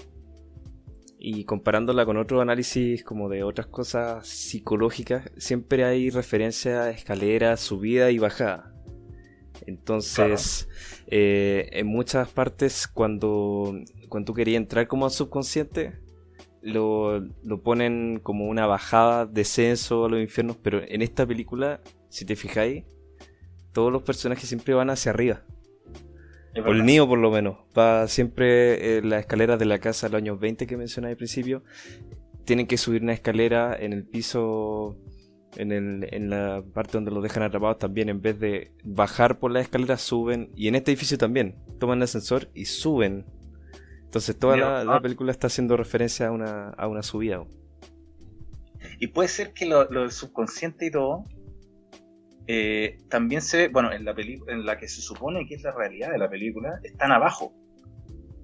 y comparándola con otro análisis como de otras cosas psicológicas, siempre hay referencia a escaleras, subida y bajada. Entonces, eh, en muchas partes cuando, cuando tú querías entrar como al subconsciente, lo, lo ponen como una bajada, descenso a los infiernos, pero en esta película, si te fijáis, todos los personajes siempre van hacia arriba. O el. Neo por lo menos. Va siempre en las escaleras de la casa de los años 20 que mencioné al principio. Tienen que subir una escalera en el piso, en, el, en la parte donde los dejan atrapados también. En vez de bajar por la escalera, suben. Y en este edificio también. Toman el ascensor y suben. Entonces toda la, la ah. película está haciendo referencia a una, a una subida. Y puede ser que lo, lo del subconsciente y todo eh, también se ve, bueno, en la película, en la que se supone que es la realidad de la película, están abajo.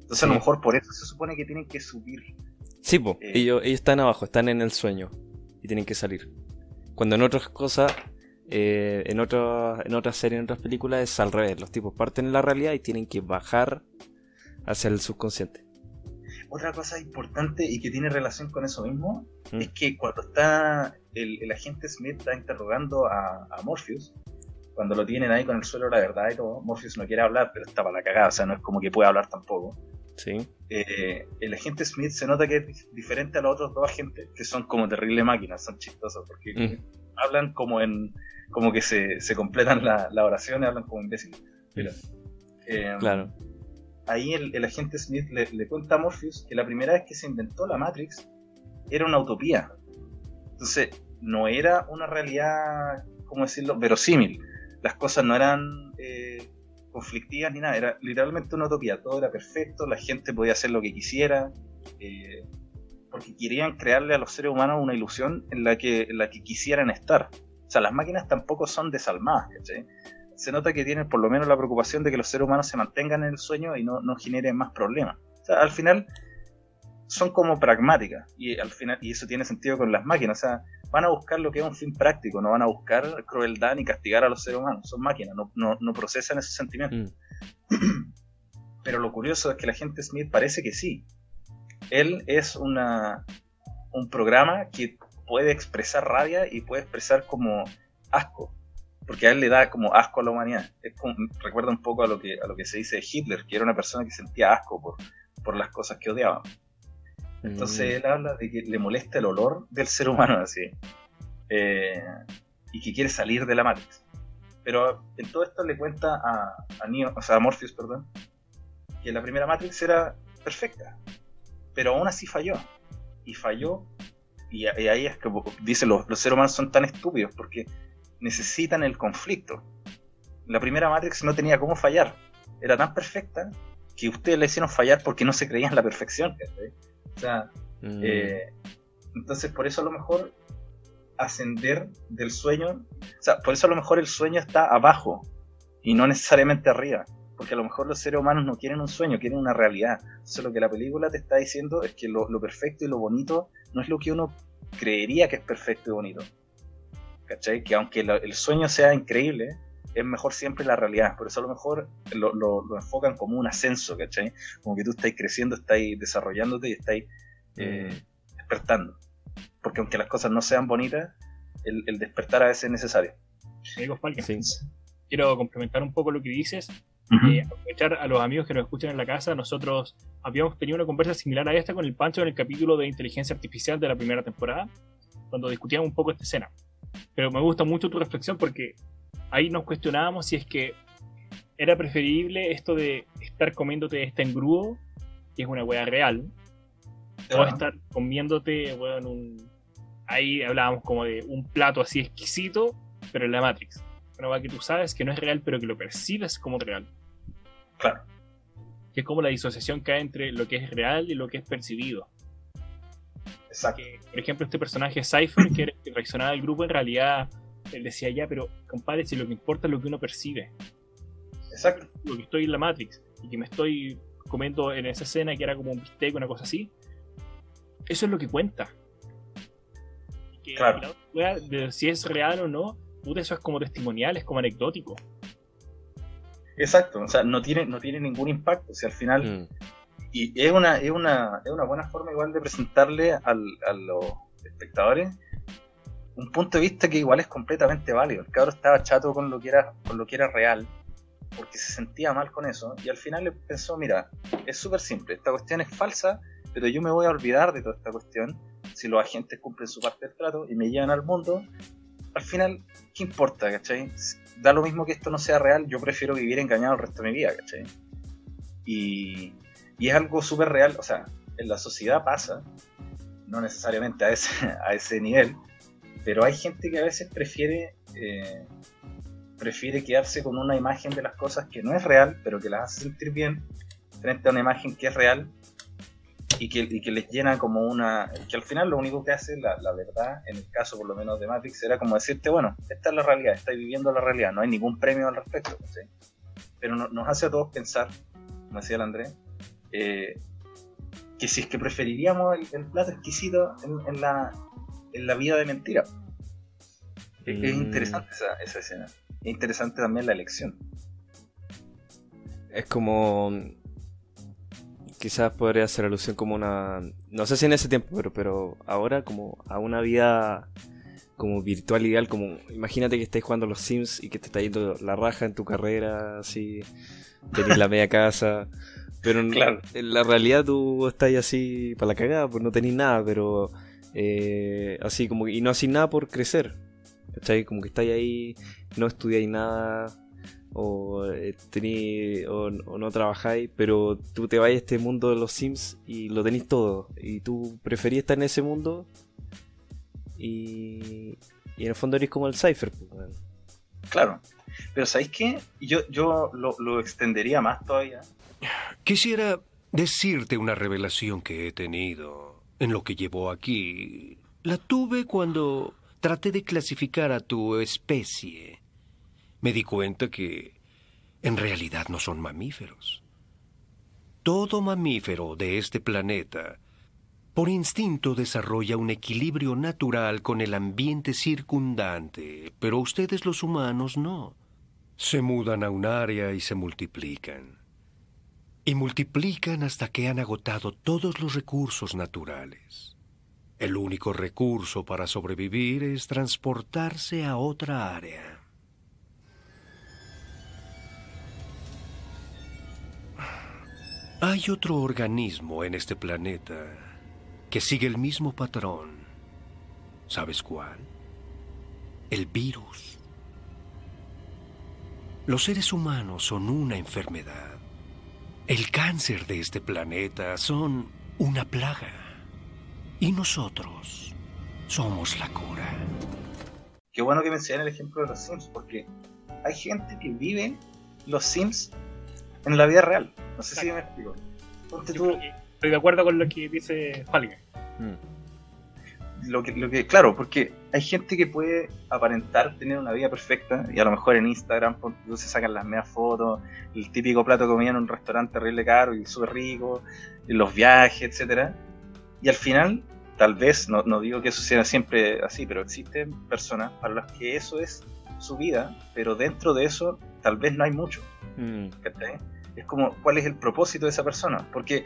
Entonces a lo mejor por eso se supone que tienen que subir. Sí, po, Eh. ellos, ellos están abajo, están en el sueño y tienen que salir. Cuando en otras cosas, eh, en, otras en otras series, en otras películas, es al revés. Los tipos parten en la realidad y tienen que bajar hacia el subconsciente. otra cosa importante y que tiene relación con eso mismo Mm. es que cuando está el, el agente Smith está interrogando a, a Morpheus, cuando lo tienen ahí con el suelo la verdad y todo, Morpheus no quiere hablar, pero está para la cagada, o sea, no es como que pueda hablar tampoco. Sí. Eh, el agente Smith se nota que es dif- diferente a los otros dos agentes, que son como terrible máquinas, son chistosos, porque Mm. hablan como en como que se, se completan la, la oración y hablan como imbéciles. Mira, eh, Claro. ahí el, el agente Smith le, le cuenta a Morpheus que la primera vez que se inventó la Matrix era una utopía. Entonces, no era una realidad, ¿cómo decirlo?, verosímil. Las cosas no eran eh, conflictivas ni nada, era literalmente una utopía. Todo era perfecto, la gente podía hacer lo que quisiera, eh, porque querían crearle a los seres humanos una ilusión en la que, en la que quisieran estar. O sea, las máquinas tampoco son desalmadas, ¿cachai? se nota que tienen por lo menos la preocupación de que los seres humanos se mantengan en el sueño y no, no generen más problemas. O sea, al final son como pragmáticas y al final y eso tiene sentido con las máquinas. O sea, van a buscar lo que es un fin práctico, no van a buscar crueldad ni castigar a los seres humanos. Son máquinas, no, no, no procesan esos sentimientos. Mm. Pero lo curioso es que la gente Smith parece que sí. Él es una, un programa que puede expresar rabia y puede expresar como asco. Porque a él le da como asco a la humanidad. Es como- recuerda un poco a lo, que, a lo que se dice de Hitler, que era una persona que sentía asco por, por las cosas que odiaba. Entonces Mm. él habla de que le molesta el olor del ser humano, así. Eh, y que quiere salir de la Matrix. Pero en todo esto le cuenta a, a Neo, o sea, a Morpheus, perdón, que la primera Matrix era perfecta. Pero aún así falló. Y falló. Y, y ahí es que dice, los, los seres humanos son tan estúpidos porque necesitan el conflicto. La primera Matrix no tenía cómo fallar. Era tan perfecta que ustedes la hicieron fallar porque no se creían en la perfección. O sea, Mm. eh, entonces por eso a lo mejor ascender del sueño, o sea, por eso a lo mejor el sueño está abajo y no necesariamente arriba, porque a lo mejor los seres humanos no quieren un sueño, quieren una realidad. Entonces lo que la película te está diciendo es que lo, lo perfecto y lo bonito no es lo que uno creería que es perfecto y bonito. ¿Cachai? Que aunque lo- el sueño sea increíble, es mejor siempre la realidad. Por eso a lo mejor lo, lo- lo enfocan como un ascenso, ¿cachai? Como que tú estás creciendo, estás desarrollándote y estás eh, despertando. Porque aunque las cosas no sean bonitas, el, el despertar a veces es necesario. Sí. quiero complementar un poco lo que dices. Eh, aprovechar a los amigos que nos escuchan en la casa. Nosotros habíamos tenido una conversa similar a esta con el Pancho en el capítulo de inteligencia artificial de la primera temporada, cuando discutíamos un poco esta escena. Pero me gusta mucho tu reflexión porque ahí nos cuestionábamos si es que era preferible esto de estar comiéndote este engrudo, que es una wea real, o estar comiéndote, weón, un. Ahí hablábamos como de un plato así exquisito, pero en la Matrix. Una wea que tú sabes que no es real, pero que lo percibes como real. Claro. Que es como la disociación que hay entre lo que es real y lo que es percibido. Exacto. Que, por ejemplo, este personaje Cypher, que era el que reaccionaba al grupo, en realidad él decía ya, pero compadre, si lo que importa es lo que uno percibe. Exacto. lo que estoy en la Matrix y que me estoy comiendo en esa escena que era como un bistec, una cosa así, eso es lo que cuenta. Que Claro. la de si es real o no, puta, eso es como testimonial, es como anecdótico. Exacto. O sea, no tiene, no tiene ningún impacto. O sea, al final. Mm. Y es una, es una, es una buena forma igual de presentarle al, a los espectadores un punto de vista que igual es completamente válido. El cabro estaba chato con lo que era, con lo que real, porque se sentía mal con eso, y al final pensó, mira, es súper simple, esta cuestión es falsa, pero yo me voy a olvidar de toda esta cuestión si los agentes cumplen su parte del trato y me llevan al mundo. Al final, ¿qué importa, cachai? Da lo mismo que esto no sea real, yo prefiero vivir engañado el resto de mi vida, cachai? Y, y es algo súper real, o sea, en la sociedad pasa, no necesariamente a ese, a ese nivel, pero hay gente que a veces prefiere eh, prefiere quedarse con una imagen de las cosas que no es real, pero que las hace sentir bien, frente a una imagen que es real y que, y que les llena como una... que al final lo único que hace la, la verdad, en el caso por lo menos de Matrix, era como decirte, bueno, esta es la realidad, estáis viviendo la realidad, no hay ningún premio al respecto, ¿sí? pero no- nos hace a todos pensar, como decía el Andrés, eh, que si es que preferiríamos el, plato exquisito en la, en la vida de mentira. Es, es Mm. interesante esa, esa escena. Es interesante también la elección. Es como quizás podría hacer alusión como una... No sé si en ese tiempo, pero, pero ahora como a una vida como virtual ideal, como imagínate que estés jugando los Sims y que te está yendo la raja en tu carrera, así, tenés la media casa, pero en, Claro. en la realidad tú estás así para la cagada, pues no tenés nada, pero eh, así como, y no haces nada por crecer, ¿cachai? Como que estáis ahí, no estudiáis nada, o, eh, tení- o, o no trabajáis, pero tú te vas a este mundo de los Sims y lo tenéis todo, y tú preferís estar en ese mundo y, y en el fondo eres como el Cypher. pues. Claro. Pero ¿sabéis qué? Yo, yo lo, lo extendería más todavía. Quisiera decirte una revelación que he tenido en lo que llevo aquí. La tuve cuando traté de clasificar a tu especie. Me di cuenta que en realidad no son mamíferos. Todo mamífero de este planeta por instinto desarrolla un equilibrio natural con el ambiente circundante, pero ustedes los humanos no. Se mudan a un área y se multiplican y multiplican hasta que han agotado todos los recursos naturales. El único recurso para sobrevivir es transportarse a otra área. Hay otro organismo en este planeta que sigue el mismo patrón. ¿Sabes cuál? El virus. Los seres humanos son una enfermedad. El cáncer de este planeta son una plaga. Y nosotros somos la cura. Qué bueno que mencioné el ejemplo de los Sims, porque hay gente que vive los Sims en la vida real. No sé si me explico. Ponte tú, Estoy de acuerdo con lo que dice Falga. Mm. Lo que, lo que, claro, porque hay gente que puede aparentar tener una vida perfecta y a lo mejor en Instagram se sacan las medias fotos, el típico plato de comida en un restaurante terrible caro y súper rico, los viajes, etcétera Y al final, tal vez, no, no digo que eso sea siempre así, pero existen personas para las que eso es su vida, pero dentro de eso tal vez no hay mucho. Mm. Es como, ¿cuál es el propósito de esa persona? Porque,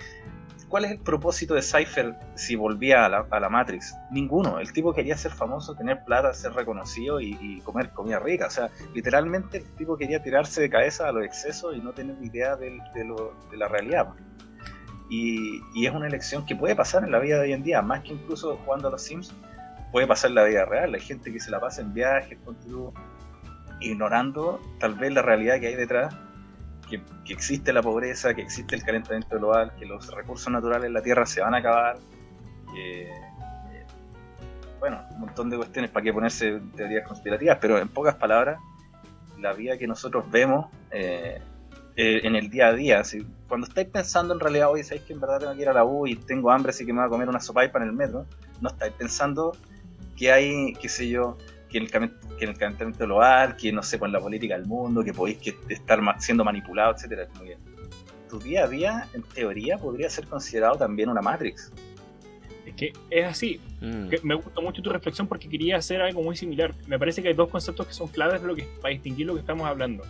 ¿cuál es el propósito de Cypher si volvía a la, Matrix? Ninguno. El tipo quería ser famoso, tener plata, ser reconocido y, comer comida rica. O sea, literalmente el tipo quería tirarse de cabeza a los excesos y no tener ni idea de, lo- de la realidad. Y, y es una elección que puede pasar en la vida de hoy en día, más que incluso jugando a los Sims, puede pasar en la vida real. Hay gente que se la pasa en viajes, tú, ignorando tal vez la realidad que hay detrás que, existe la pobreza, que existe el calentamiento global, que los recursos naturales en la Tierra se van a acabar, que, eh, bueno, un montón de cuestiones para que ponerse teorías conspirativas, pero en pocas palabras, la vida que nosotros vemos eh, eh, en el día a día, si, cuando estáis pensando en realidad, hoy sabéis que en verdad tengo que ir a la U y tengo hambre, así que me voy a comer una sopaipa en el metro, no estáis pensando que hay, qué sé yo, que en el, que en el calentamiento global, que no sé, pues en la política del mundo, que podéis que estar siendo manipulado, etcétera. Como que tu día a día, en teoría, podría ser considerado también una Matrix. Es que es así. Mm. Que me gusta mucho tu reflexión porque quería hacer algo muy similar. Me parece que hay dos conceptos que son claves de lo que, para distinguir lo que estamos hablando.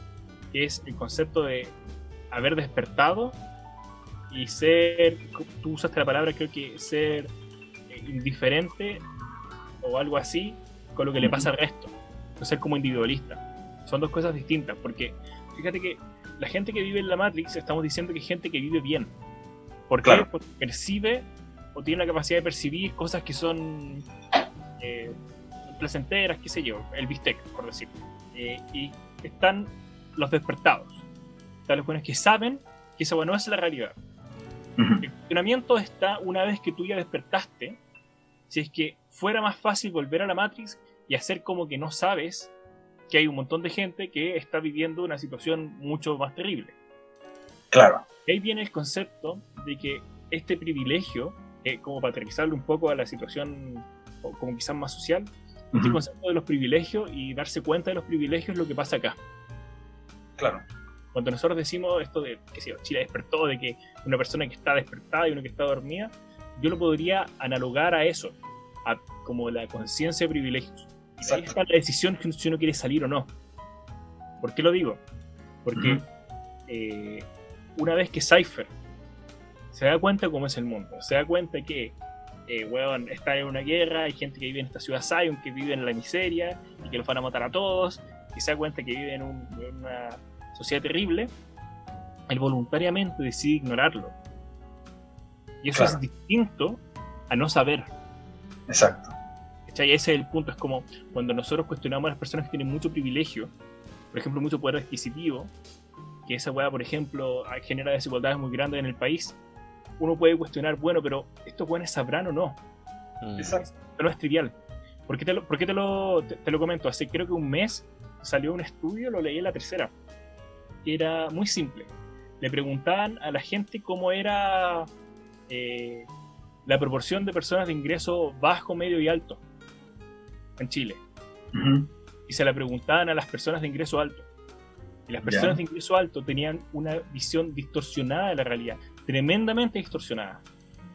Que es el concepto de haber despertado y ser, tú usaste la palabra, creo que ser eh, indiferente o algo así con lo que le pasa al resto. No ser como individualista. Son dos cosas distintas porque fíjate que la gente que vive en la Matrix estamos diciendo que es gente que vive bien. ¿Por qué? Claro. Porque percibe o tiene la capacidad de percibir cosas que son eh, placenteras, qué sé yo, el bistec, por decirlo. Eh, y están los despertados. Están los buenos que saben que esa bueno, no es la realidad. El funcionamiento está una vez que tú ya despertaste. Si es que fuera más fácil volver a la Matrix y hacer como que no sabes que hay un montón de gente que está viviendo una situación mucho más terrible. Claro. Y ahí viene el concepto de que este privilegio, eh, como para aterrizarlo un poco a la situación o como quizás más social, este concepto de los privilegios y darse cuenta de los privilegios es lo que pasa acá. Claro. Cuando nosotros decimos esto de que si Chile despertó, de que una persona que está despertada y una que está dormida, yo lo podría analogar a eso, a como la conciencia de privilegios. Y ahí está la decisión que si uno quiere salir o no. ¿Por qué lo digo? Porque eh, una vez que Cypher se da cuenta cómo es el mundo, se da cuenta que eh, weón, está en una guerra, hay gente que vive en esta ciudad Zion, que vive en la miseria y que los van a matar a todos, y se da cuenta que vive en, un- en una sociedad terrible, él voluntariamente decide ignorarlo. Y eso Claro. es distinto a no saber. Exacto. ¿Cachai? Ese es el punto, es como cuando nosotros cuestionamos a las personas que tienen mucho privilegio, por ejemplo, mucho poder adquisitivo, que esa weá, por ejemplo, genera desigualdades muy grandes en el país, uno puede cuestionar, bueno, pero ¿estos buenos sabrán o no? Mm. Exacto. No es trivial. ¿Por qué te lo, por qué te lo, te, te lo comento? Hace creo que un mes salió un estudio, lo leí en la tercera, que era muy simple. Le preguntaban a la gente cómo era eh, la proporción de personas de ingreso bajo, medio y alto en Chile. Ujú. Y se la preguntaban a las personas de ingreso alto. Y las personas Ya. de ingreso alto tenían una visión distorsionada de la realidad, tremendamente distorsionada.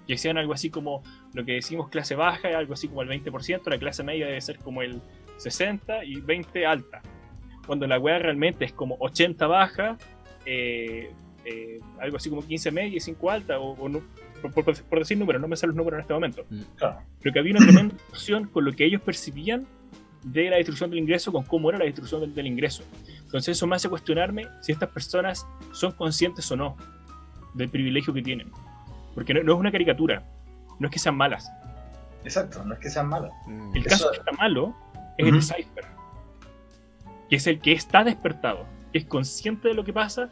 Que decían algo así como lo que decimos clase baja, algo así como el 20%, la clase media debe ser como el 60% y 20% alta. Cuando la weá realmente es como 80 baja, eh, eh, algo así como 15 media y 5 alta, o, o no- por, por- por decir números, no me salen los números en este momento. Claro. Pero que había una tremenda distorsión con lo que ellos percibían de la distribución del ingreso con cómo era la distribución del, del ingreso. Entonces eso me hace cuestionarme si estas personas son conscientes o no del privilegio que tienen. Porque no, no es una caricatura, no es que sean malas. Exacto, no es que sean malas. Mm. El Eso- caso que está malo es el de Ujú. Cypher, que es el que está despertado, que es consciente de lo que pasa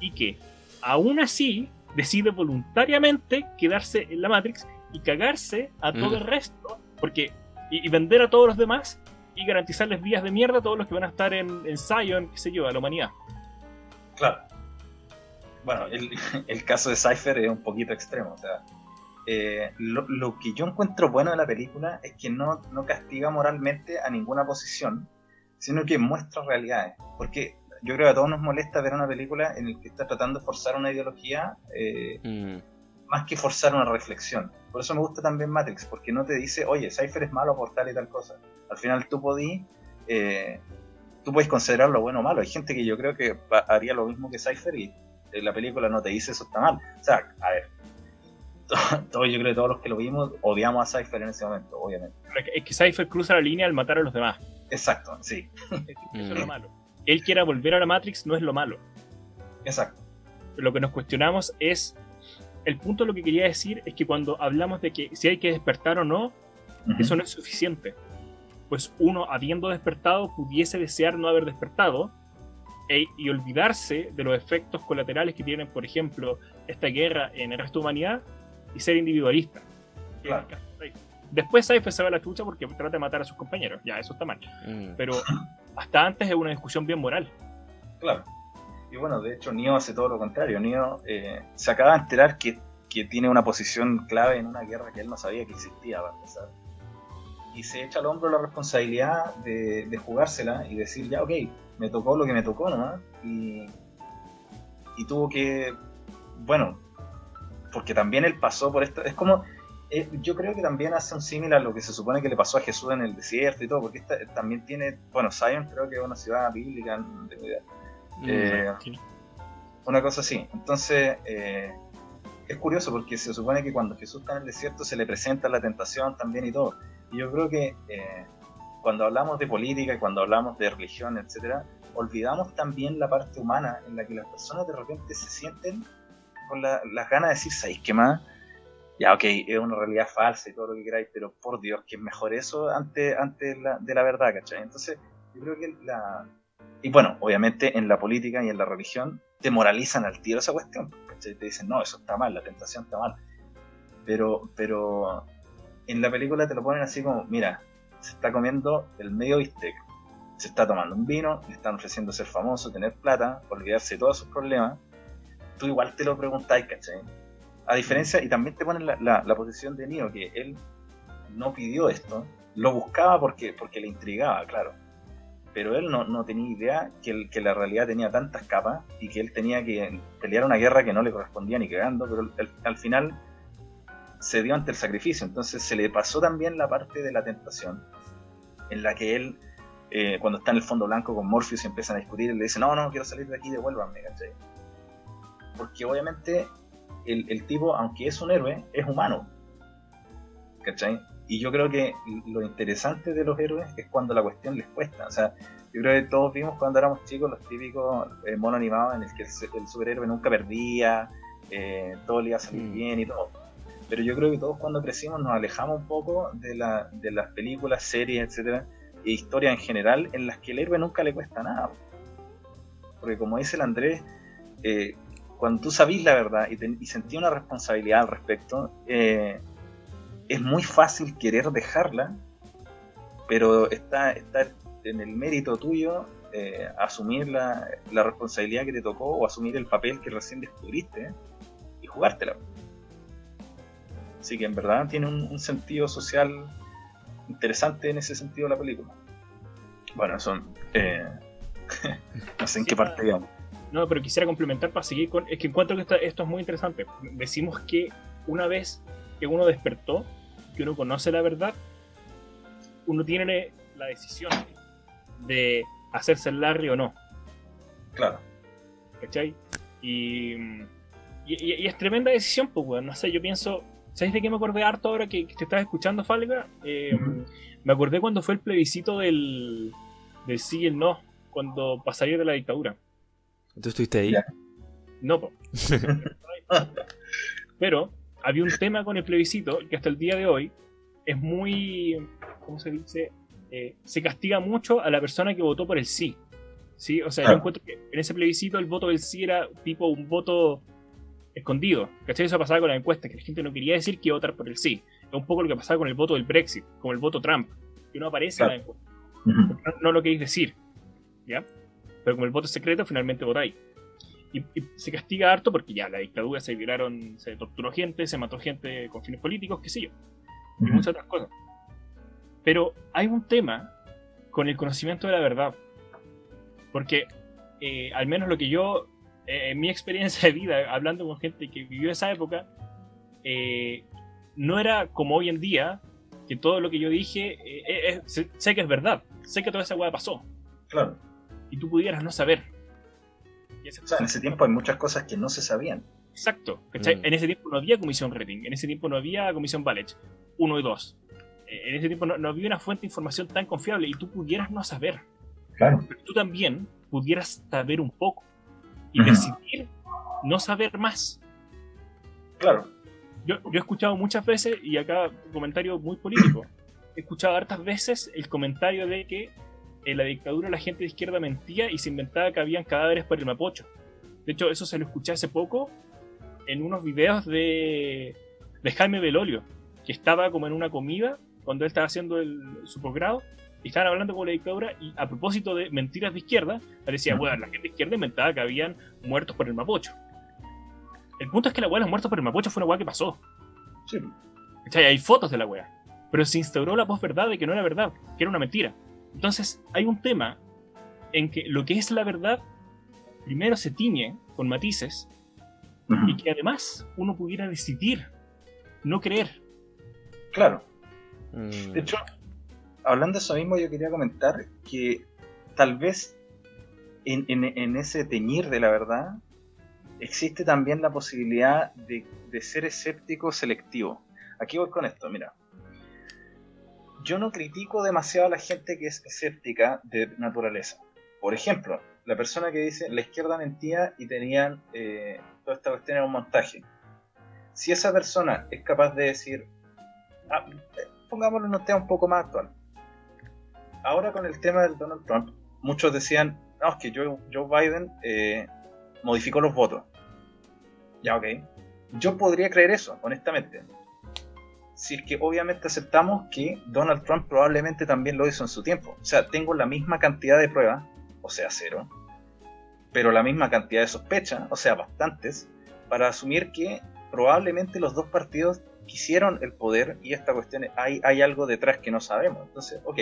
y que aún así decide voluntariamente quedarse en la Matrix y cagarse a todo Mm. el resto, porque y, y vender a todos los demás y garantizarles vías de mierda a todos los que van a estar en, en Zion, qué sé yo, a la humanidad. Claro. Bueno, el, el caso de Cypher es un poquito extremo. O sea, eh, lo, lo que yo encuentro bueno de la película es que no, no castiga moralmente a ninguna posición, sino que muestra realidades. Porque yo creo que a todos nos molesta ver una película en la que está tratando de forzar una ideología eh, Mm. más que forzar una reflexión. Por eso me gusta también Matrix, porque no te dice, oye, Cypher es malo por tal y tal cosa. Al final tú podís, eh, tú puedes considerarlo bueno o malo. Hay gente que yo creo que va- haría lo mismo que Cypher y eh, la película no te dice eso está mal. O sea, a ver, todos, yo creo que todos los que lo vimos odiamos a Cypher en ese momento, obviamente. Pero Es que Cypher cruza la línea al matar a los demás. Exacto, sí, Eso es lo Mm. malo. Él quiera volver a la Matrix no es lo malo. exacto. lo que nos cuestionamos es el punto de lo que quería decir es que cuando hablamos de que si hay que despertar o no, eso no es suficiente. Pues uno, habiendo despertado, pudiese desear no haber despertado e- y olvidarse de los efectos colaterales que tienen, por ejemplo, esta guerra en el resto de la humanidad y ser individualista. Claro. Después Cypher se va a la chucha porque trata de matar a sus compañeros. Ya, eso está mal. Mm. Pero hasta antes es una discusión bien moral. Claro. Y bueno, de hecho, Neo hace todo lo contrario. Neo eh, se acaba de enterar que, que tiene una posición clave en una guerra que él no sabía que existía, para empezar. Y se echa al hombro la responsabilidad de, de jugársela y decir, ya, ok, me tocó lo que me tocó nomás. Y, y tuvo que, bueno, porque también él pasó por esto. Es como, eh, yo creo que también hace un símil a lo que se supone que le pasó a Jesús en el desierto y todo, porque esta, también tiene, bueno, Zion creo que es una ciudad bíblica, no tengo idea. Eh, una cosa así. Entonces, eh, es curioso porque se supone que cuando Jesús está en el desierto se le presenta la tentación también y todo. Y yo creo que eh, cuando hablamos de política y cuando hablamos de religión, etcétera, olvidamos también la parte humana en la que las personas de repente se sienten con la- las ganas de decir, ¿sabéis qué más? Ya, ok, es una realidad falsa y todo lo que queráis, pero por Dios, que es mejor eso antes, antes la- de la verdad, ¿cachai? Entonces, yo creo que la, y bueno, obviamente en la política y en la religión te moralizan al tiro esa cuestión. ¿cachai? Te dicen, no, eso está mal, la tentación está mal. Pero, pero en la película te lo ponen así como, mira, se está comiendo el medio bistec, se está tomando un vino, le están ofreciendo ser famoso, tener plata, olvidarse de todos sus problemas. Tú igual te lo preguntáis, ¿cachai? A diferencia, y también te ponen la, la- posición de Neo, que él no pidió esto, lo buscaba porque, porque le intrigaba, claro pero él no, no tenía idea que, el- que la realidad tenía tantas capas y que él tenía que pelear una guerra que no le correspondía ni cagando, pero al final se dio ante el sacrificio. Entonces se le pasó también la parte de la tentación, en la que él, eh, cuando está en el fondo blanco con Morpheus y empiezan a discutir, él le dice, no, no, quiero salir de aquí, devuélvanme, ¿cachai? Porque obviamente el, el tipo, aunque es un héroe, es humano. ¿Cachai? Y yo creo que lo interesante de los héroes es cuando la cuestión les cuesta. O sea, yo creo que todos vimos cuando éramos chicos los típicos eh, monos animados en el que el, superhéroe nunca perdía, eh, todo le iba a salir Mm. bien y todo. Pero yo creo que todos cuando crecimos nos alejamos un poco de, la, de las películas, series, etcétera, e historias en general en las que el héroe nunca le cuesta nada. Porque como dice el Andrés, eh, cuando tú sabís la verdad y, y sentí una responsabilidad al respecto, eh, es muy fácil querer dejarla, pero está, está en el mérito tuyo eh, asumir la, la responsabilidad que te tocó o asumir el papel que recién descubriste y jugártela. Así que en verdad tiene un, un sentido social interesante en ese sentido la película. Bueno, son... eh, no sé en Sí, qué parte digamos. No, pero quisiera complementar para seguir con. Es que encuentro que esto, esto es muy interesante. Decimos que una vez que uno despertó, que uno conoce la verdad, uno tiene la decisión de hacerse el Larry o no. Claro. ¿Cachai? Y, y, es tremenda decisión, pues, weón. No sé, yo pienso. ¿Sabes de qué me acordé harto ahora que, que te estás escuchando, Falga? Eh. Me acordé cuando fue el plebiscito del, del sí y el no, cuando pasaría de la dictadura. ¿Tú estuviste ahí? Ya. No, po. Pero había un tema con el plebiscito que hasta el día de hoy es muy. ¿Cómo se dice? Eh, se castiga mucho a la persona que votó por el sí. ¿Sí? O sea, yo encuentro que en ese plebiscito el voto del sí era tipo un voto escondido. ¿Cachai? Eso pasaba con la encuesta, que la gente no quería decir que iba a votar por el sí. Es un poco lo que pasaba con el voto del Brexit, como el voto Trump, que no aparece en la encuesta no, no lo queréis decir. ¿Ya? Pero como el voto es secreto, finalmente votáis. Y, y se castiga harto porque ya la dictadura se violaron, se torturó gente, se mató gente con fines políticos, qué sé yo. Y Ujú. muchas otras cosas. Pero hay un tema con el conocimiento de la verdad. Porque, eh, al menos lo que yo, eh, en mi experiencia de vida, hablando con gente que vivió esa época, eh, no era como hoy en día, que todo lo que yo dije, eh, eh, eh, sé, que es verdad, sé que toda esa weá pasó, Claro. Y tú pudieras no saber. O sea, en ese tiempo hay muchas cosas que no se sabían. Exacto. ¿cachai? Mm. En ese tiempo no había comisión rating, en ese tiempo no había comisión Balech 1 y 2. Eh, En ese tiempo no, no había una fuente de información tan confiable y tú pudieras no saber. Claro. Pero tú también pudieras saber un poco y Ujú. decidir no saber más. Claro. Yo, yo he escuchado muchas veces, y acá un comentario muy político, he escuchado hartas veces el comentario de que en la dictadura la gente de izquierda mentía y se inventaba que habían cadáveres por el Mapocho. De hecho, eso se lo escuché hace poco en unos videos de, de Jaime Belolio, que estaba como en una comida cuando él estaba haciendo el, su posgrado, y estaban hablando con la dictadura, y a propósito de mentiras de izquierda, él decía, bueno, la gente de izquierda inventaba que habían muertos por el Mapocho. El punto es que la weá de los muertos por el Mapocho fue una weá que pasó. Sí. Hay fotos de la wea. Pero se instauró la posverdad de que no era verdad, que era una mentira. Entonces, hay un tema en que lo que es la verdad primero se tiñe con matices y que además uno pudiera decidir no creer. Claro. Mm. De hecho, hablando de eso mismo, yo quería comentar que tal vez en, en- en ese teñir de la verdad existe también la posibilidad de, de ser escéptico selectivo. Aquí voy con esto, mira. Yo no critico demasiado a la gente que es escéptica de naturaleza. Por ejemplo, la persona que dice la izquierda mentía y tenían eh, toda esta cuestión en un montaje. Si esa persona es capaz de decir, ah, pongámoslo en un tema un poco más actual. Ahora con el tema del Donald Trump, muchos decían, no, es que Joe, Joe Biden eh, modificó los votos. Ya, ok. Yo podría creer eso, honestamente. Si es que obviamente aceptamos que Donald Trump probablemente también lo hizo en su tiempo. O sea, tengo la misma cantidad de pruebas, o sea, cero, pero la misma cantidad de sospechas, o sea, bastantes, para asumir que probablemente los dos partidos quisieron el poder y esta cuestión hay, hay algo detrás que no sabemos. Entonces, ok,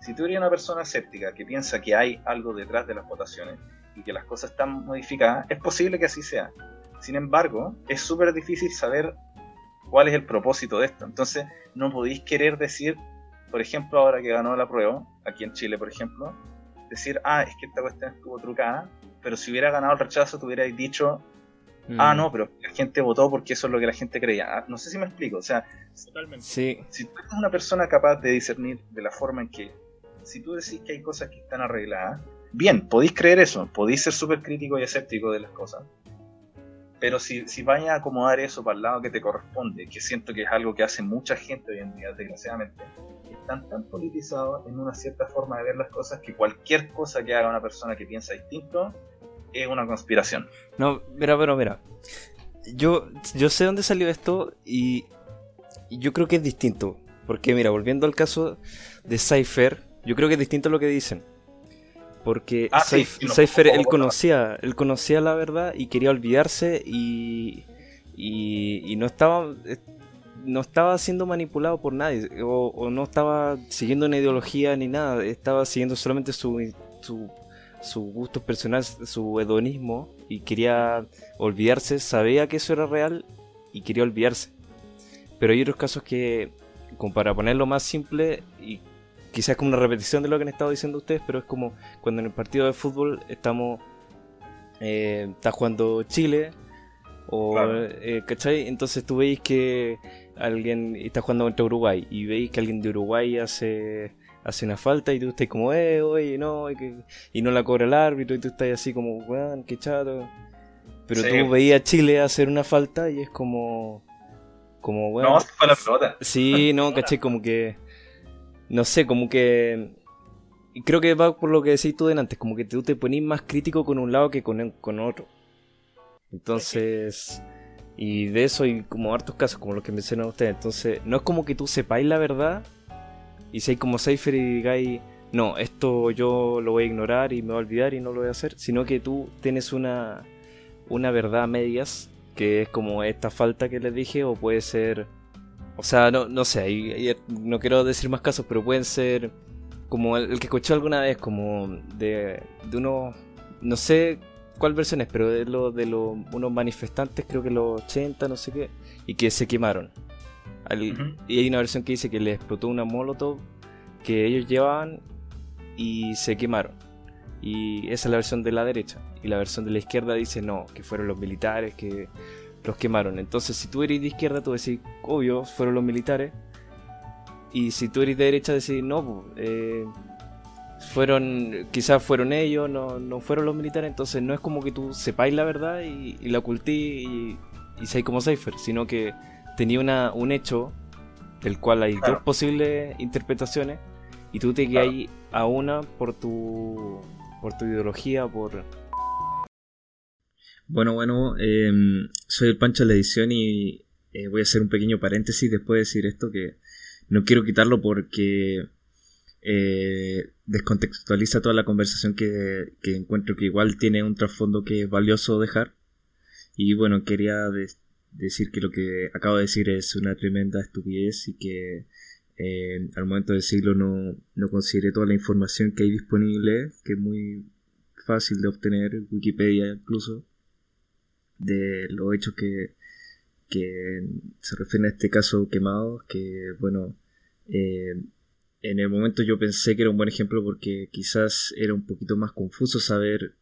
si tú eres una persona escéptica que piensa que hay algo detrás de las votaciones y que las cosas están modificadas, es posible que así sea. Sin embargo, es súper difícil saber cuál es el propósito de esto. Entonces, no podéis querer decir, por ejemplo, ahora que ganó la prueba, aquí en Chile, por ejemplo, decir, ah, es que esta cuestión estuvo trucada, pero si hubiera ganado el rechazo, te hubierais dicho, Mm. Ah, no, pero la gente votó porque eso es lo que la gente creía. Ah, no sé si me explico. O sea, Totalmente. Sí, si tú eres una persona capaz de discernir de la forma en que, si tú decís que hay cosas que están arregladas, bien, podéis creer eso, podéis ser súper crítico y escéptico de las cosas. Pero si, si vayas a acomodar eso para el lado que te corresponde, que siento que es algo que hace mucha gente hoy en día, desgraciadamente, están tan politizados en una cierta forma de ver las cosas que cualquier cosa que haga una persona que piensa distinto es una conspiración. No, mira, pero mira. Yo, yo sé dónde salió esto y, yo creo que es distinto. Porque, mira, volviendo al caso de Cypher, yo creo que es distinto lo que dicen. Porque Ah, sí, él conocía, él conocía la verdad y quería olvidarse y, y, y no estaba eh, no estaba siendo manipulado por nadie o, o no estaba siguiendo una ideología ni nada, estaba siguiendo solamente su, su, su gusto personal, su hedonismo y quería olvidarse, sabía que eso era real y quería olvidarse. Pero hay otros casos que, como para ponerlo más simple y quizás como una repetición de lo que han estado diciendo ustedes, pero es como cuando en el partido de fútbol estamos, eh, está jugando Chile, o, Claro. eh, ¿cachai? Entonces tú veis que alguien está jugando contra Uruguay y veis que alguien de Uruguay hace hace una falta y tú estás como, eh, oye, no, y, que- y no la cobra el árbitro y tú estás así como, weón, qué chato. Pero Sí. tú veías a Chile hacer una falta y es como, como, weón. No, se fue la pelota. Sí, no, caché, como que. No sé, como que. Creo que va por lo que decís tú de antes, como que tú te ponís más crítico con un lado que con, con otro. Entonces. Y de eso hay como hartos casos, como los que mencionan ustedes. Entonces, no es como que tú sepáis la verdad y seáis como Cypher y digáis, no, esto yo lo voy a ignorar y me voy a olvidar y no lo voy a hacer, sino que tú tienes una, una verdad a medias, que es como esta falta que les dije, o puede ser o sea, no, no sé, ahí- ahí no quiero decir más casos, pero pueden ser como el, el que escuché alguna vez, como de, de unos, no sé cuál versión es, pero de, lo, de lo- unos manifestantes, creo que los 80, no sé qué, y que se quemaron. Al-. Y hay una versión que dice que les explotó una molotov que ellos llevaban y se quemaron. Y esa es la versión de la derecha. Y la versión de la izquierda dice no, que fueron los militares que los quemaron. Entonces, si tú eres de izquierda, tú decís, obvio, fueron los militares. Y si tú eres de derecha, decís, no, eh, fueron, quizás fueron ellos, no, no fueron los militares. Entonces, no es como que tú sepáis la verdad y, y la ocultí y, y seáis como Cypher, sino que tenía una, un hecho del cual hay Claro. dos posibles interpretaciones y tú te Claro. quedas a una por tu, por tu ideología, por, bueno, bueno, eh, soy el Pancho de la edición y eh, voy a hacer un pequeño paréntesis después de decir esto que no quiero quitarlo porque eh, descontextualiza toda la conversación que, que encuentro que igual tiene un trasfondo que es valioso dejar. Y bueno, quería de- decir que lo que acabo de decir es una tremenda estupidez y que eh, al momento de decirlo no, no consideré toda la información que hay disponible, que es muy fácil de obtener, Wikipedia incluso de los hechos que, que se refieren a este caso quemado, que bueno, eh, en el momento yo pensé que era un buen ejemplo porque quizás era un poquito más confuso saber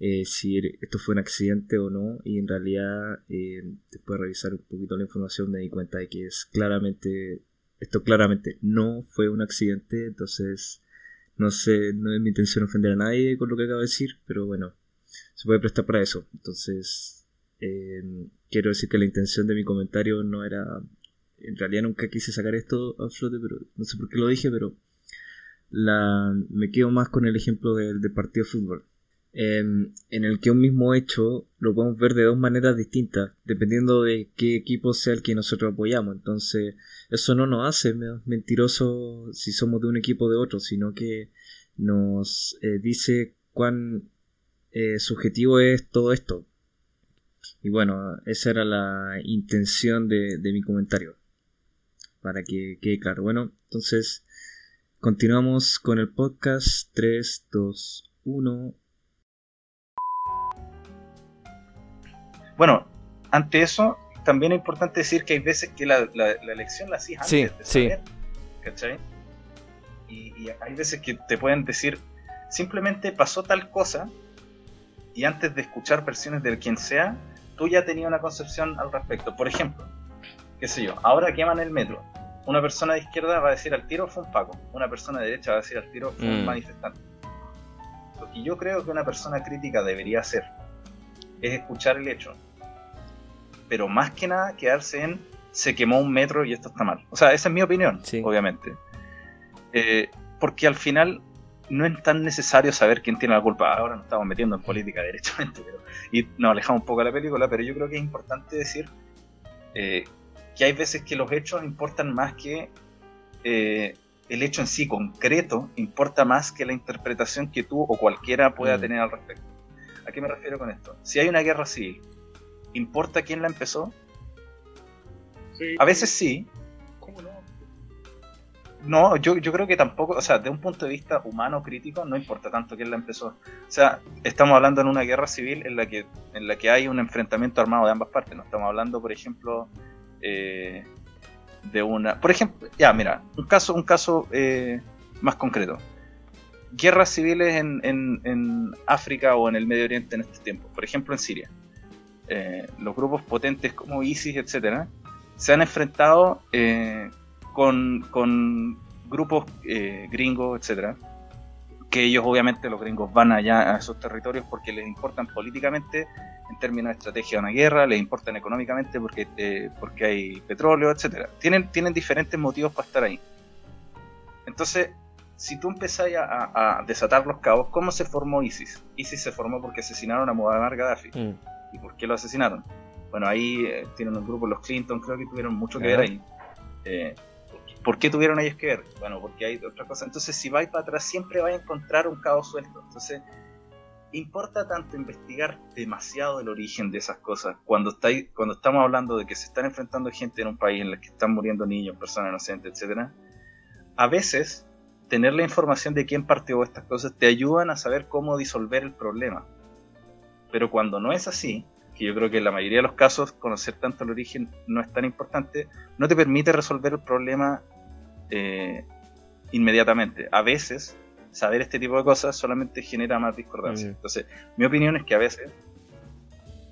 eh, si er- esto fue un accidente o no, y en realidad eh, después de revisar un poquito la información me di cuenta de que es claramente, esto claramente no fue un accidente, entonces no sé, no es mi intención ofender a nadie con lo que acabo de decir, pero bueno, se puede prestar para eso. Entonces, eh, quiero decir que la intención de mi comentario no era. En realidad nunca quise sacar esto a flote, pero no sé por qué lo dije, pero la, me quedo más con el ejemplo del, partido de fútbol. eh, en el que un mismo hecho lo podemos ver de dos maneras distintas, dependiendo de qué equipo sea el que nosotros apoyamos. Entonces, eso no nos hace me- mentirosos si somos de un equipo o de otro, sino que nos eh, dice cuán eh, subjetivo es todo esto. Y bueno, esa era la intención de, de mi comentario. Para que quede claro. Bueno, entonces continuamos con el podcast 3, 2, 1. Bueno, ante eso, también es importante decir que hay veces que la, la- la elección la hacías Sí, antes de sí. saber, ¿cachai? Y, y hay veces que te pueden decir, simplemente pasó tal cosa, y antes de escuchar versiones de quien sea, tú ya tenías una concepción al respecto. Por ejemplo, qué sé yo, ahora queman el metro. Una persona de izquierda va a decir al tiro fue un Paco, una persona de derecha va a decir al tiro fue un Mm. manifestante. Lo que yo creo que una persona crítica debería hacer es escuchar el hecho, pero más que nada quedarse en se quemó un metro y esto está mal. O sea, esa es mi opinión, Sí. obviamente. Eh, porque al final no es tan necesario saber quién tiene la culpa. Ahora nos estamos metiendo en política derechamente, pero, y nos alejamos un poco de la película, pero yo creo que es importante decir eh, que hay veces que los hechos importan más que eh, el hecho en sí concreto, importa más que la interpretación que tú o cualquiera pueda Mm. tener al respecto. ¿A qué me refiero con esto? Si hay una guerra civil, ¿importa quién la empezó? Sí. A veces sí. No, yo, yo creo que tampoco, o sea, de un punto de vista humano crítico, no importa tanto quién la empezó. O sea, estamos hablando en una guerra civil en la que, en la que hay un enfrentamiento armado de ambas partes. No estamos hablando, por ejemplo, eh, de una. Por ejemplo, ya, mira, un caso, un caso eh, más concreto. Guerras civiles en, en, en África o en el Medio Oriente en estos tiempos. Por ejemplo, en Siria. Eh, los grupos potentes como ISIS, etcétera, se han enfrentado eh, con, con grupos eh, gringos, etcétera, que ellos obviamente los gringos van allá a esos territorios porque les importan políticamente en términos de estrategia de una guerra, les importan económicamente porque, eh, porque hay petróleo, etcétera. Tienen, tienen diferentes motivos para estar ahí. Entonces, si tú empezás a, a- desatar los cabos, ¿cómo se formó ISIS? ISIS se formó porque asesinaron a Muammar Gaddafi. Mm. ¿Y por qué lo asesinaron? Bueno, ahí eh, tienen un grupo, los Clinton, creo que tuvieron mucho que ver ahí. Eh, ¿Por qué tuvieron ellos que ver? Bueno, porque hay otra cosa. Entonces, si vais para atrás, siempre vais a encontrar un cabo suelto. Entonces, importa tanto investigar demasiado el origen de esas cosas cuando, estáis, cuando estamos hablando de que se están enfrentando gente en un país en el que están muriendo niños, personas inocentes, etcétera. A veces, tener la información de quién partió estas cosas te ayudan a saber cómo disolver el problema. Pero cuando no es así, que yo creo que en la mayoría de los casos conocer tanto el origen no es tan importante, no te permite resolver el problema eh, inmediatamente. A veces, saber este tipo de cosas solamente genera más discordancia. Entonces, mi opinión es que a veces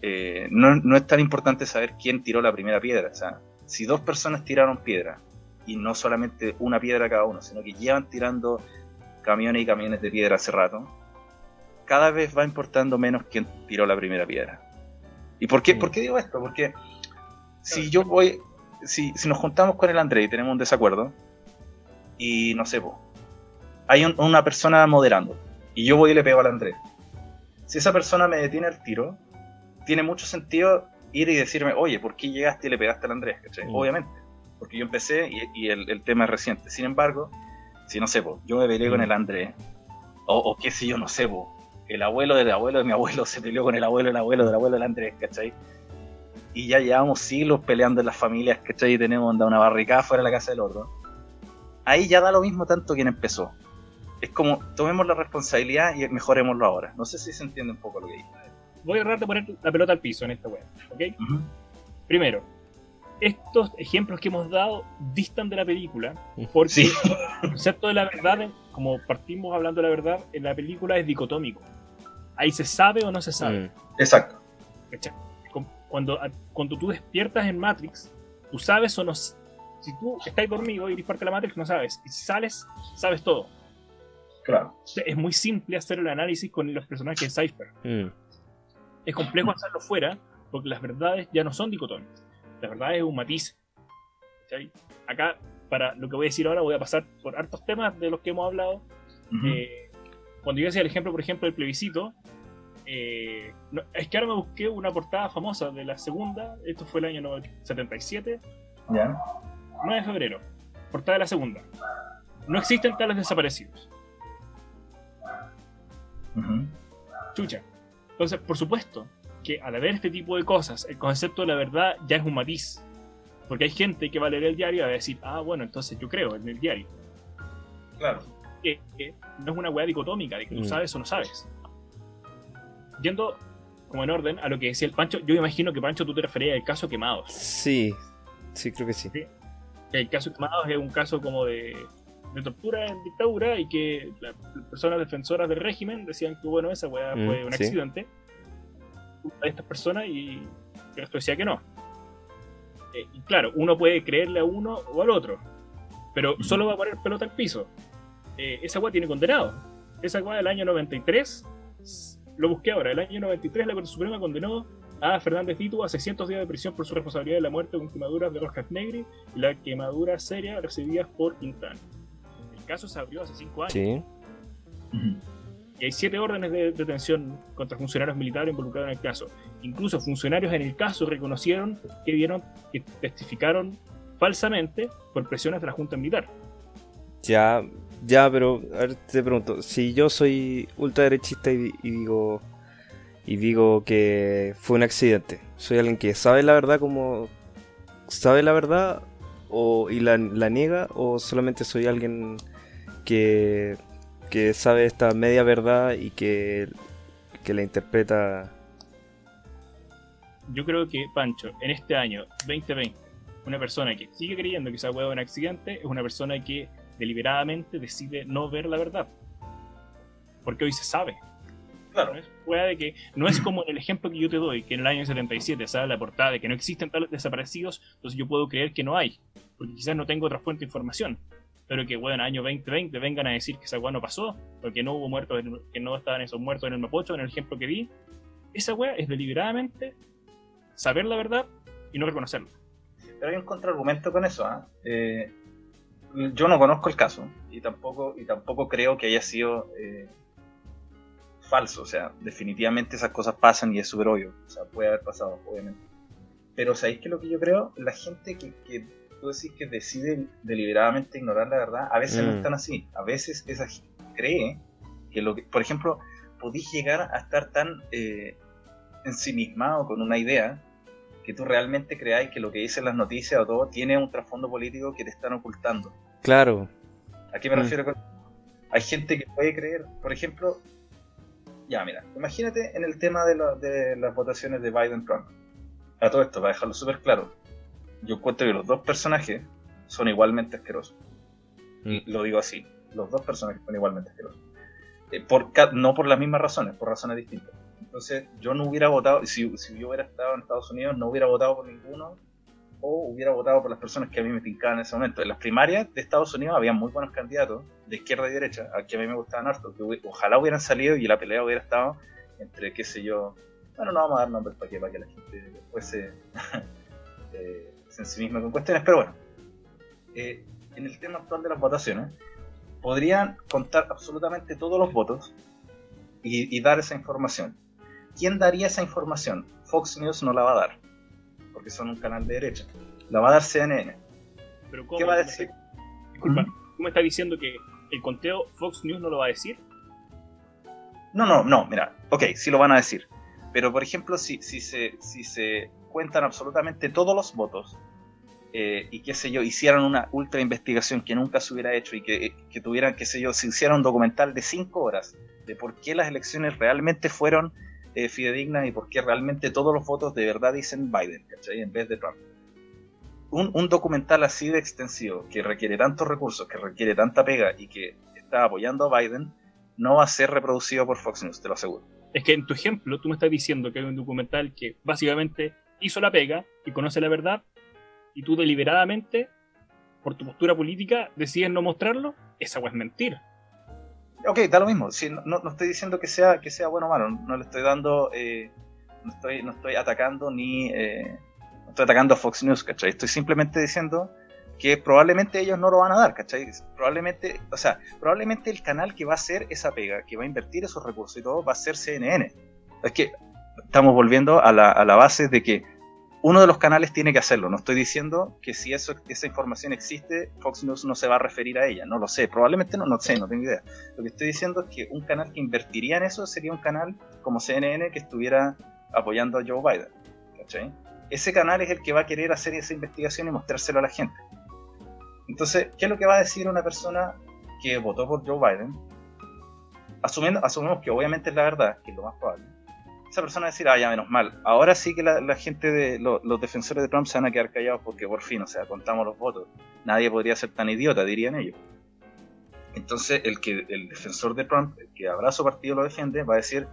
eh, no, no es tan importante saber quién tiró la primera piedra. O sea, si dos personas tiraron piedra, y no solamente una piedra cada uno, sino que llevan tirando camiones y camiones de piedra hace rato, cada vez va importando menos quién tiró la primera piedra. ¿Y por qué, por qué digo esto? Porque si yo voy, si, si nos juntamos con el André y tenemos un desacuerdo, y no sé, po, hay un- una persona moderando, y yo voy y le pego al Andrés. Si esa persona me detiene el tiro, tiene mucho sentido ir y decirme, oye, ¿por qué llegaste y le pegaste al Andrés? ¿Cachai? Mm. Obviamente, porque yo empecé y, y el, el tema es reciente. Sin embargo, si no sé, po, yo me peleé con Mm. el Andrés, o, o qué sé yo, no sé, po, el abuelo del abuelo de mi abuelo se peleó con el abuelo del abuelo del abuelo del Andrés, ¿cachai? Y ya llevamos siglos peleando en las familias, ¿cachai? Y tenemos una barricada fuera de la casa del otro. Ahí ya da lo mismo tanto quien empezó. Es como, tomemos la responsabilidad y mejorémoslo ahora. No sé si se entiende un poco lo que dije. Voy a tratar de poner la pelota al piso en esta web, ¿ok? Primero, estos ejemplos que hemos dado distan de la película porque Sí. el concepto de la verdad, como partimos hablando de la verdad, en la película es dicotómico. Ahí se sabe o no se sabe. Mm. Exacto. Cuando, cuando tú despiertas en Matrix, tú sabes o no. Si tú estás dormido y eres parte de la Matrix, no sabes. Y si sales, sabes todo. Claro. Es muy simple hacer el análisis con los personajes de Cypher. Mm. Es complejo hacerlo fuera porque las verdades ya no son dicotómicas. La verdad es un matiz. ¿cachai? Acá, para lo que voy a decir ahora, voy a pasar por hartos temas de los que hemos hablado. Eh, cuando yo hacía el ejemplo, por ejemplo, del plebiscito, eh, no- es que ahora me busqué una portada famosa de la segunda, esto fue el año no- 77, Ya. 9 de febrero, portada de la segunda. No existen tales desaparecidos. Chucha. Entonces, por supuesto que al haber este tipo de cosas, el concepto de la verdad ya es un matiz. Porque hay gente que va a leer el diario y va a decir, ah, bueno, entonces yo creo en el diario. Claro. que, que no es una weá dicotómica de que tú Mm. sabes o no sabes. Yendo como en orden a lo que decía el Pancho, yo imagino que Pancho tú te referías al caso Quemados. Sí, sí, creo que sí. El caso Quemados es un caso como de, de tortura en dictadura y que las personas defensoras del régimen decían que bueno, esa weá Mm, fue un sí. accidente. A estas personas y el resto decía que no. Eh, y claro, uno puede creerle a uno o al otro, pero solo va a poner pelota al piso. Eh, esa weá tiene condenado. Esa weá del año 93, lo busqué ahora, el año 93 la Corte Suprema condenó a Fernández Tito a 600 días de prisión por su responsabilidad de la muerte con quemaduras de roscas negras y la quemadura seria recibidas por Quintana. El caso se abrió hace 5 años. Sí. Y hay siete órdenes de detención contra funcionarios militares involucrados en el caso. Incluso funcionarios en el caso reconocieron que vieron que testificaron falsamente por presiones de la Junta Militar. Ya, ya, pero a ver, te pregunto, si yo soy ultraderechista y, y digo y digo que fue un accidente, soy alguien que sabe la verdad como sabe la verdad o y la, niega o solamente soy alguien que que sabe esta media verdad y que que la interpreta Yo creo que, Pancho, en este año 2020, una persona que sigue creyendo que se ha huevo un accidente es una persona que deliberadamente decide no ver la verdad. Porque hoy se sabe. Claro. No es, hueá de que, no es como en el ejemplo que yo te doy, que en el año 77 sale la portada de que no existen tales desaparecidos, entonces yo puedo creer que no hay, porque quizás no tengo otra fuente de información. Pero que, bueno, año 2020 vengan a decir que esa weá no pasó, o que no hubo muertos, que no estaban esos muertos en el Mapocho, en el ejemplo que di, esa weá es deliberadamente saber la verdad y no reconocerla. Pero hay un contraargumento con eso. ¿ah? Eh, yo no conozco el caso y tampoco, y tampoco creo que haya sido eh, falso. O sea, definitivamente esas cosas pasan y es súper obvio. O sea, puede haber pasado, obviamente. Pero ¿sabéis que lo que yo creo? La gente que, que tú decís que decide deliberadamente ignorar la verdad, a veces no Mm. están así. A veces esa gente cree que lo que, por ejemplo, podéis llegar a estar tan eh, ensimismado con una idea que tú realmente creáis que lo que dicen las noticias o todo tiene un trasfondo político que te están ocultando. claro ¿A qué me Mm. refiero con Hay gente que puede creer, por ejemplo, ya mira, imagínate en el tema de, la- de las votaciones de Biden-Trump. A todo esto, para dejarlo súper claro, yo encuentro que los dos personajes son igualmente asquerosos. Y lo digo así, los dos personajes son igualmente asquerosos. Eh, por, no por las mismas razones, por razones distintas. Entonces, yo no hubiera votado, si, si yo hubiera estado en Estados Unidos, no hubiera votado por ninguno o hubiera votado por las personas que a mí me tincaban en ese momento. En las primarias de Estados Unidos había muy buenos candidatos de izquierda y derecha, a que a mí me gustaban harto, que ojalá hubieran salido y la pelea hubiera estado entre, qué sé yo, bueno, no vamos a dar nombres para que, para que la gente después se, eh, se con cuestiones, pero bueno, eh, en el tema actual de las votaciones, podrían contar absolutamente todos los votos y, y dar esa información. ¿Quién daría esa información? Fox News no la va a dar, porque son un canal de derecha. La va a dar CNN. Pero ¿cómo? ¿Qué va a decir? Disculpa. ¿tú me estás diciendo que el conteo Fox News no lo va a decir? No, no, no, mira, ok, sí lo van a decir. Pero por ejemplo, si, si, se, si se cuentan absolutamente todos los votos eh, y qué sé yo, hicieran una ultra investigación que nunca se hubiera hecho y que, que tuvieran, qué sé yo, si hicieran un documental de cinco horas de por qué las elecciones realmente fueron eh, fidedignas y por qué realmente todos los votos de verdad dicen Biden, ¿cachai? En vez de Trump. Un, documental así de extensivo, que requiere tantos recursos, que requiere tanta pega y que está apoyando a Biden, no va a ser reproducido por Fox News, te lo aseguro. Es que en tu ejemplo tú me estás diciendo que hay un documental que básicamente hizo la pega y conoce la verdad y tú deliberadamente, por tu postura política, decides no mostrarlo. Esa es mentira. Ok, da lo mismo. No estoy diciendo que sea, que sea bueno o malo. No le estoy dando. eh, no, estoy, no estoy atacando ni. eh, no estoy atacando a Fox News, ¿cachai? Estoy simplemente diciendo que probablemente ellos no lo van a dar, ¿cachai? Probablemente. O sea, probablemente el canal que va a hacer esa pega, que va a invertir esos recursos y todo, va a ser CNN. Es que estamos volviendo a la, a la base de que uno de los canales tiene que hacerlo. No estoy diciendo que si eso, esa información existe, Fox News no se va a referir a ella. No lo sé. Probablemente no, no sé, no tengo idea. Lo que estoy diciendo es que un canal que invertiría en eso sería un canal como CNN que estuviera apoyando a Joe Biden. ¿cachai? Ese canal es el que va a querer hacer esa investigación y mostrárselo a la gente. Entonces, ¿qué es lo que va a decir una persona que votó por Joe Biden? Asumiendo, asumimos que obviamente es la verdad, que es lo más probable. Esa persona va a decir, ah, ya menos mal. Ahora sí que la, gente de lo- los defensores de Trump se van a quedar callados porque por fin, o sea, contamos los votos. Nadie podría ser tan idiota, dirían ellos. Entonces, el que el defensor de Trump, el que habrá su partido lo defiende, va a decir,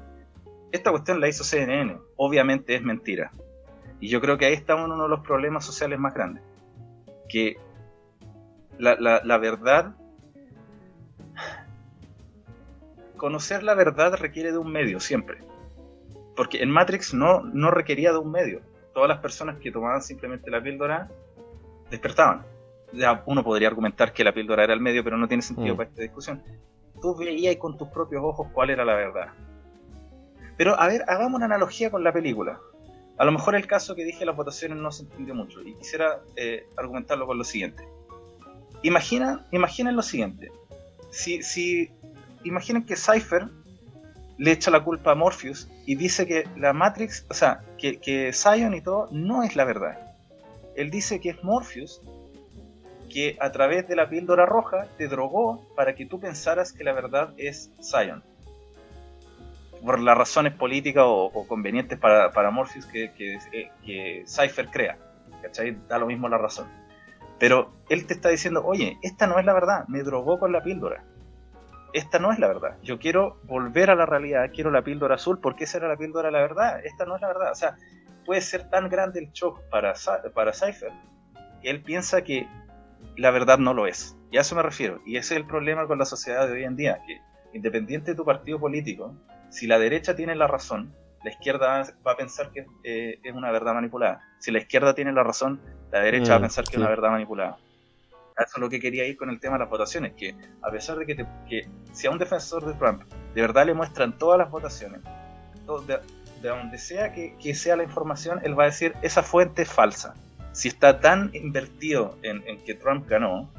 esta cuestión la hizo CNN, obviamente es mentira. Y yo creo que ahí en uno de los problemas sociales más grandes. Que la, la verdad conocer la verdad requiere de un medio siempre. Porque en Matrix no, no requería de un medio. Todas las personas que tomaban simplemente la píldora despertaban. Ya uno podría argumentar que la píldora era el medio, pero no tiene sentido Mm. para esta discusión. Tú veías con tus propios ojos cuál era la verdad. Pero a ver, hagamos una analogía con la película. A lo mejor el caso que dije en las votaciones no se entendió mucho y quisiera eh, argumentarlo con lo siguiente. Imagina, imaginen lo siguiente. Si, si imaginen que Cypher le echa la culpa a Morpheus y dice que la Matrix, o sea, que, que Zion y todo no es la verdad. Él dice que es Morpheus que a través de la píldora roja te drogó para que tú pensaras que la verdad es Zion. Por las razones políticas o, o convenientes para, Morpheus que, que, eh, que Cypher crea. ¿Cachai? Da lo mismo la razón. Pero él te está diciendo, oye, esta no es la verdad, me drogó con la píldora. Esta no es la verdad. Yo quiero volver a la realidad, quiero la píldora azul, porque esa era la píldora la verdad. Esta no es la verdad. O sea, puede ser tan grande el shock para, para Cypher que él piensa que la verdad no lo es. Y a eso me refiero. Y ese es el problema con la sociedad de hoy en día, que independiente de tu partido político, si la derecha tiene la razón, la izquierda va- a pensar que eh, es una verdad manipulada. Si la izquierda tiene la razón, la derecha va a pensar que sí. es una verdad manipulada. A eso es lo que quería ir con el tema de las votaciones, que a pesar de que, te- que si a un defensor de Trump de verdad le muestran todas las votaciones, de, de donde sea que, que sea la información, él va a decir, esa fuente es falsa. Si está tan invertido en, en que Trump ganó,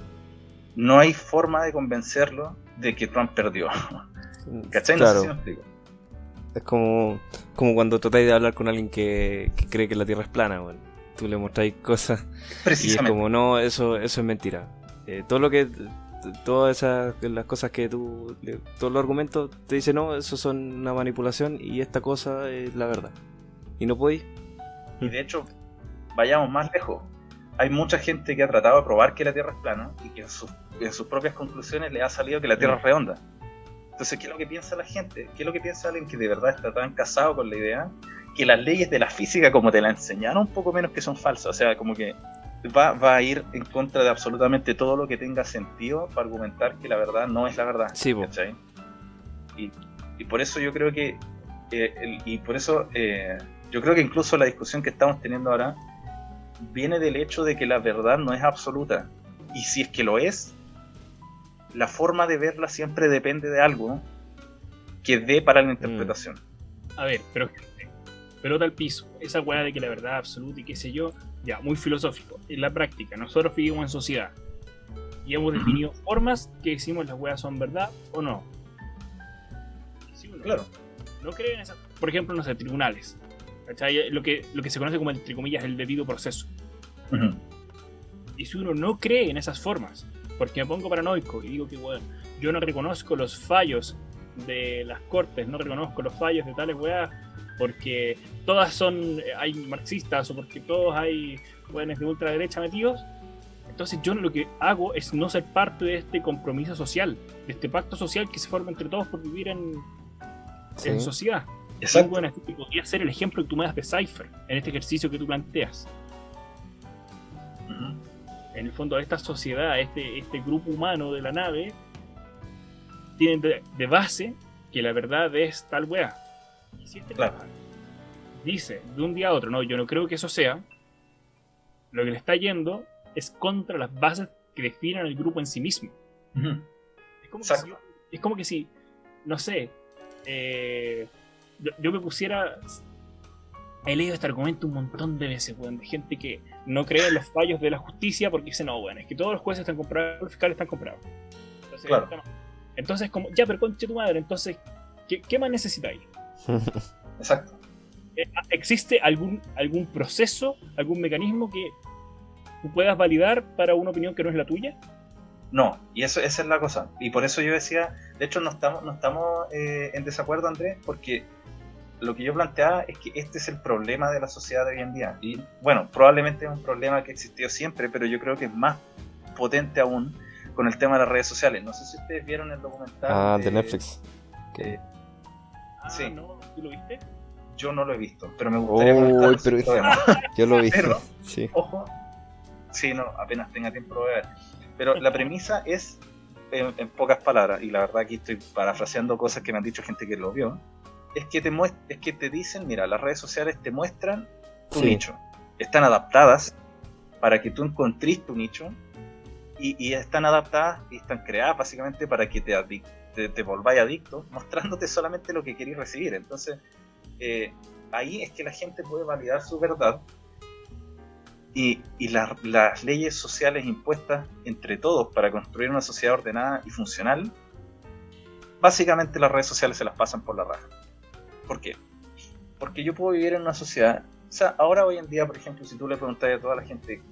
no hay forma de convencerlo de que Trump perdió. ¿Cachai? No sé Claro. si me explico. Es como, como cuando tratáis de hablar con alguien que, que cree que la Tierra es plana, weón. Tú le mostráis cosas y es Precisamente. como, no, eso, eso es mentira. Eh, todo lo que, todas esas, las cosas que tú, todos los argumentos te dicen, no, eso son una manipulación y esta cosa es la verdad. Y no podéis. Y de hecho, vayamos más lejos. Hay mucha gente que ha tratado de probar que la Tierra es plana y que en sus, en sus propias conclusiones le ha salido que la Tierra es redonda. Entonces, ¿qué es lo que piensa la gente? ¿Qué es lo que piensa alguien que de verdad está tan casado con la idea que las leyes de la física, como te la enseñaron, un poco menos que son falsas? O sea, como que va, va a ir en contra de absolutamente todo lo que tenga sentido para argumentar que la verdad no es la verdad. Sí. Y, y por eso yo creo que eh, el- y por eso eh, yo creo que incluso la discusión que estamos teniendo ahora viene del hecho de que la verdad no es absoluta y si es que lo es la forma de verla siempre depende de algo que dé para la interpretación A ver, pero pelota al piso. Esa weá de que la verdad absoluta y qué sé yo, ya, muy filosófico. En la práctica, nosotros vivimos en sociedad y hemos definido formas que decimos las weas son verdad o no. Claro No creen en esas. Por ejemplo, no sé, tribunales. ¿Cachai? Lo que, lo que se conoce como, entre comillas, el debido proceso. Ujú. Y si uno no cree en esas formas, porque me pongo paranoico y digo que, bueno, yo no reconozco los fallos de las cortes, no reconozco los fallos de tales weas, porque todas son, hay marxistas o porque todos hay weones de ultraderecha metidos, entonces yo lo que hago es no ser parte de este compromiso social, de este pacto social que se forma entre todos por vivir en, en Sí. sociedad. Y exacto bueno, este podría ser el ejemplo que tú me das de Cypher en este ejercicio que tú planteas. En el fondo esta sociedad, este, este grupo humano de la nave, tienen de, de base que la verdad es tal weá. Y si este Claro. dice de un día a otro, no, yo no creo que eso sea, lo que le está yendo es contra las bases que definen el grupo en sí mismo. Es como, que si, es como que si, no sé, eh, yo, yo me pusiera. He leído este argumento un montón de veces, weón, de gente que no cree en los fallos de la justicia porque dice, no, weón, es que todos los jueces están comprados, los fiscales están comprados. Entonces, Claro. entonces como, ya, pero conche tu madre, entonces, ¿qué, qué más necesitáis? Exacto Eh, ¿Existe algún, algún proceso, algún mecanismo que tú puedas validar para una opinión que no es la tuya? No, y eso, esa es la cosa. Y por eso yo decía, de hecho no estamos, no estamos eh, en desacuerdo, Andrés, porque lo que yo planteaba es que este es el problema de la sociedad de hoy en día. Y bueno, probablemente es un problema que existió siempre, pero yo creo que es más potente aún con el tema de las redes sociales. No sé si ustedes vieron el documental. Ah, de Netflix. eh, Ah, Sí. no, ¿tú lo viste? Yo no lo he visto, pero me gustaría comentarlo, pero-. Yo lo vi. Pero- Sí. Ojo. Sí, no, apenas tenga tiempo lo voy a ver. Pero la premisa es, en, en pocas palabras, y la verdad aquí estoy parafraseando cosas que me han dicho gente que lo vio, es que te muest- es que te dicen, mira, las redes sociales te muestran tu Sí. nicho. Están adaptadas para que tú encontrís tu nicho y, y están adaptadas y están creadas básicamente para que te, te, volváis adicto, mostrándote solamente lo que queréis recibir. Entonces, eh, ahí es que la gente puede validar su verdad y, y la- las leyes sociales impuestas entre todos para construir una sociedad ordenada y funcional, básicamente las redes sociales se las pasan por la raja. ¿Por qué? Porque yo puedo vivir en una sociedad, o sea, ahora hoy en día, por ejemplo, si tú le preguntas a toda la gente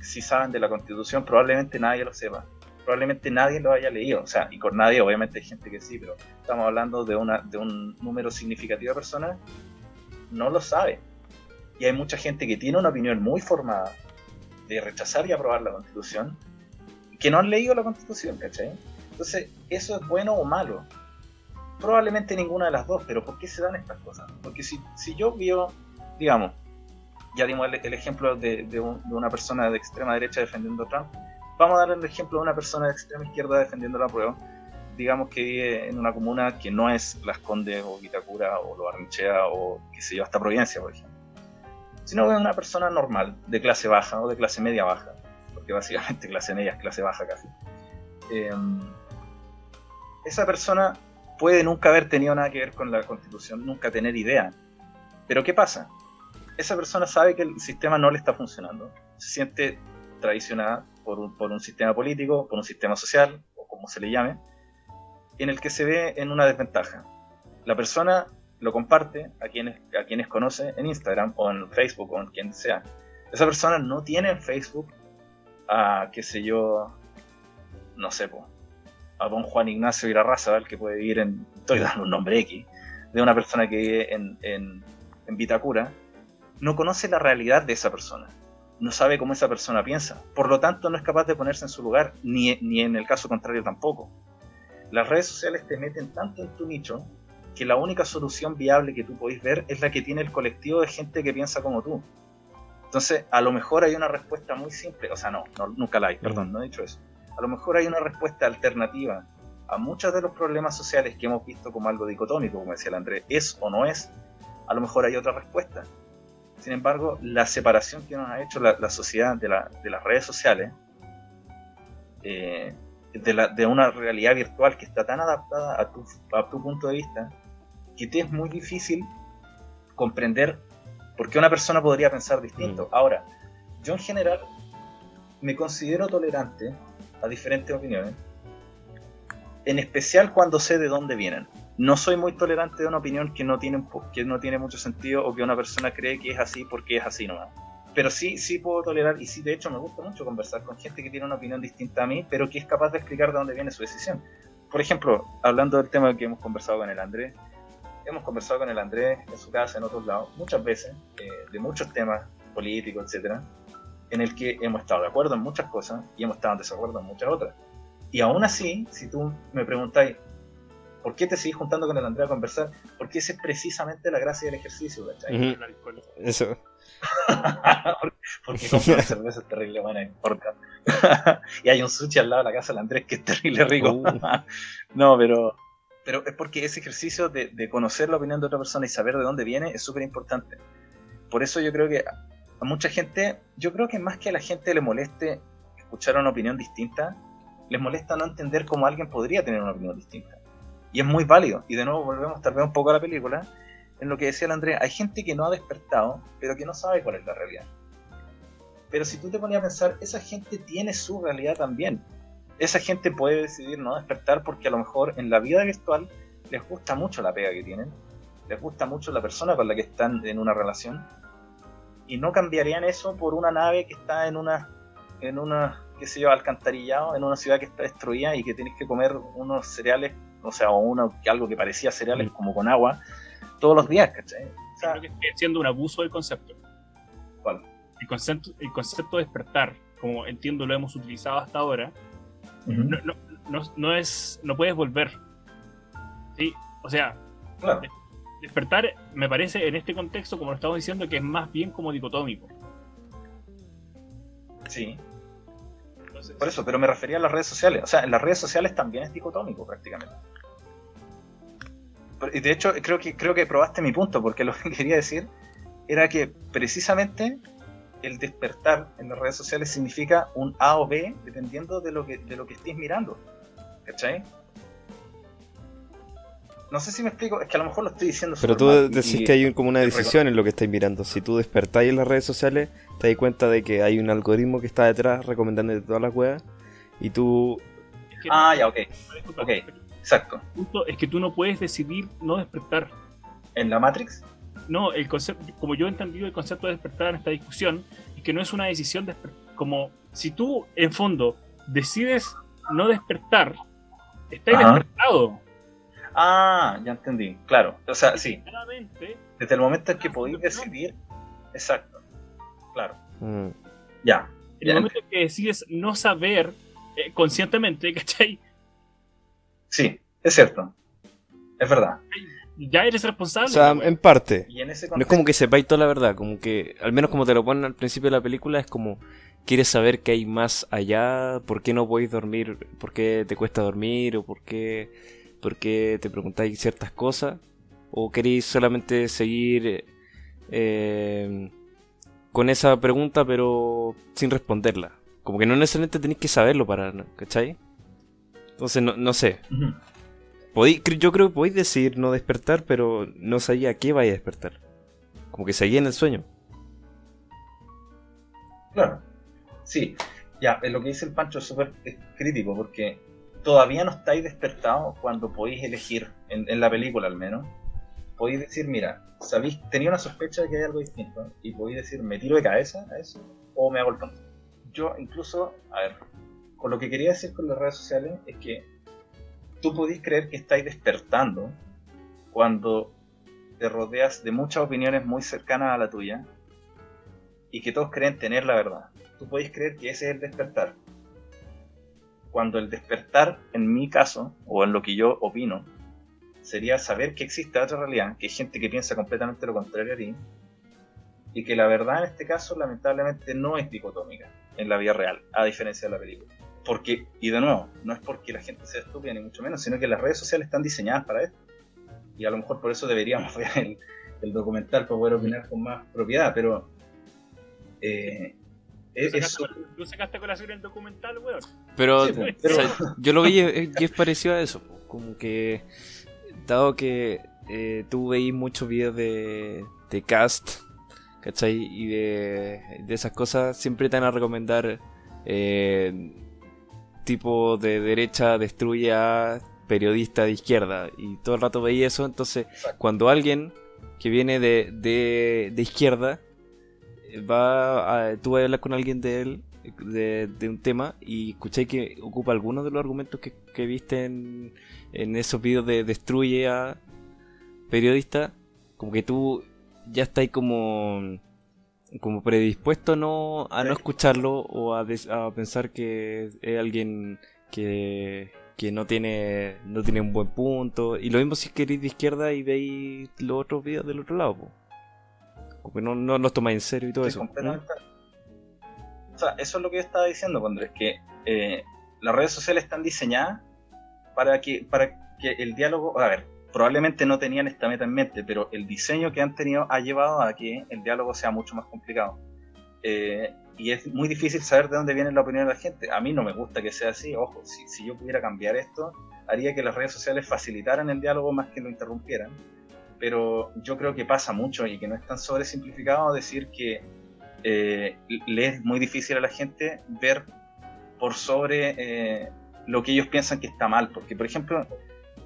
si saben de la constitución, probablemente nadie lo sepa. Probablemente nadie lo haya leído. O sea, y con nadie, obviamente hay gente que sí, pero estamos hablando de, una, de un número significativo de personas, no lo sabe. Y hay mucha gente que tiene una opinión muy formada de rechazar y aprobar la constitución, que no han leído la constitución, ¿cachai? Entonces, ¿eso es bueno o malo? Probablemente ninguna de las dos, pero ¿por qué se dan estas cosas? Porque si, si yo veo, digamos, ya dimos el, el ejemplo de, de un- de una persona de extrema derecha defendiendo a Trump, vamos a dar el ejemplo de una persona de extrema izquierda defendiendo la prueba, digamos que vive en una comuna que no es Las Condes o Vitacura o Lo Barnechea o qué sé yo, hasta Providencia, por ejemplo, sino es una persona normal, de clase baja o de clase media baja, porque básicamente clase media es clase baja casi. Eh, esa persona puede nunca haber tenido nada que ver con la constitución, nunca tener idea. Pero ¿qué pasa? Esa persona sabe que el sistema no le está funcionando, se siente traicionada por un, por un sistema político, por un sistema social, o como se le llame, en el que se ve en una desventaja. La persona lo comparte a quienes, a quienes conoce en Instagram o en Facebook o en quien sea. Esa persona no tiene en Facebook a, qué sé yo, no sé, po, a don Juan Ignacio Irarrázaval, que puede vivir en, estoy dando un nombre X, de una persona que vive en, en, en Vitacura, no conoce la realidad de esa persona, no sabe cómo esa persona piensa, por lo tanto no es capaz de ponerse en su lugar, ni, ni en el caso contrario tampoco. Las redes sociales te meten tanto en tu nicho que la única solución viable que tú podéis ver es la que tiene el colectivo de gente que piensa como tú. Entonces, a lo mejor hay una respuesta muy simple, o sea, no, no nunca la hay, perdón, no he dicho eso. A lo mejor hay una respuesta alternativa a muchos de los problemas sociales que hemos visto como algo dicotómico, como decía el Andrés, es o no es, a lo mejor hay otra respuesta. Sin embargo, la separación que nos ha hecho la, la sociedad de, la- de las redes sociales, eh, de, la- de una realidad virtual que está tan adaptada a tu, a tu punto de vista, que te es muy difícil comprender por qué una persona podría pensar distinto. Ahora, yo en general me considero tolerante a diferentes opiniones, en especial cuando sé de dónde vienen. No soy muy tolerante de una opinión que no tiene, que no tiene mucho sentido o que una persona cree que es así porque es así nomás. Pero sí, sí puedo tolerar y sí, de hecho, me gusta mucho conversar con gente que tiene una opinión distinta a mí, pero que es capaz de explicar de dónde viene su decisión. Por ejemplo, hablando del tema que hemos conversado con el Andrés, hemos conversado con el Andrés en su casa, en otros lados, muchas veces, eh, de muchos temas políticos, etcétera, en el que hemos estado de acuerdo en muchas cosas y hemos estado en desacuerdo en muchas otras. Y aún así, si tú me preguntáis, ¿por qué te seguís juntando con el Andrés a conversar? Porque esa es precisamente la gracia del ejercicio, ¿cachai? Ujú. Eso. Porque compro una cerveza terrible buena en Porca. y hay un sushi al lado de la casa del Andrés que es terrible rico. Uh. no, pero, pero es porque ese ejercicio de, de conocer la opinión de otra persona y saber de dónde viene es súper importante. Por eso yo creo que a mucha gente, yo creo que más que a la gente le moleste escuchar una opinión distinta, les molesta no entender cómo alguien podría tener una opinión distinta. Y es muy válido. Y de nuevo volvemos tal vez un poco a la película, en lo que decía el Andrés, hay gente que no ha despertado, pero que no sabe cuál es la realidad. Pero si tú te ponías a pensar, esa gente tiene su realidad también. Esa gente puede decidir no despertar porque a lo mejor en la vida virtual les gusta mucho la pega que tienen, les gusta mucho la persona con la que están en una relación, y no cambiarían eso por una nave que está en una, en una, qué sé yo, alcantarillado, en una ciudad que está destruida y que tienes que comer unos cereales, o sea, o uno, algo que parecía cereales Mm. como con agua, todos los días, ¿cachai? O sea, Creo que sigue siendo un abuso del concepto. ¿cuál? El concepto, el concepto de despertar, como entiendo lo hemos utilizado hasta ahora, no, no, no, no es, no puedes volver. ¿Sí? O sea, Claro. despertar me parece en este contexto, como lo estamos diciendo, que es más bien como dicotómico. Sí, Por eso, pero me refería a las redes sociales. O sea, en las redes sociales también es dicotómico prácticamente. Y de hecho, creo que, creo que probaste mi punto, porque lo que quería decir era que precisamente el despertar en las redes sociales significa un A o B dependiendo de lo que, de lo que estés mirando. ¿Cachai? No sé si me explico, es que a lo mejor lo estoy diciendo Pero tú mal decís y- que hay un- como una decisión en lo que estáis mirando. Si tú despertáis en las redes sociales, te das cuenta de que hay un algoritmo que está detrás recomendándote todas las weas. Y tú. es que- Ah, ya, ok, disculpa, ok. exacto. el punto es que tú no puedes decidir no despertar. En la Matrix, No, el concepto, como yo he entendido el concepto de despertar en esta discusión, es que no es una decisión de como si tú en fondo decides no despertar, estás Ajá. despertado. Ah, ya entendí. Claro. O sea, sí. Claramente, Desde el momento en que podéis decidir. Exacto. Claro. mm, Ya. el momento en que decides no saber eh, conscientemente, ¿cachai? Sí, es cierto. Es verdad. Ya eres responsable. O sea, güey. en parte. Y en ese No es como que sepáis toda la verdad, como que, al menos como te lo ponen al principio de la película, es como, quieres saber qué hay más allá, por qué no podéis dormir, por qué te cuesta dormir, o por qué, por qué te preguntáis ciertas cosas, o queréis solamente seguir eh, con esa pregunta pero sin responderla. Como que no necesariamente tenéis que saberlo para, ¿cachai? Entonces, no, no sé. Ujú. Podí- cre- yo creo que podéis decir no despertar, pero no sabía a qué vaya a despertar. Como que seguía en el sueño. Claro. Sí. Ya, eh, lo que dice el Pancho es súper crítico porque todavía no estáis despertados cuando podéis elegir, en, la película al menos, podéis decir, mira, sabéis, tenía una sospecha de que hay algo distinto y podéis decir, ¿me tiro de cabeza a eso o me hago el tonto? Yo incluso, a ver, con lo que quería decir con las redes sociales es que tú podéis creer que estáis despertando cuando te rodeas de muchas opiniones muy cercanas a la tuya y que todos creen tener la verdad. Tú podéis creer que ese es el despertar. Cuando el despertar, en mi caso, o en lo que yo opino, sería saber que existe otra realidad, que hay gente que piensa completamente lo contrario a ti, y que la verdad en este caso lamentablemente no es dicotómica en la vida real, a diferencia de la película. Porque, y de nuevo, no es porque la gente sea estúpida ni mucho menos, sino que las redes sociales están diseñadas para esto. Y a lo mejor por eso deberíamos ver el, documental para poder opinar con más propiedad, pero eh, es, Tú es sacaste, el documental, weón. Pero, Sí, pues, pero- o sea, yo lo veía y es parecido a eso. Como que, dado que eh, tú veis muchos videos de, de cast, ¿cachai? Y de, de esas cosas, siempre te van a recomendar eh, tipo de derecha destruye a periodista de izquierda. Y todo el rato veía eso. Entonces, cuando alguien que viene de, de, de izquierda eh, va a, tú vas a hablar con alguien de él de, de un tema y escucháis que ocupa algunos de los argumentos que, que viste en, en esos videos de destruye a periodista como que tú ya estás como como predispuesto no a no escucharlo o a, des- a pensar que es alguien que, que no tiene no tiene un buen punto. Y lo mismo si queréis de izquierda y veis los otros videos del otro lado po. Como que no, no los tomáis en serio y todo Estoy eso completamente- O sea, eso es lo que yo estaba diciendo, cuando es que eh, las redes sociales están diseñadas para que, para que el diálogo, a ver, probablemente no tenían esta meta en mente, pero el diseño que han tenido ha llevado a que el diálogo sea mucho más complicado. Eh, y es muy difícil saber de dónde viene la opinión de la gente. A mí no me gusta que sea así, ojo, si, si yo pudiera cambiar esto, haría que las redes sociales facilitaran el diálogo más que lo interrumpieran. Pero yo creo que pasa mucho y que no es tan sobresimplificado decir que eh, le es muy difícil a la gente ver por sobre eh, lo que ellos piensan que está mal. Porque, por ejemplo,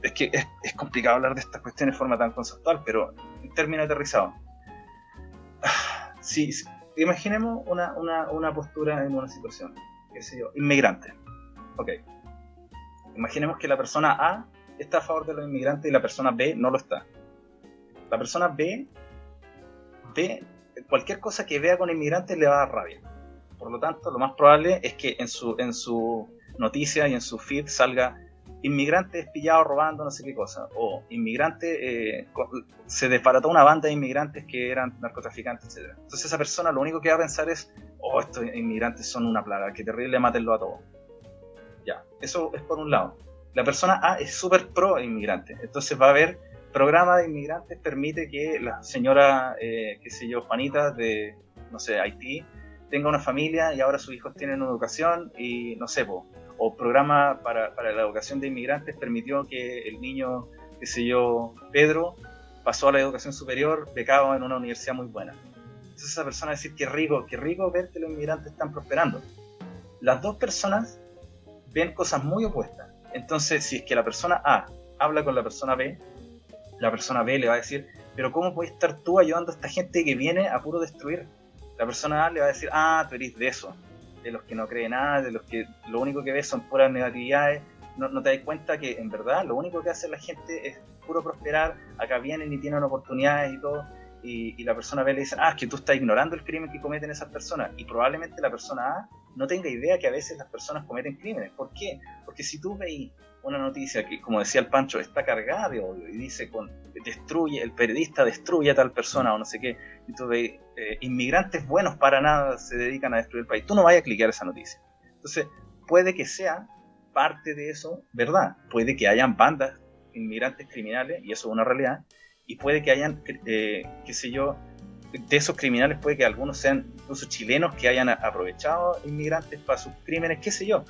es que es, complicado hablar de estas cuestiones de forma tan conceptual, pero en términos aterrizados. Sí, imaginemos una, una, una postura en una situación, qué sé yo, inmigrante. Ok. Imaginemos que la persona A está a favor de los inmigrantes y la persona B no lo está. La persona B ve cualquier cosa que vea con inmigrantes le va a dar rabia. Por lo tanto, lo más probable es que en su, en su noticia y en su feed salga inmigrante es pillado robando no sé qué cosa, o inmigrante, eh, se desbarató una banda de inmigrantes que eran narcotraficantes, etc. Entonces esa persona lo único que va a pensar es, oh, estos inmigrantes son una plaga, que terrible, mátenlo a todos. Ya, eso es por un lado. La persona A es súper pro inmigrante, entonces va a haber programa de inmigrantes permite que la señora, eh, qué sé yo, Juanita de, no sé, Haití, tenga una familia y ahora sus hijos tienen una educación y no sé, o programa para, para, la educación de inmigrantes permitió que el niño, qué sé yo, Pedro, pasó a la educación superior becado en una universidad muy buena. Entonces esa persona va a decir, qué rico, qué rico ver que los inmigrantes están prosperando. Las dos personas ven cosas muy opuestas. Entonces, si es que la persona A habla con la persona B, la persona B le va a decir, pero ¿cómo puedes estar tú ayudando a esta gente que viene a puro destruir? La persona A le va a decir, ah, tú eres de eso, de los que no creen nada, de los que lo único que ves son puras negatividades. No, te das cuenta que en verdad lo único que hace la gente es puro prosperar, acá vienen y tienen oportunidades y todo. Y, la persona B le dice, ah, es que tú estás ignorando el crimen que cometen esas personas. Y probablemente la persona A no tenga idea que a veces las personas cometen crímenes. ¿Por qué? Porque si tú veis una noticia que, como decía el Pancho, está cargada de odio y dice con destruye, el periodista destruye a tal persona o no sé qué, ves, eh, inmigrantes buenos para nada se dedican a destruir el país, tú no vayas a cliquear esa noticia. Entonces, puede que sea parte de eso verdad, puede que hayan bandas inmigrantes criminales, y eso es una realidad, y puede que hayan, eh, qué sé yo, de esos criminales puede que algunos sean incluso chilenos que hayan aprovechado inmigrantes para sus crímenes, qué sé yo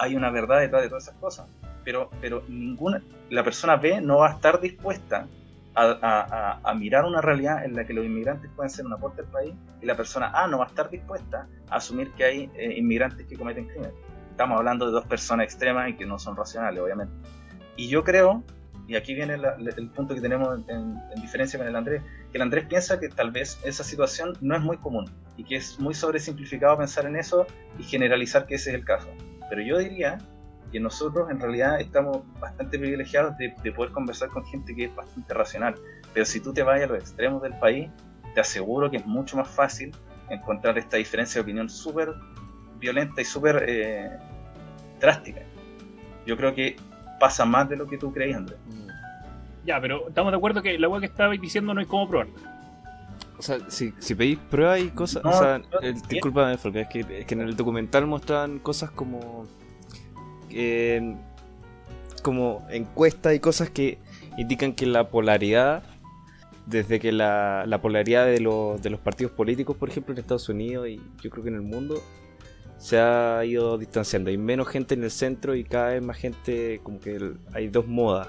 hay una verdad detrás de todas esas cosas. Pero, pero ninguna, la persona B no va a estar dispuesta a, mirar una realidad en la que los inmigrantes pueden ser un aporte al país y la persona A no va a estar dispuesta a asumir que hay eh, inmigrantes que cometen crímenes. Estamos hablando de dos personas extremas y que no son racionales, obviamente. Y yo creo, y aquí viene el punto que tenemos en, en, diferencia con el Andrés, que el Andrés piensa que tal vez esa situación no es muy común y que es muy sobresimplificado pensar en eso y generalizar que ese es el caso. Pero yo diría que nosotros en realidad estamos bastante privilegiados de, poder conversar con gente que es bastante racional. Pero si tú te vas a los extremos del país, te aseguro que es mucho más fácil encontrar esta diferencia de opinión súper violenta y súper eh, drástica. Yo creo que pasa más de lo que tú creías, Andrés. Ya, pero estamos de acuerdo que la web que estabais diciendo no hay cómo probar. O sea, si, si pedís pruebas y cosas. o sea, disculpa, porque es que, es que en el documental muestran cosas como. como encuestas y cosas que indican que la polaridad. Desde que la, la polaridad de, los, de los partidos políticos, por ejemplo, en Estados Unidos y yo creo que en el mundo, se ha ido distanciando. Hay menos gente en el centro y cada vez más gente, como que hay dos modas.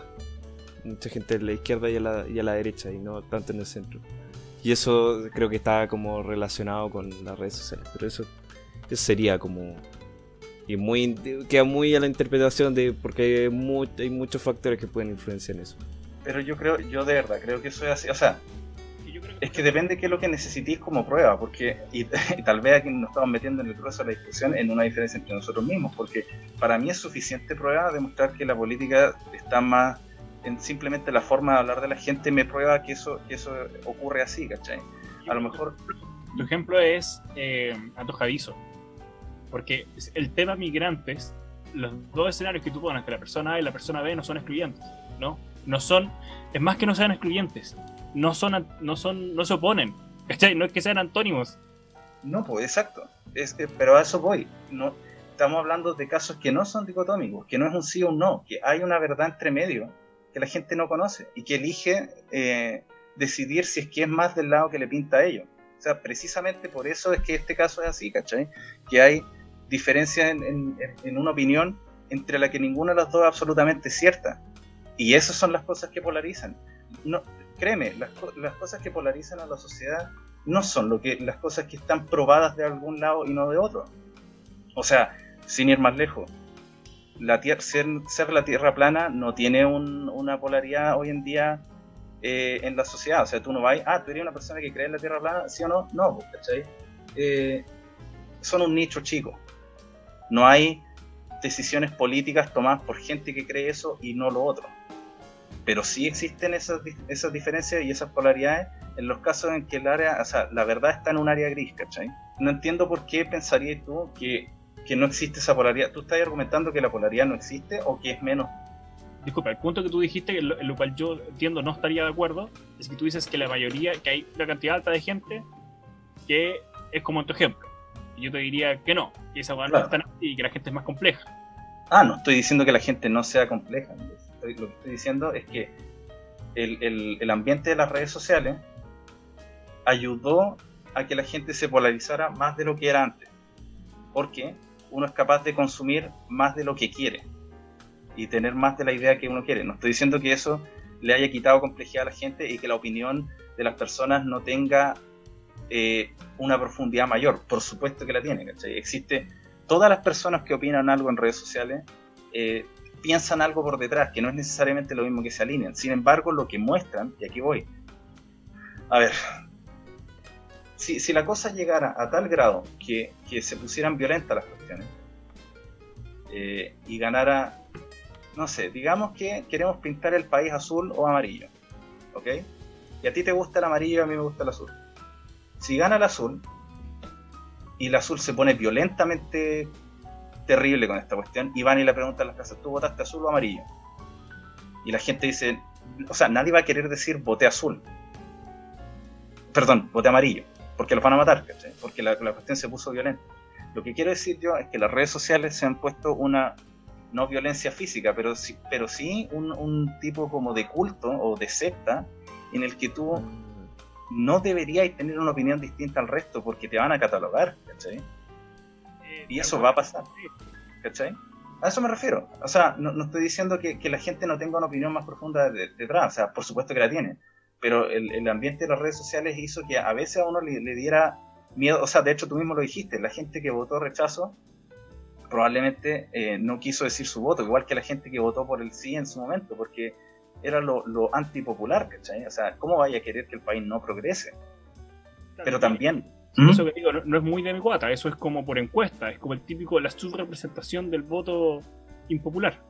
Mucha gente en la izquierda y a la, y a la derecha y no tanto en el centro. Y eso creo que está como relacionado con las redes sociales. Pero eso, sería como. Y muy queda muy a la interpretación de. Porque hay, hay muchos factores que pueden influenciar en eso. Pero yo creo, yo de verdad creo que eso es así. O sea, es que depende de qué es lo que necesitís como prueba, porque, y, tal vez aquí nos estamos metiendo en el proceso de la discusión en una diferencia entre nosotros mismos, porque para mí es suficiente prueba demostrar que la política está más en simplemente la forma de hablar de la gente me prueba que eso, que eso ocurre así, ¿cachai? A lo mejor... Tu ejemplo es eh, antojadizo, porque el tema migrantes, los dos escenarios que tú pones, que la persona A y la persona B no son excluyentes, ¿no? No son, es más que no sean excluyentes, no son, no son, no se oponen, ¿cachai? No es que sean antónimos. No, pues exacto, es, pero a eso voy, no estamos hablando de casos que no son dicotómicos, que no es un sí o un no, que hay una verdad entre medio que la gente no conoce y que elige eh, decidir si es que es más del lado que le pinta a ellos. O sea, precisamente por eso es que este caso es así, ¿cachai? Que hay diferencia en, una opinión entre la que ninguna de las dos es absolutamente cierta. Y esas son las cosas que polarizan. No, créeme, las, las cosas que polarizan a la sociedad no son lo que, las cosas que están probadas de algún lado y no de otro. O sea, sin ir más lejos, ser, la Tierra plana no tiene una polaridad hoy en día eh, en la sociedad. O sea, tú no vas, ah, tú eres una persona que cree en la Tierra plana, ¿sí o no? No, pues, ¿cachai? Eh, son un nicho chico. No hay decisiones políticas tomadas por gente que cree eso y no lo otro. Pero sí existen esas, esas diferencias y esas polaridades en los casos en que el área, o sea, la verdad está en un área gris, ¿cachai? No entiendo por qué pensarías tú que que no existe esa polaridad. ¿Tú estás argumentando que la polaridad no existe o que es menos? Disculpa, el punto que tú dijiste, en lo, cual yo entiendo no estaría de acuerdo, es que tú dices que la mayoría, que hay una cantidad alta de gente que es como en tu ejemplo. Y yo te diría que no, que esa hueá no Claro. es tan y que la gente es más compleja. Ah, no estoy diciendo que la gente no sea compleja. Estoy- lo que estoy diciendo es que el, el- el ambiente de las redes sociales ayudó a que la gente se polarizara más de lo que era antes. Porque uno es capaz de consumir más de lo que quiere y tener más de la idea que uno quiere. No estoy diciendo que eso le haya quitado complejidad a la gente y que la opinión de las personas no tenga eh, una profundidad mayor. Por supuesto que la tiene. Existe todas las personas que opinan algo en redes sociales eh, piensan algo por detrás, que no es necesariamente lo mismo que se alinean. Sin embargo, lo que muestran, y aquí voy, a ver, si, la cosa llegara a tal grado que, se pusieran violentas las cuestiones eh, y ganara, no sé, digamos que queremos pintar el país azul o amarillo, ¿ok? Y a ti te gusta el amarillo a mí me gusta el azul. Si gana el azul y el azul se pone violentamente terrible con esta cuestión y van y le preguntan a las casas, ¿tú votaste azul o amarillo? Y la gente dice, o sea, nadie va a querer decir voté azul. Perdón, voté amarillo, porque los van a matar, ¿cachai? Porque la, la cuestión se puso violenta. Lo que quiero decir yo es que las redes sociales se han puesto una, no violencia física, pero sí, pero sí un, un tipo como de culto o de secta en el que tú no deberías tener una opinión distinta al resto porque te van a catalogar, ¿cachai? Eh, Y eso va a pasar. ¿Cachai? A eso me refiero. O sea, no, no estoy diciendo que, que la gente no tenga una opinión más profunda de- detrás. O sea, por supuesto que la tiene. Pero el, el ambiente de las redes sociales hizo que a veces a uno le, le diera miedo. O sea, de hecho tú mismo lo dijiste. La gente que votó rechazo probablemente eh, no quiso decir su voto. Igual que la gente que votó por el sí en su momento. Porque era lo, lo antipopular, ¿cachai? O sea, ¿cómo vaya a querer que el país no progrese? Pero también... ¿Mm? Eso que digo, no, no es muy de mi guata, eso es como por encuesta, es como el típico, la subrepresentación del voto impopular.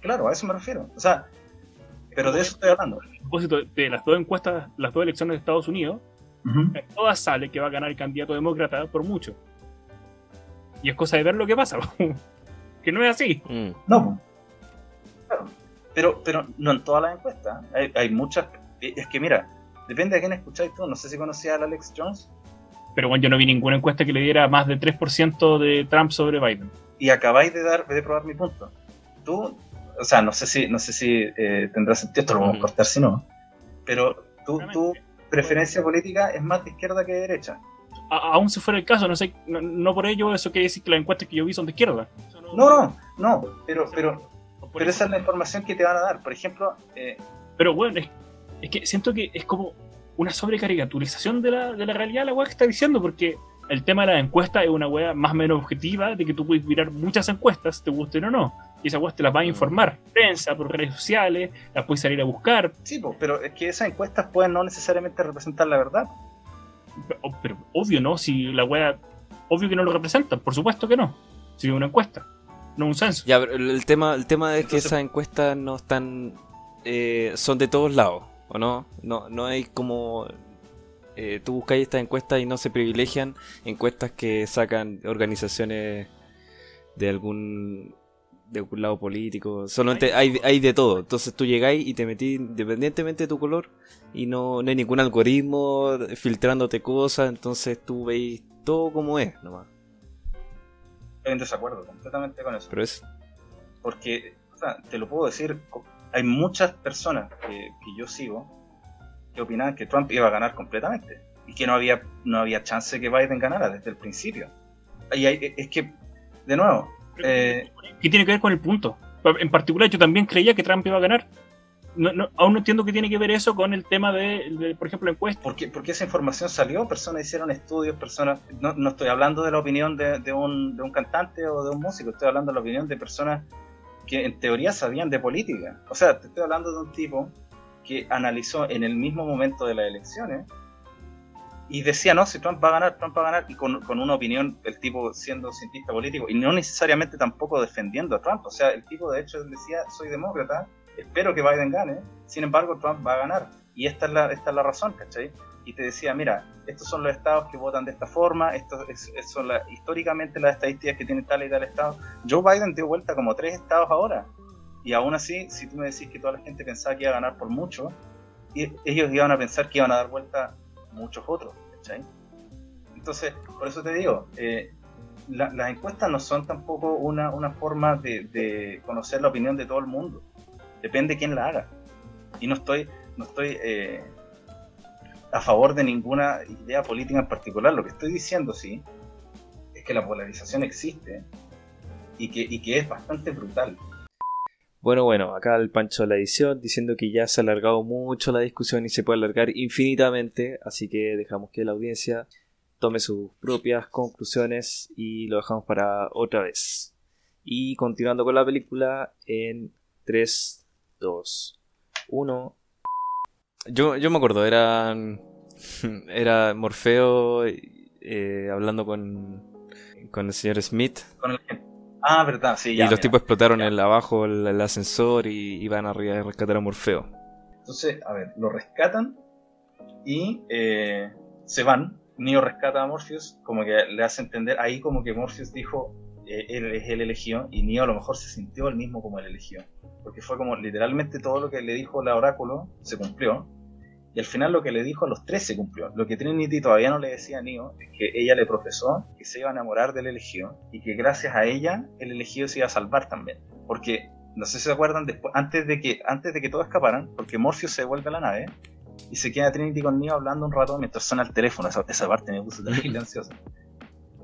Claro, a eso me refiero. O sea, pero de eso estoy hablando. A propósito de las dos encuestas, las dos elecciones de Estados Unidos, en todas sale que va a ganar el candidato demócrata por mucho. Y es cosa de ver lo que pasa, que no es así. Mm. No, claro. Pero, pero no en todas las encuestas. Hay, hay muchas. eh, Es que mira, depende de quién escucháis tú. No sé si conocías al Alex Jones. Pero bueno, yo no vi ninguna encuesta que le diera más de 3% de Trump sobre Biden. Y acabáis de dar, de probar mi punto. Tú, o sea, no sé si, no sé si eh, tendrá sentido, esto lo vamos a cortar si no. Pero tú, tu Seguramente. preferencia política es más de izquierda que de derecha. A- aún si fuera el caso, no sé, no, no por ello eso quiere decir que las encuestas que yo vi son de izquierda. No, no, no. Pero, pero, pero esa es la información que te van a dar. Por ejemplo, eh, Pero bueno, es, es que siento que es como una sobrecaricaturización de la, de la realidad la weá que está diciendo, porque el tema de las encuestas es una weá más o menos objetiva, de que tú puedes mirar muchas encuestas, te gusten o no, y esas weas te las va a informar, prensa, por redes sociales, las puedes salir a buscar, sí, po, pero es que esas encuestas pueden no necesariamente representar la verdad. pero, pero obvio no, si la weá, obvio que no lo representan, por supuesto que no, si es una encuesta, no un censo. Ya, pero el tema, el tema es que esas encuestas no están. eh, son de todos lados, ¿o no? No, no hay como. eh, tú buscáis estas encuestas y no se privilegian encuestas que sacan organizaciones de algún de algún lado político. Solamente hay, hay de todo. Entonces tú llegáis y te metís independientemente de tu color y no, no hay ningún algoritmo filtrándote cosas. Entonces tú veis todo como es nomás. Estoy en desacuerdo completamente con eso. Pero es. Porque, o sea, te lo puedo decir, hay muchas personas que, que yo sigo que opinaban que Trump iba a ganar completamente y que no había, no había chance que Biden ganara desde el principio. Y hay- es que, de nuevo, eh, ¿Qué tiene que ver con el punto? En particular, yo también creía que Trump iba a ganar. No, no- aún no entiendo qué tiene que ver eso con el tema de, por ejemplo, la encuesta. ¿por qué, por qué esa información salió? Personas hicieron estudios, personas... No, no estoy hablando de la opinión de, de un, de un cantante o de un músico, estoy hablando de la opinión de personas que en teoría sabían de política. O sea, te estoy hablando de un tipo que analizó en el mismo momento de las elecciones y decía, no, si Trump va a ganar, Trump va a ganar, y con, con una opinión, el tipo siendo cientista político, y no necesariamente tampoco defendiendo a Trump. O sea, el tipo de hecho decía, soy demócrata, espero que Biden gane, sin embargo Trump va a ganar. y esta es la, esta es la razón, ¿cachai? Y te decía, mira, estos son los estados que votan de esta forma, estos es- es- son la- históricamente las estadísticas que tiene tal y tal estado. Joe Biden dio vuelta como tres estados ahora. Y aún así, si tú me decís que toda la gente pensaba que iba a ganar por mucho, y- ellos iban a pensar que iban a dar vuelta muchos otros, ¿cachai? Entonces, por eso te digo, eh, la- las encuestas no son tampoco una, una forma de, conocer la opinión de todo el mundo. Depende quién la haga. Y no estoy, no estoy eh, a favor de ninguna idea política en particular. Lo que estoy diciendo, sí, es que la polarización existe y que, y que es bastante brutal. Bueno, bueno, acá el Pancho de la edición diciendo que ya se ha alargado mucho la discusión y se puede alargar infinitamente, así que dejamos que la audiencia tome sus propias conclusiones y lo dejamos para otra vez. Y continuando con la película en 3, 2, 1. Yo, yo me acuerdo, era, era Morfeo eh, hablando con, con el señor Smith Con el- Ah, verdad, sí, y los tipos explotaron ya. el abajo el, el ascensor y iban arriba a rescatar a Morfeo. Entonces, a ver, lo rescatan y eh, se van. Neo rescata a Morpheus, como que le hace entender, ahí como que Morpheus dijo, eh, él es el elegido, y Neo a lo mejor se sintió el mismo como el elegido. Porque fue como literalmente todo lo que le dijo la oráculo se cumplió. Y al final lo que le dijo a los tres se cumplió. Lo que Trinity todavía no le decía a Neo es que ella le profesó que se iba a enamorar del elegido y que gracias a ella el elegido se iba a salvar también. Porque no sé si se acuerdan, antes de que antes de que todos escaparan, porque Morpheus se devuelve a la nave y se queda Trinity con Neo hablando un rato mientras suena el teléfono. Esa, esa parte me puso terrible ansiosa.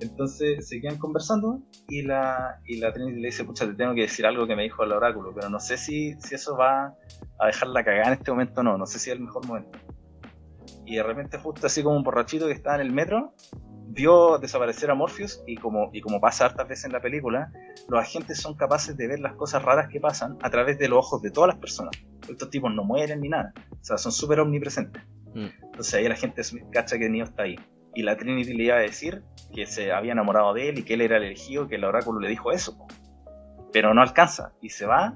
Entonces se quedan conversando y la, y la Trinity le dice, pucha, te tengo que decir algo que me dijo el oráculo, pero no sé si, si eso va a dejarla cagada en este momento no, no sé si es el mejor momento. Y de repente justo así como un borrachito que estaba en el metro, vio desaparecer a Morpheus y como, y como pasa hartas veces en la película, los agentes son capaces de ver las cosas raras que pasan a través de los ojos de todas las personas. Estos tipos no mueren ni nada, o sea, son súper omnipresentes. Mm. Entonces ahí la gente cacha que Neo está ahí. Y la Trinity le iba a decir que se había enamorado de él y que él era el elegido, que el oráculo le dijo eso. Pero no alcanza y se va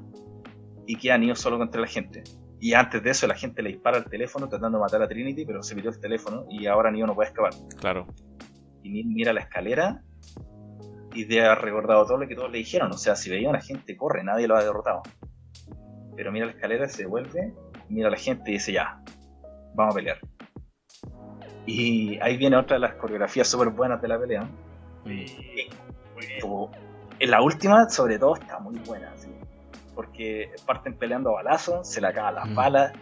y queda Neo solo contra la gente. Y antes de eso la gente le dispara al teléfono tratando de matar a Trinity, pero se pidió el teléfono y ahora Neo no puede escapar. Claro. Y Neo mira la escalera y de haber recordado todo lo que todos le dijeron. O sea, si veía a la gente, corre, nadie lo ha derrotado. Pero mira la escalera, se devuelve, mira a la gente y dice, ya, vamos a pelear. Y ahí viene otra de las coreografías súper buenas de la pelea. Como- en la última, sobre todo, está muy buena. así, Porque parten peleando a balazos, se le acaban las Mm. balas,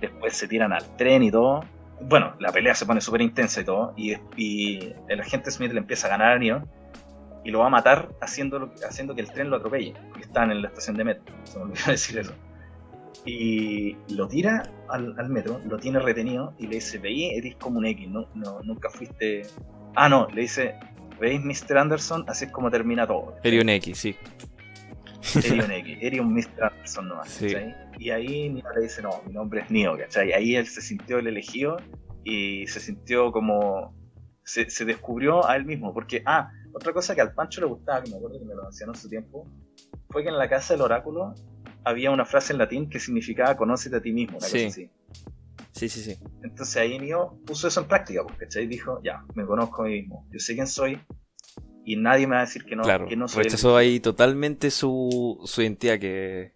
después se tiran al tren y todo. Bueno, la pelea se pone súper intensa y todo. Y, y el agente Smith le empieza a ganar a Neo y lo va a matar haciendo, haciendo que el tren lo atropelle. Porque están en la estación de metro. Se me olvidó decir eso. Y lo tira al, al metro, lo tiene retenido y le dice, veí, eres como un X, no, no, nunca fuiste... Ah, no, le dice, veis, Mr. Anderson, así es como termina todo. Erion X, sí. Eres un X, un Mr. Anderson nomás. Y ahí Neo le dice, no, mi nombre es Neo, ¿cachai? Ahí él se sintió el elegido y se sintió como... Se, se descubrió a él mismo, porque, ah, otra cosa que al Pancho le gustaba, que me acuerdo que me lo mencionó en su tiempo, fue que en la casa del oráculo había una frase en latín que significaba conócete a ti mismo, una Sí. cosa así. Sí, sí, sí. Entonces ahí Neo puso eso en práctica, pues, ¿cachai? Dijo, ya, me conozco a mí mismo, yo sé quién soy y nadie me va a decir que no, claro. que no soy Rechazó ahí totalmente su, su identidad, que,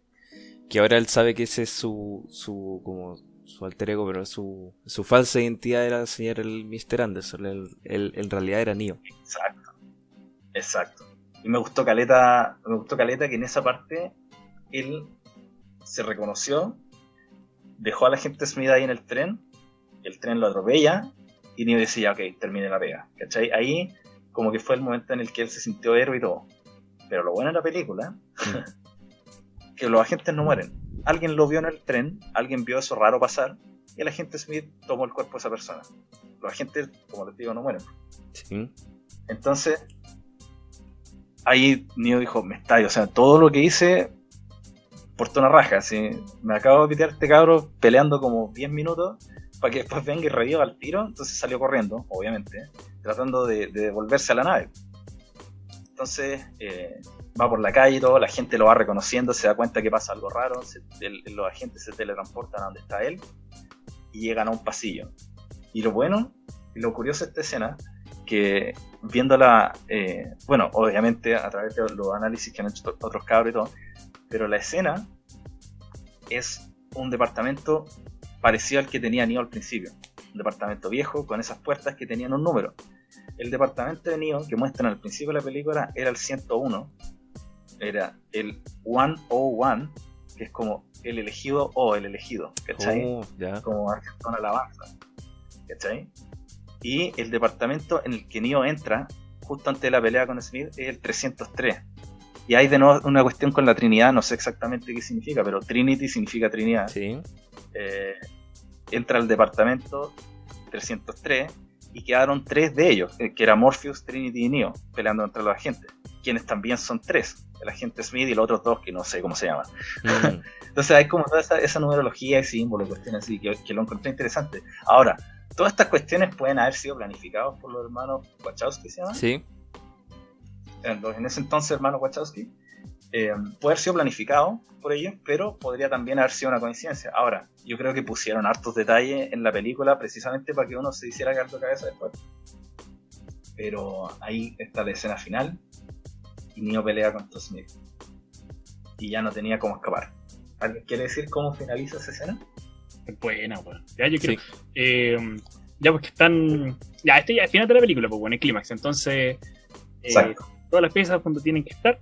que ahora él sabe que ese es su, su, como, su alter ego, pero su, su falsa identidad era el señor el Mr. Anderson. Él, él- en realidad era Neo. Exacto. Exacto. Y me gustó Caleta, me gustó Caleta que en esa parte él se reconoció, dejó a la gente Smith ahí en el tren, el tren lo atropella y Neo decía, ok, termine la pega. ¿Cachai? Ahí como que fue el momento en el que él se sintió héroe y todo. Pero lo bueno de la película, que los agentes no mueren. Alguien lo vio en el tren, alguien vio eso raro pasar y el agente Smith tomó el cuerpo de esa persona. Los agentes, como les digo, no mueren. Sí. Entonces, ahí Neo dijo, me está, o sea, todo lo que hice por una raja, así, me acabo de pitear este cabro peleando como 10 minutos para que después venga y reviva al tiro, entonces salió corriendo, obviamente, tratando de, de devolverse a la nave. Entonces, eh, va por la calle y todo, la gente lo va reconociendo, se da cuenta que pasa algo raro, los agentes se teletransportan a donde está él, y llegan a un pasillo. Y lo bueno lo curioso de esta escena, que viéndola, eh, bueno, obviamente a través de los análisis que han hecho otros cabros y todo, pero la escena es un departamento parecido al que tenía Neo al principio. Un departamento viejo con esas puertas que tenían un número. El departamento de Neo que muestran al principio de la película era el 101, era el 101, que es como el elegido o el elegido, ¿cachai? Oh, ya. Como una alabanza, ¿cachai? Y el departamento en el que Neo entra, justo antes de la pelea con Smith, es el 303. Y hay de nuevo una cuestión con la Trinidad, no sé exactamente qué significa, pero Trinity significa Trinidad. Sí. Eh, entra al departamento 303 y quedaron tres de ellos, eh, que era Morpheus, Trinity y Neo, peleando entre los agentes, quienes también son tres, el agente Smith y los otros dos que no sé cómo se llaman. Mm. Entonces hay como toda esa, esa numerología y símbolos, cuestiones así, que, que lo encontré interesante. Ahora, todas estas cuestiones pueden haber sido planificadas por los hermanos Wachowski, ¿se llaman? Sí. En, ese entonces hermanos Wachowski. Eh, puede haber sido planificado por ellos, pero podría también haber sido una coincidencia. Ahora, yo creo que pusieron hartos detalles en la película precisamente para que uno se hiciera caer de cabeza después. Pero ahí está la escena final y Neo pelea contra Smith. Y ya no tenía cómo escapar. ¿Alguien quiere decir cómo finaliza esa escena? Es buena, weón. Ya yo creo. Sí. Eh, ya porque están. Ya, este ya es final de la película, pues bueno, el clímax. Entonces. eh, Exacto. todas las piezas cuando tienen que estar.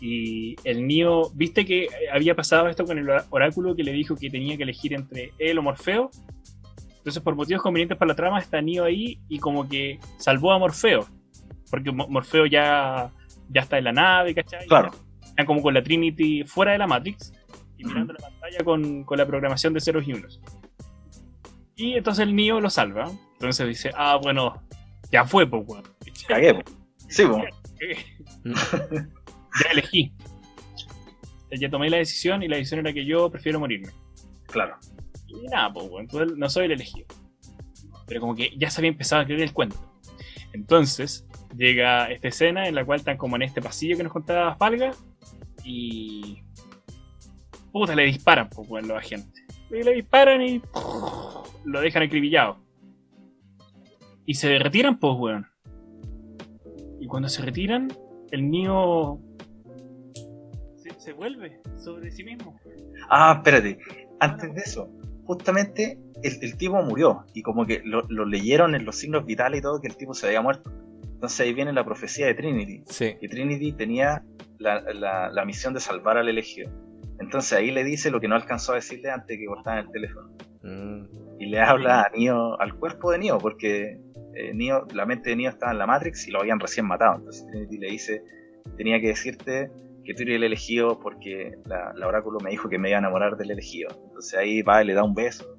Y el Neo, viste que había pasado esto con el oráculo que le dijo que tenía que elegir entre él o Morfeo. Entonces, por motivos convenientes para la trama, está Neo ahí y como que salvó a Morfeo. Porque Mo- Morfeo ya, ya está en la nave, ¿cachai? Claro. Están como con la Trinity fuera de la Matrix y mirando la pantalla con, con la programación de ceros y unos. Y entonces el Neo lo salva. Entonces dice, ah, bueno, ya fue, pues. Cagué. po. Sí, po. ya elegí. Ya tomé la decisión y la decisión era que yo prefiero morirme. claro. Y nada, pues, weón, entonces no soy el elegido. Pero como que ya se había empezado a creer el cuento. Entonces llega esta escena en la cual están como en este pasillo que nos contaba Falga y. Puta, le disparan, pues, weón, los agentes. Y le disparan y. Lo dejan acribillado. Y se retiran, pues, weón. Y cuando se retiran, el niño. Se, vuelve sobre sí mismo. Ah, espérate. Antes de eso, justamente el, el tipo murió y como que lo, lo leyeron en los signos vitales y todo que el tipo se había muerto. Entonces ahí viene la profecía de Trinity. Sí. Que Trinity tenía la, la- la misión de salvar al elegido. Entonces ahí le dice lo que no alcanzó a decirle antes de que cortaran el teléfono. Mm. Y le habla a Neo, al cuerpo de Neo, porque eh, Neo, la mente de Neo estaba en la Matrix y lo habían recién matado. Entonces Trinity le dice, tenía que decirte que tú eres el elegido porque la, la oráculo me dijo que me iba a enamorar del elegido. Entonces ahí va y le da un beso.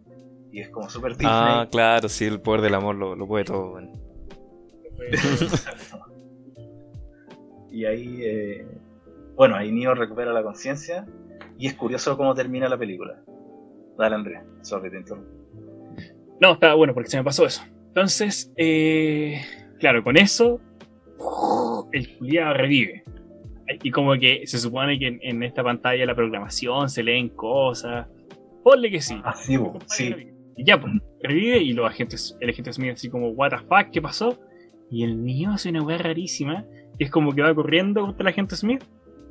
Y es como súper Disney. Ah, claro, sí, el poder del amor lo, lo puede todo. y ahí, eh, bueno, ahí Neo recupera la conciencia. Y es curioso cómo termina la película. Dale, Andrés, sorry, te interrumpo. No, estaba bueno porque se me pasó eso. Entonces, eh, claro, con eso, el culiado revive. Y como que se supone que en, en esta pantalla la programación se leen cosas. Ponle que sí. Ah, sí. Y ya, pues, revive y los agentes, el agente Smith así como, what the fuck, ¿qué pasó? Y el niño hace una weá rarísima, que es como que va corriendo contra el agente Smith,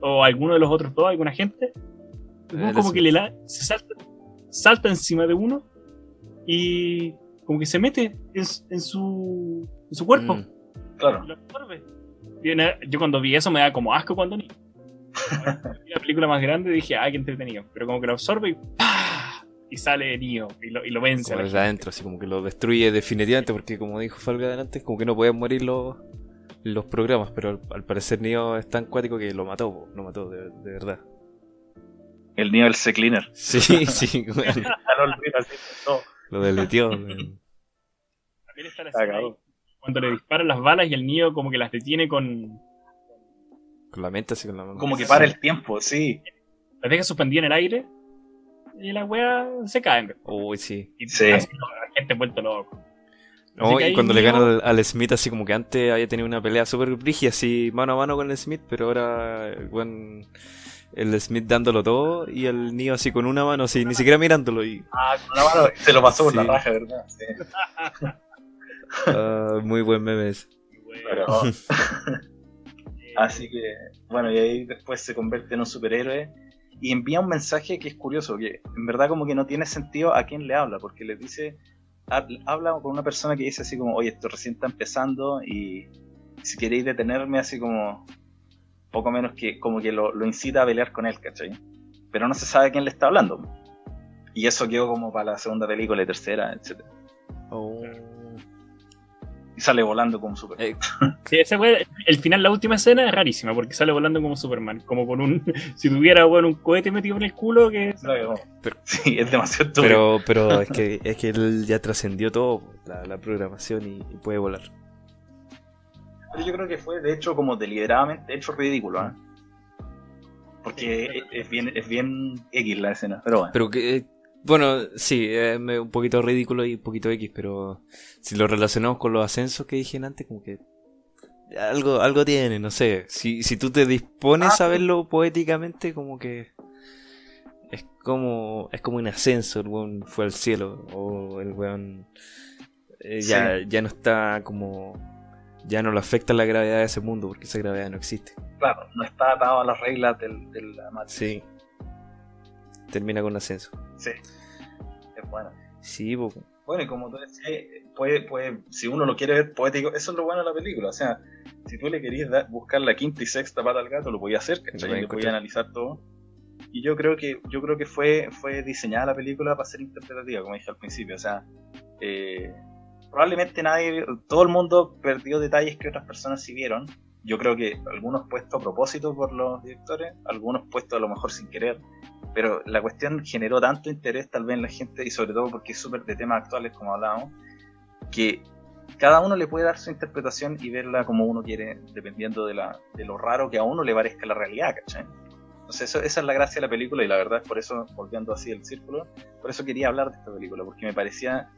o alguno de los otros dos, algún agente, luego El como que le la, se salta, salta encima de uno y como que se mete en, en su, en su cuerpo Mm. Claro. y lo absorbe. Yo cuando vi eso me da como asco cuando niño. Vi la película más grande dije, ay, qué entretenido. Pero como que lo absorbe y ¡pah! Y sale Neo y lo, y lo vence. Como desde adentro, así como que lo destruye definitivamente, porque como dijo Falga antes, como que no podían morir los, los programas, pero al, al parecer Neo es tan cuático que lo mató, lo mató de, de verdad. El Neo, el C-Cleaner. Sí, sí, lo deletió. También está la escena Cagado. ahí, cuando le disparan las balas y el Neo como que las detiene con... Con la mente así con la mano. Como que para el tiempo, sí. Las deja suspendidas en el aire y las weas se caen. Uy, sí. Y Sí. así, la gente vuelto loco. No, y cuando le gana al, al Smith, así como que antes había tenido una pelea súper brígida, así mano a mano con el Smith, pero ahora el buen el Smith dándolo todo y el Neo así con una mano, así, ni siquiera mirándolo. Y, Ah, con una mano se lo pasó por la Sí. raja, ¿verdad? Sí. ah, muy buen meme ese. Pero- Así que, bueno, y ahí después se convierte en un superhéroe y envía un mensaje que es curioso, que en verdad como que no tiene sentido a quién le habla, porque le dice, hab- habla con una persona que dice así como, oye, esto recién está empezando y si queréis detenerme, así como, poco menos que como que lo, lo incita a pelear con él, ¿cachai? Pero no se sabe a quién le está hablando. Y eso quedó como para la segunda película y tercera, etc. Oh. Y sale volando como super. Eh, Sí, ese fue el final, la última escena es rarísima porque sale volando como Superman, como con un. Si tuviera bueno, un cohete metido en el culo, que. Pero- sí, es demasiado estúpido. pero pero es, que, es que él ya trascendió todo, la, la programación y, y puede volar. Pero yo creo que fue, de hecho, como deliberadamente hecho ridículo, ¿eh? Porque es bien, es bien X la escena, pero bueno. Pero que, eh, bueno, sí, es me- un poquito ridículo y un poquito X, pero si lo relacionamos con los ascensos que dije antes, como que algo, algo tiene, no sé. Si, si tú te dispones Ah, a verlo poéticamente, como que es como, es como un ascenso, el weón fue al cielo, o el weón eh, ya, ya no está como, ya no le afecta la gravedad de ese mundo, porque esa gravedad no existe. Claro, no está atado a las reglas del, de la. Sí. Termina con un ascenso. Sí. Es bueno. Sí, po. Bueno, y como tú decías, puede, puede, si uno lo quiere ver poético, eso es lo bueno de la película. O sea, si tú le querías buscar la quinta y sexta pata al gato, lo podías hacer, ¿cachai? Lo Le podías analizar todo. Y yo creo que, yo creo que fue, fue diseñada la película para ser interpretativa, como dije al principio. O sea, eh, probablemente nadie, todo el mundo perdió detalles que otras personas sí vieron. Yo creo que algunos puestos a propósito por los directores, algunos puestos a lo mejor sin querer. Pero la cuestión generó tanto interés tal vez en la gente y sobre todo porque es súper de temas actuales como hablábamos, que cada uno le puede dar su interpretación y verla como uno quiere, dependiendo de, la, de lo raro que a uno le parezca la realidad, ¿cachai? Entonces eso, esa es la gracia de la película y la verdad es por eso, volviendo así el círculo, por eso quería hablar de esta película, porque me parecía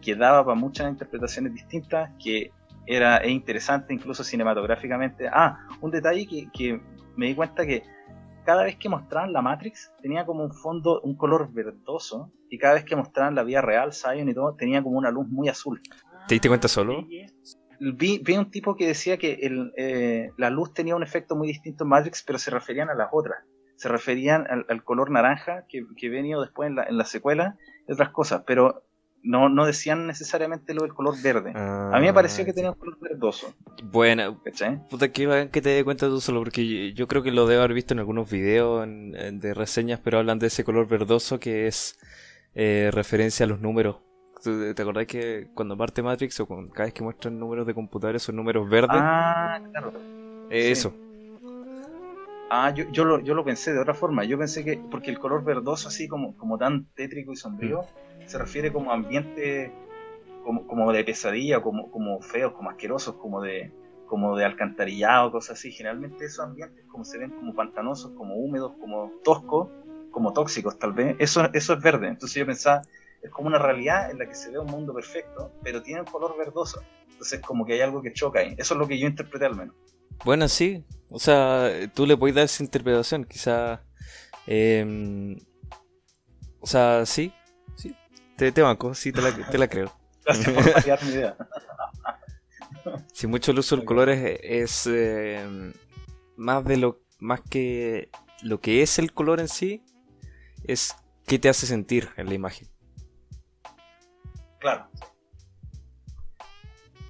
que daba para muchas interpretaciones distintas, que era es interesante incluso cinematográficamente. Ah, un detalle que, que me di cuenta que cada vez que mostraban la Matrix tenía como un fondo, un color verdoso, y cada vez que mostraban la vida real, Zion y todo, tenía como una luz muy azul. ¿Te diste cuenta solo? Vi, vi un tipo que decía que el, eh, la luz tenía un efecto muy distinto en Matrix, pero se referían a las otras. Se referían al, al color naranja que, que venía después en la, en la secuela y otras cosas, pero no, no decían necesariamente lo del color verde. A mí me pareció que tenía un color verdoso, ¿cachai? puta que bacán que te des cuenta tú solo, porque yo, yo creo que lo debo haber visto en algunos videos en- en- de reseñas, pero hablan de ese color verdoso que es eh, referencia a los números. ¿Tú- ¿Te acordás que cuando parte Matrix o con- cada vez que muestran números de computadores son números verdes? Ah, claro. Eh, sí. Eso. Ah, yo, yo, lo, yo lo pensé de otra forma. Yo pensé que, porque el color verdoso, así como, como tan tétrico y sombrío, se refiere como ambiente como, como de pesadilla, como, como feos, como asquerosos, como de, como de alcantarillado, cosas así. Generalmente esos ambientes como se ven como pantanosos, como húmedos, como toscos, como tóxicos tal vez, eso, eso es verde. Entonces yo pensaba, es como una realidad en la que se ve un mundo perfecto, pero tiene un color verdoso. Entonces como que hay algo que choca ahí. Eso es lo que yo interpreté al menos. Bueno, sí. O sea, tú le puedes dar esa interpretación, quizá. em, o sea, sí. Te, te banco, sí, te la, te la creo. Gracias por variar mi idea. Si mucho el uso del color es, es, eh, más de lo más que lo que es el color en sí, es qué te hace sentir en la imagen. Claro.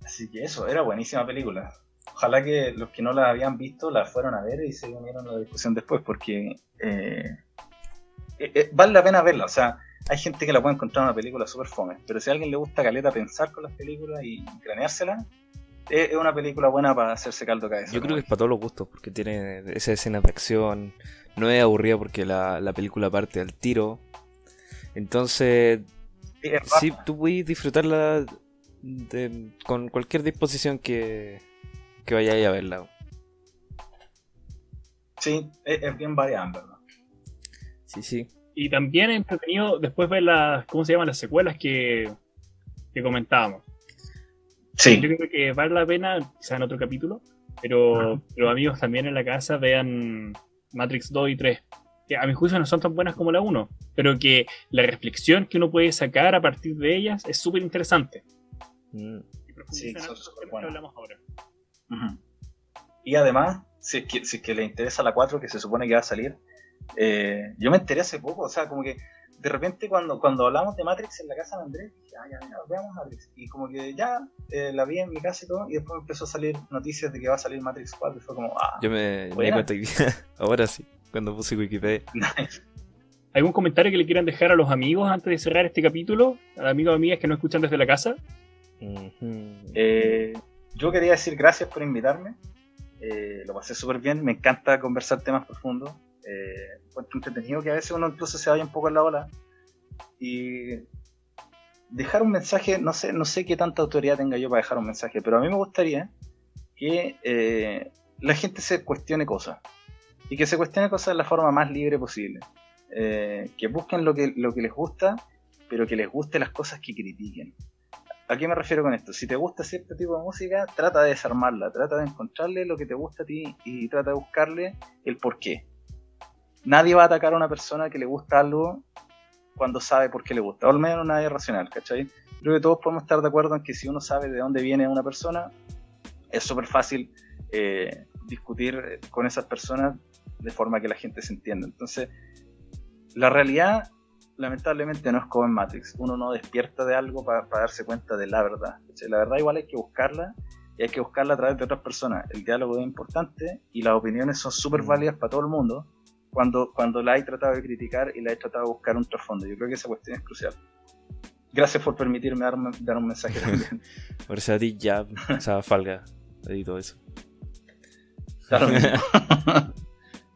Así que eso, era buenísima película. Ojalá que los que no la habían visto la fueron a ver y se unieron a la discusión después, porque eh, eh, eh, vale la pena verla. O sea, hay gente que la puede encontrar una película súper fome, pero si a alguien le gusta caleta pensar con las películas y craneársela, es, una película buena para hacerse caldo cabeza. Yo creo que es para todos los gustos, porque tiene esas escenas de acción, no es aburrida porque la, la película parte al tiro. Entonces, sí, tú puedes disfrutarla de- con cualquier disposición que, que vayáis a verla. Sí, es, es bien variada, en ¿verdad? Sí, sí. Y también es entretenido después ver las, ¿cómo se llaman? Las secuelas que, que comentábamos. Sí, Yo creo que vale la pena, quizás en otro capítulo, pero, pero amigos también en la casa vean Matrix 2 y 3, que a mi juicio no son tan buenas como la 1, pero que la reflexión que uno puede sacar a partir de ellas es súper interesante. Mm. Sí, son súper buenas. hablamos ahora. Ujú. Y además, si es, que, si es que le interesa la 4, que se supone que va a salir, eh, yo me enteré hace poco, o sea, como que de repente cuando, cuando hablamos de Matrix en la casa de Andrés, dije, ah, ya, veamos Matrix. Y como que ya eh, la vi en mi casa y todo, y después empezó a salir noticias de que va a salir Matrix 4, y fue como, ah, Yo me, me di cuenta que ahora sí, cuando puse Wikipedia. ¿Algún comentario que le quieran dejar a los amigos antes de cerrar este capítulo? A amigos o amigas que no escuchan desde la casa. Eh, yo quería decir gracias por invitarme. Eh, lo pasé súper bien. Me encanta conversar temas profundos. Eh, encuentro entretenido que a veces uno incluso se vaya un poco en la ola. Y dejar un mensaje, no sé, no sé qué tanta autoridad tenga yo para dejar un mensaje, pero a mí me gustaría que eh, la gente se cuestione cosas. Y que se cuestione cosas de la forma más libre posible. Eh, que busquen lo que, lo que les gusta, pero que les guste las cosas que critiquen. ¿A qué me refiero con esto? Si te gusta cierto tipo de música, trata de desarmarla, trata de encontrarle lo que te gusta a ti y trata de buscarle el por qué. Nadie va a atacar a una persona que le gusta algo cuando sabe por qué le gusta, o al menos nadie es racional, ¿cachai? Creo que todos podemos estar de acuerdo en que si uno sabe de dónde viene una persona, es súper fácil eh, discutir con esas personas de forma que la gente se entienda. Entonces, la realidad lamentablemente no es como en Matrix. Uno no despierta de algo para darse cuenta de la verdad. ¿cachai? La verdad igual hay que buscarla y hay que buscarla a través de otras personas. El diálogo es importante y las opiniones son súper válidas para todo el mundo cuando, cuando la hay tratado de criticar y la hay tratado de buscar un trasfondo. Yo creo que esa cuestión es crucial. Gracias por permitirme dar, dar un mensaje también. Gracias a ti ya, o sea, Falga, edito eso.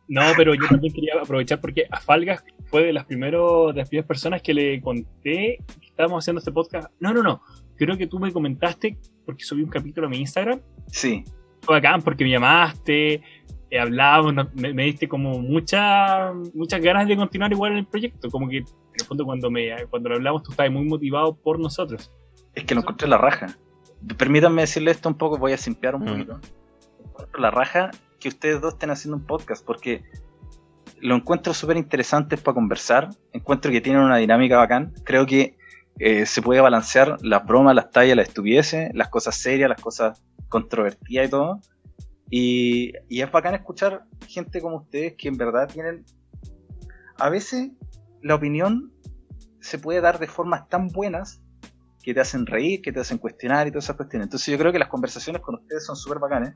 No, pero yo también quería aprovechar porque a Falgas fue de las, primeros, de las primeras personas que le conté que estábamos haciendo este podcast. No, no, no. Creo que tú me comentaste porque subí un capítulo a mi Instagram. sí, Fue bacán porque me llamaste, hablábamos, no- me, me diste como mucha, muchas ganas de continuar igual en el proyecto. Como que en el fondo cuando, me, cuando lo hablamos tú estabas muy motivado por nosotros. es que lo encontré la raja. Permítanme decirle esto un poco, voy a simpear un Mm. poquito. Encuentro la raja que ustedes dos estén haciendo un podcast porque lo encuentro súper interesante para conversar. Encuentro que tienen una dinámica bacán. Creo que eh, se puede balancear las bromas, las tallas, las estupideces, las cosas serias, las cosas controvertidas y todo. Y, y es bacán escuchar gente como ustedes que en verdad tienen. A veces la opinión se puede dar de formas tan buenas que te hacen reír, que te hacen cuestionar y todas esas cuestiones. Entonces yo creo que las conversaciones con ustedes son súper bacanes.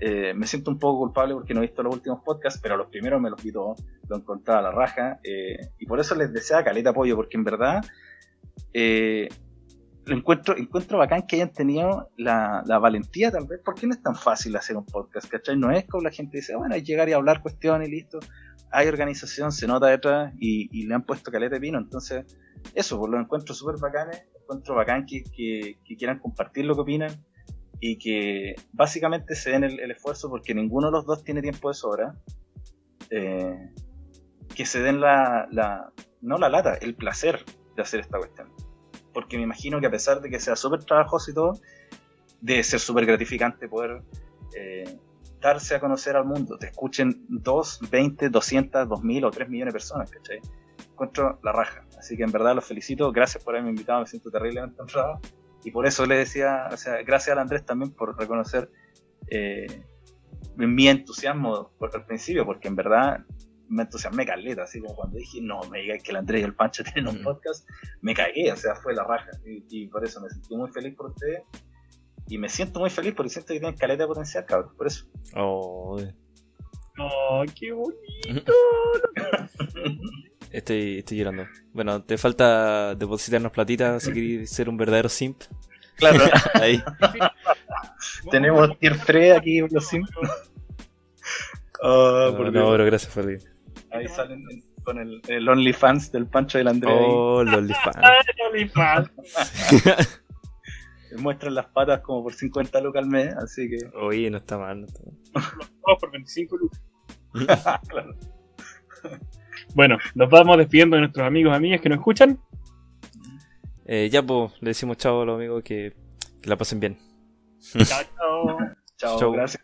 Eh, me siento un poco culpable porque no he visto los últimos podcasts, pero los primeros me los vi todos, lo encontraba a la raja. eh, y por eso les desea caleta apoyo, porque en verdad eh, lo encuentro, encuentro bacán que hayan tenido la, la valentía tal vez, porque no es tan fácil hacer un podcast, ¿cachai? No es como la gente dice, bueno, llegar y hablar cuestiones y listo. Hay organización, se nota detrás y, y le han puesto caleta de pino, entonces eso, pues lo encuentro súper bacanes, encuentro bacán que, que, quieran compartir lo que opinan y que básicamente se den el, el esfuerzo porque ninguno de los dos tiene tiempo de sobra. eh, que se den la, la, no la lata, el placer de hacer esta cuestión. Porque me imagino que a pesar de que sea súper trabajoso y todo, debe ser súper gratificante poder eh, darse a conocer al mundo. Te escuchen 2, 20, 200, 2000 o 3 millones de personas, ¿cachai? Encuentro la raja. Así que en verdad los felicito. Gracias por haberme invitado. Me siento terriblemente honrado. Y por eso le decía, o sea, gracias al Andrés también por reconocer eh, mi entusiasmo al principio, porque en verdad me entusiasmé caleta, así como cuando dije, no me digas que el Andrés y el Pancho tienen un podcast, me cagué, o sea, fue la raja. Y, y por eso me sentí muy feliz por ustedes. Y me siento muy feliz porque siento que tienen caleta de potencial, cabrón. Por eso. Oh, Oh, qué bonito. estoy, estoy llorando. Bueno, te falta depositarnos platitas si quieres ser un verdadero simp. Claro, Ahí. tenemos tier 3 aquí, los Sims. Oh, No, por no, pero gracias ir. Ahí salen con el, el OnlyFans del Pancho del Andrés. Oh, los OnlyFans. Ay, OnlyFans. Muestran las patas como por 50 lucas al mes, así que. Oye, no está mal. No está mal. Por 25 lucas. claro. Bueno, nos vamos despidiendo de nuestros amigos y amigas que nos escuchan. Eh, ya, pues, le decimos chao a los amigos que, que la pasen bien. Chao, chao. Chao, gracias.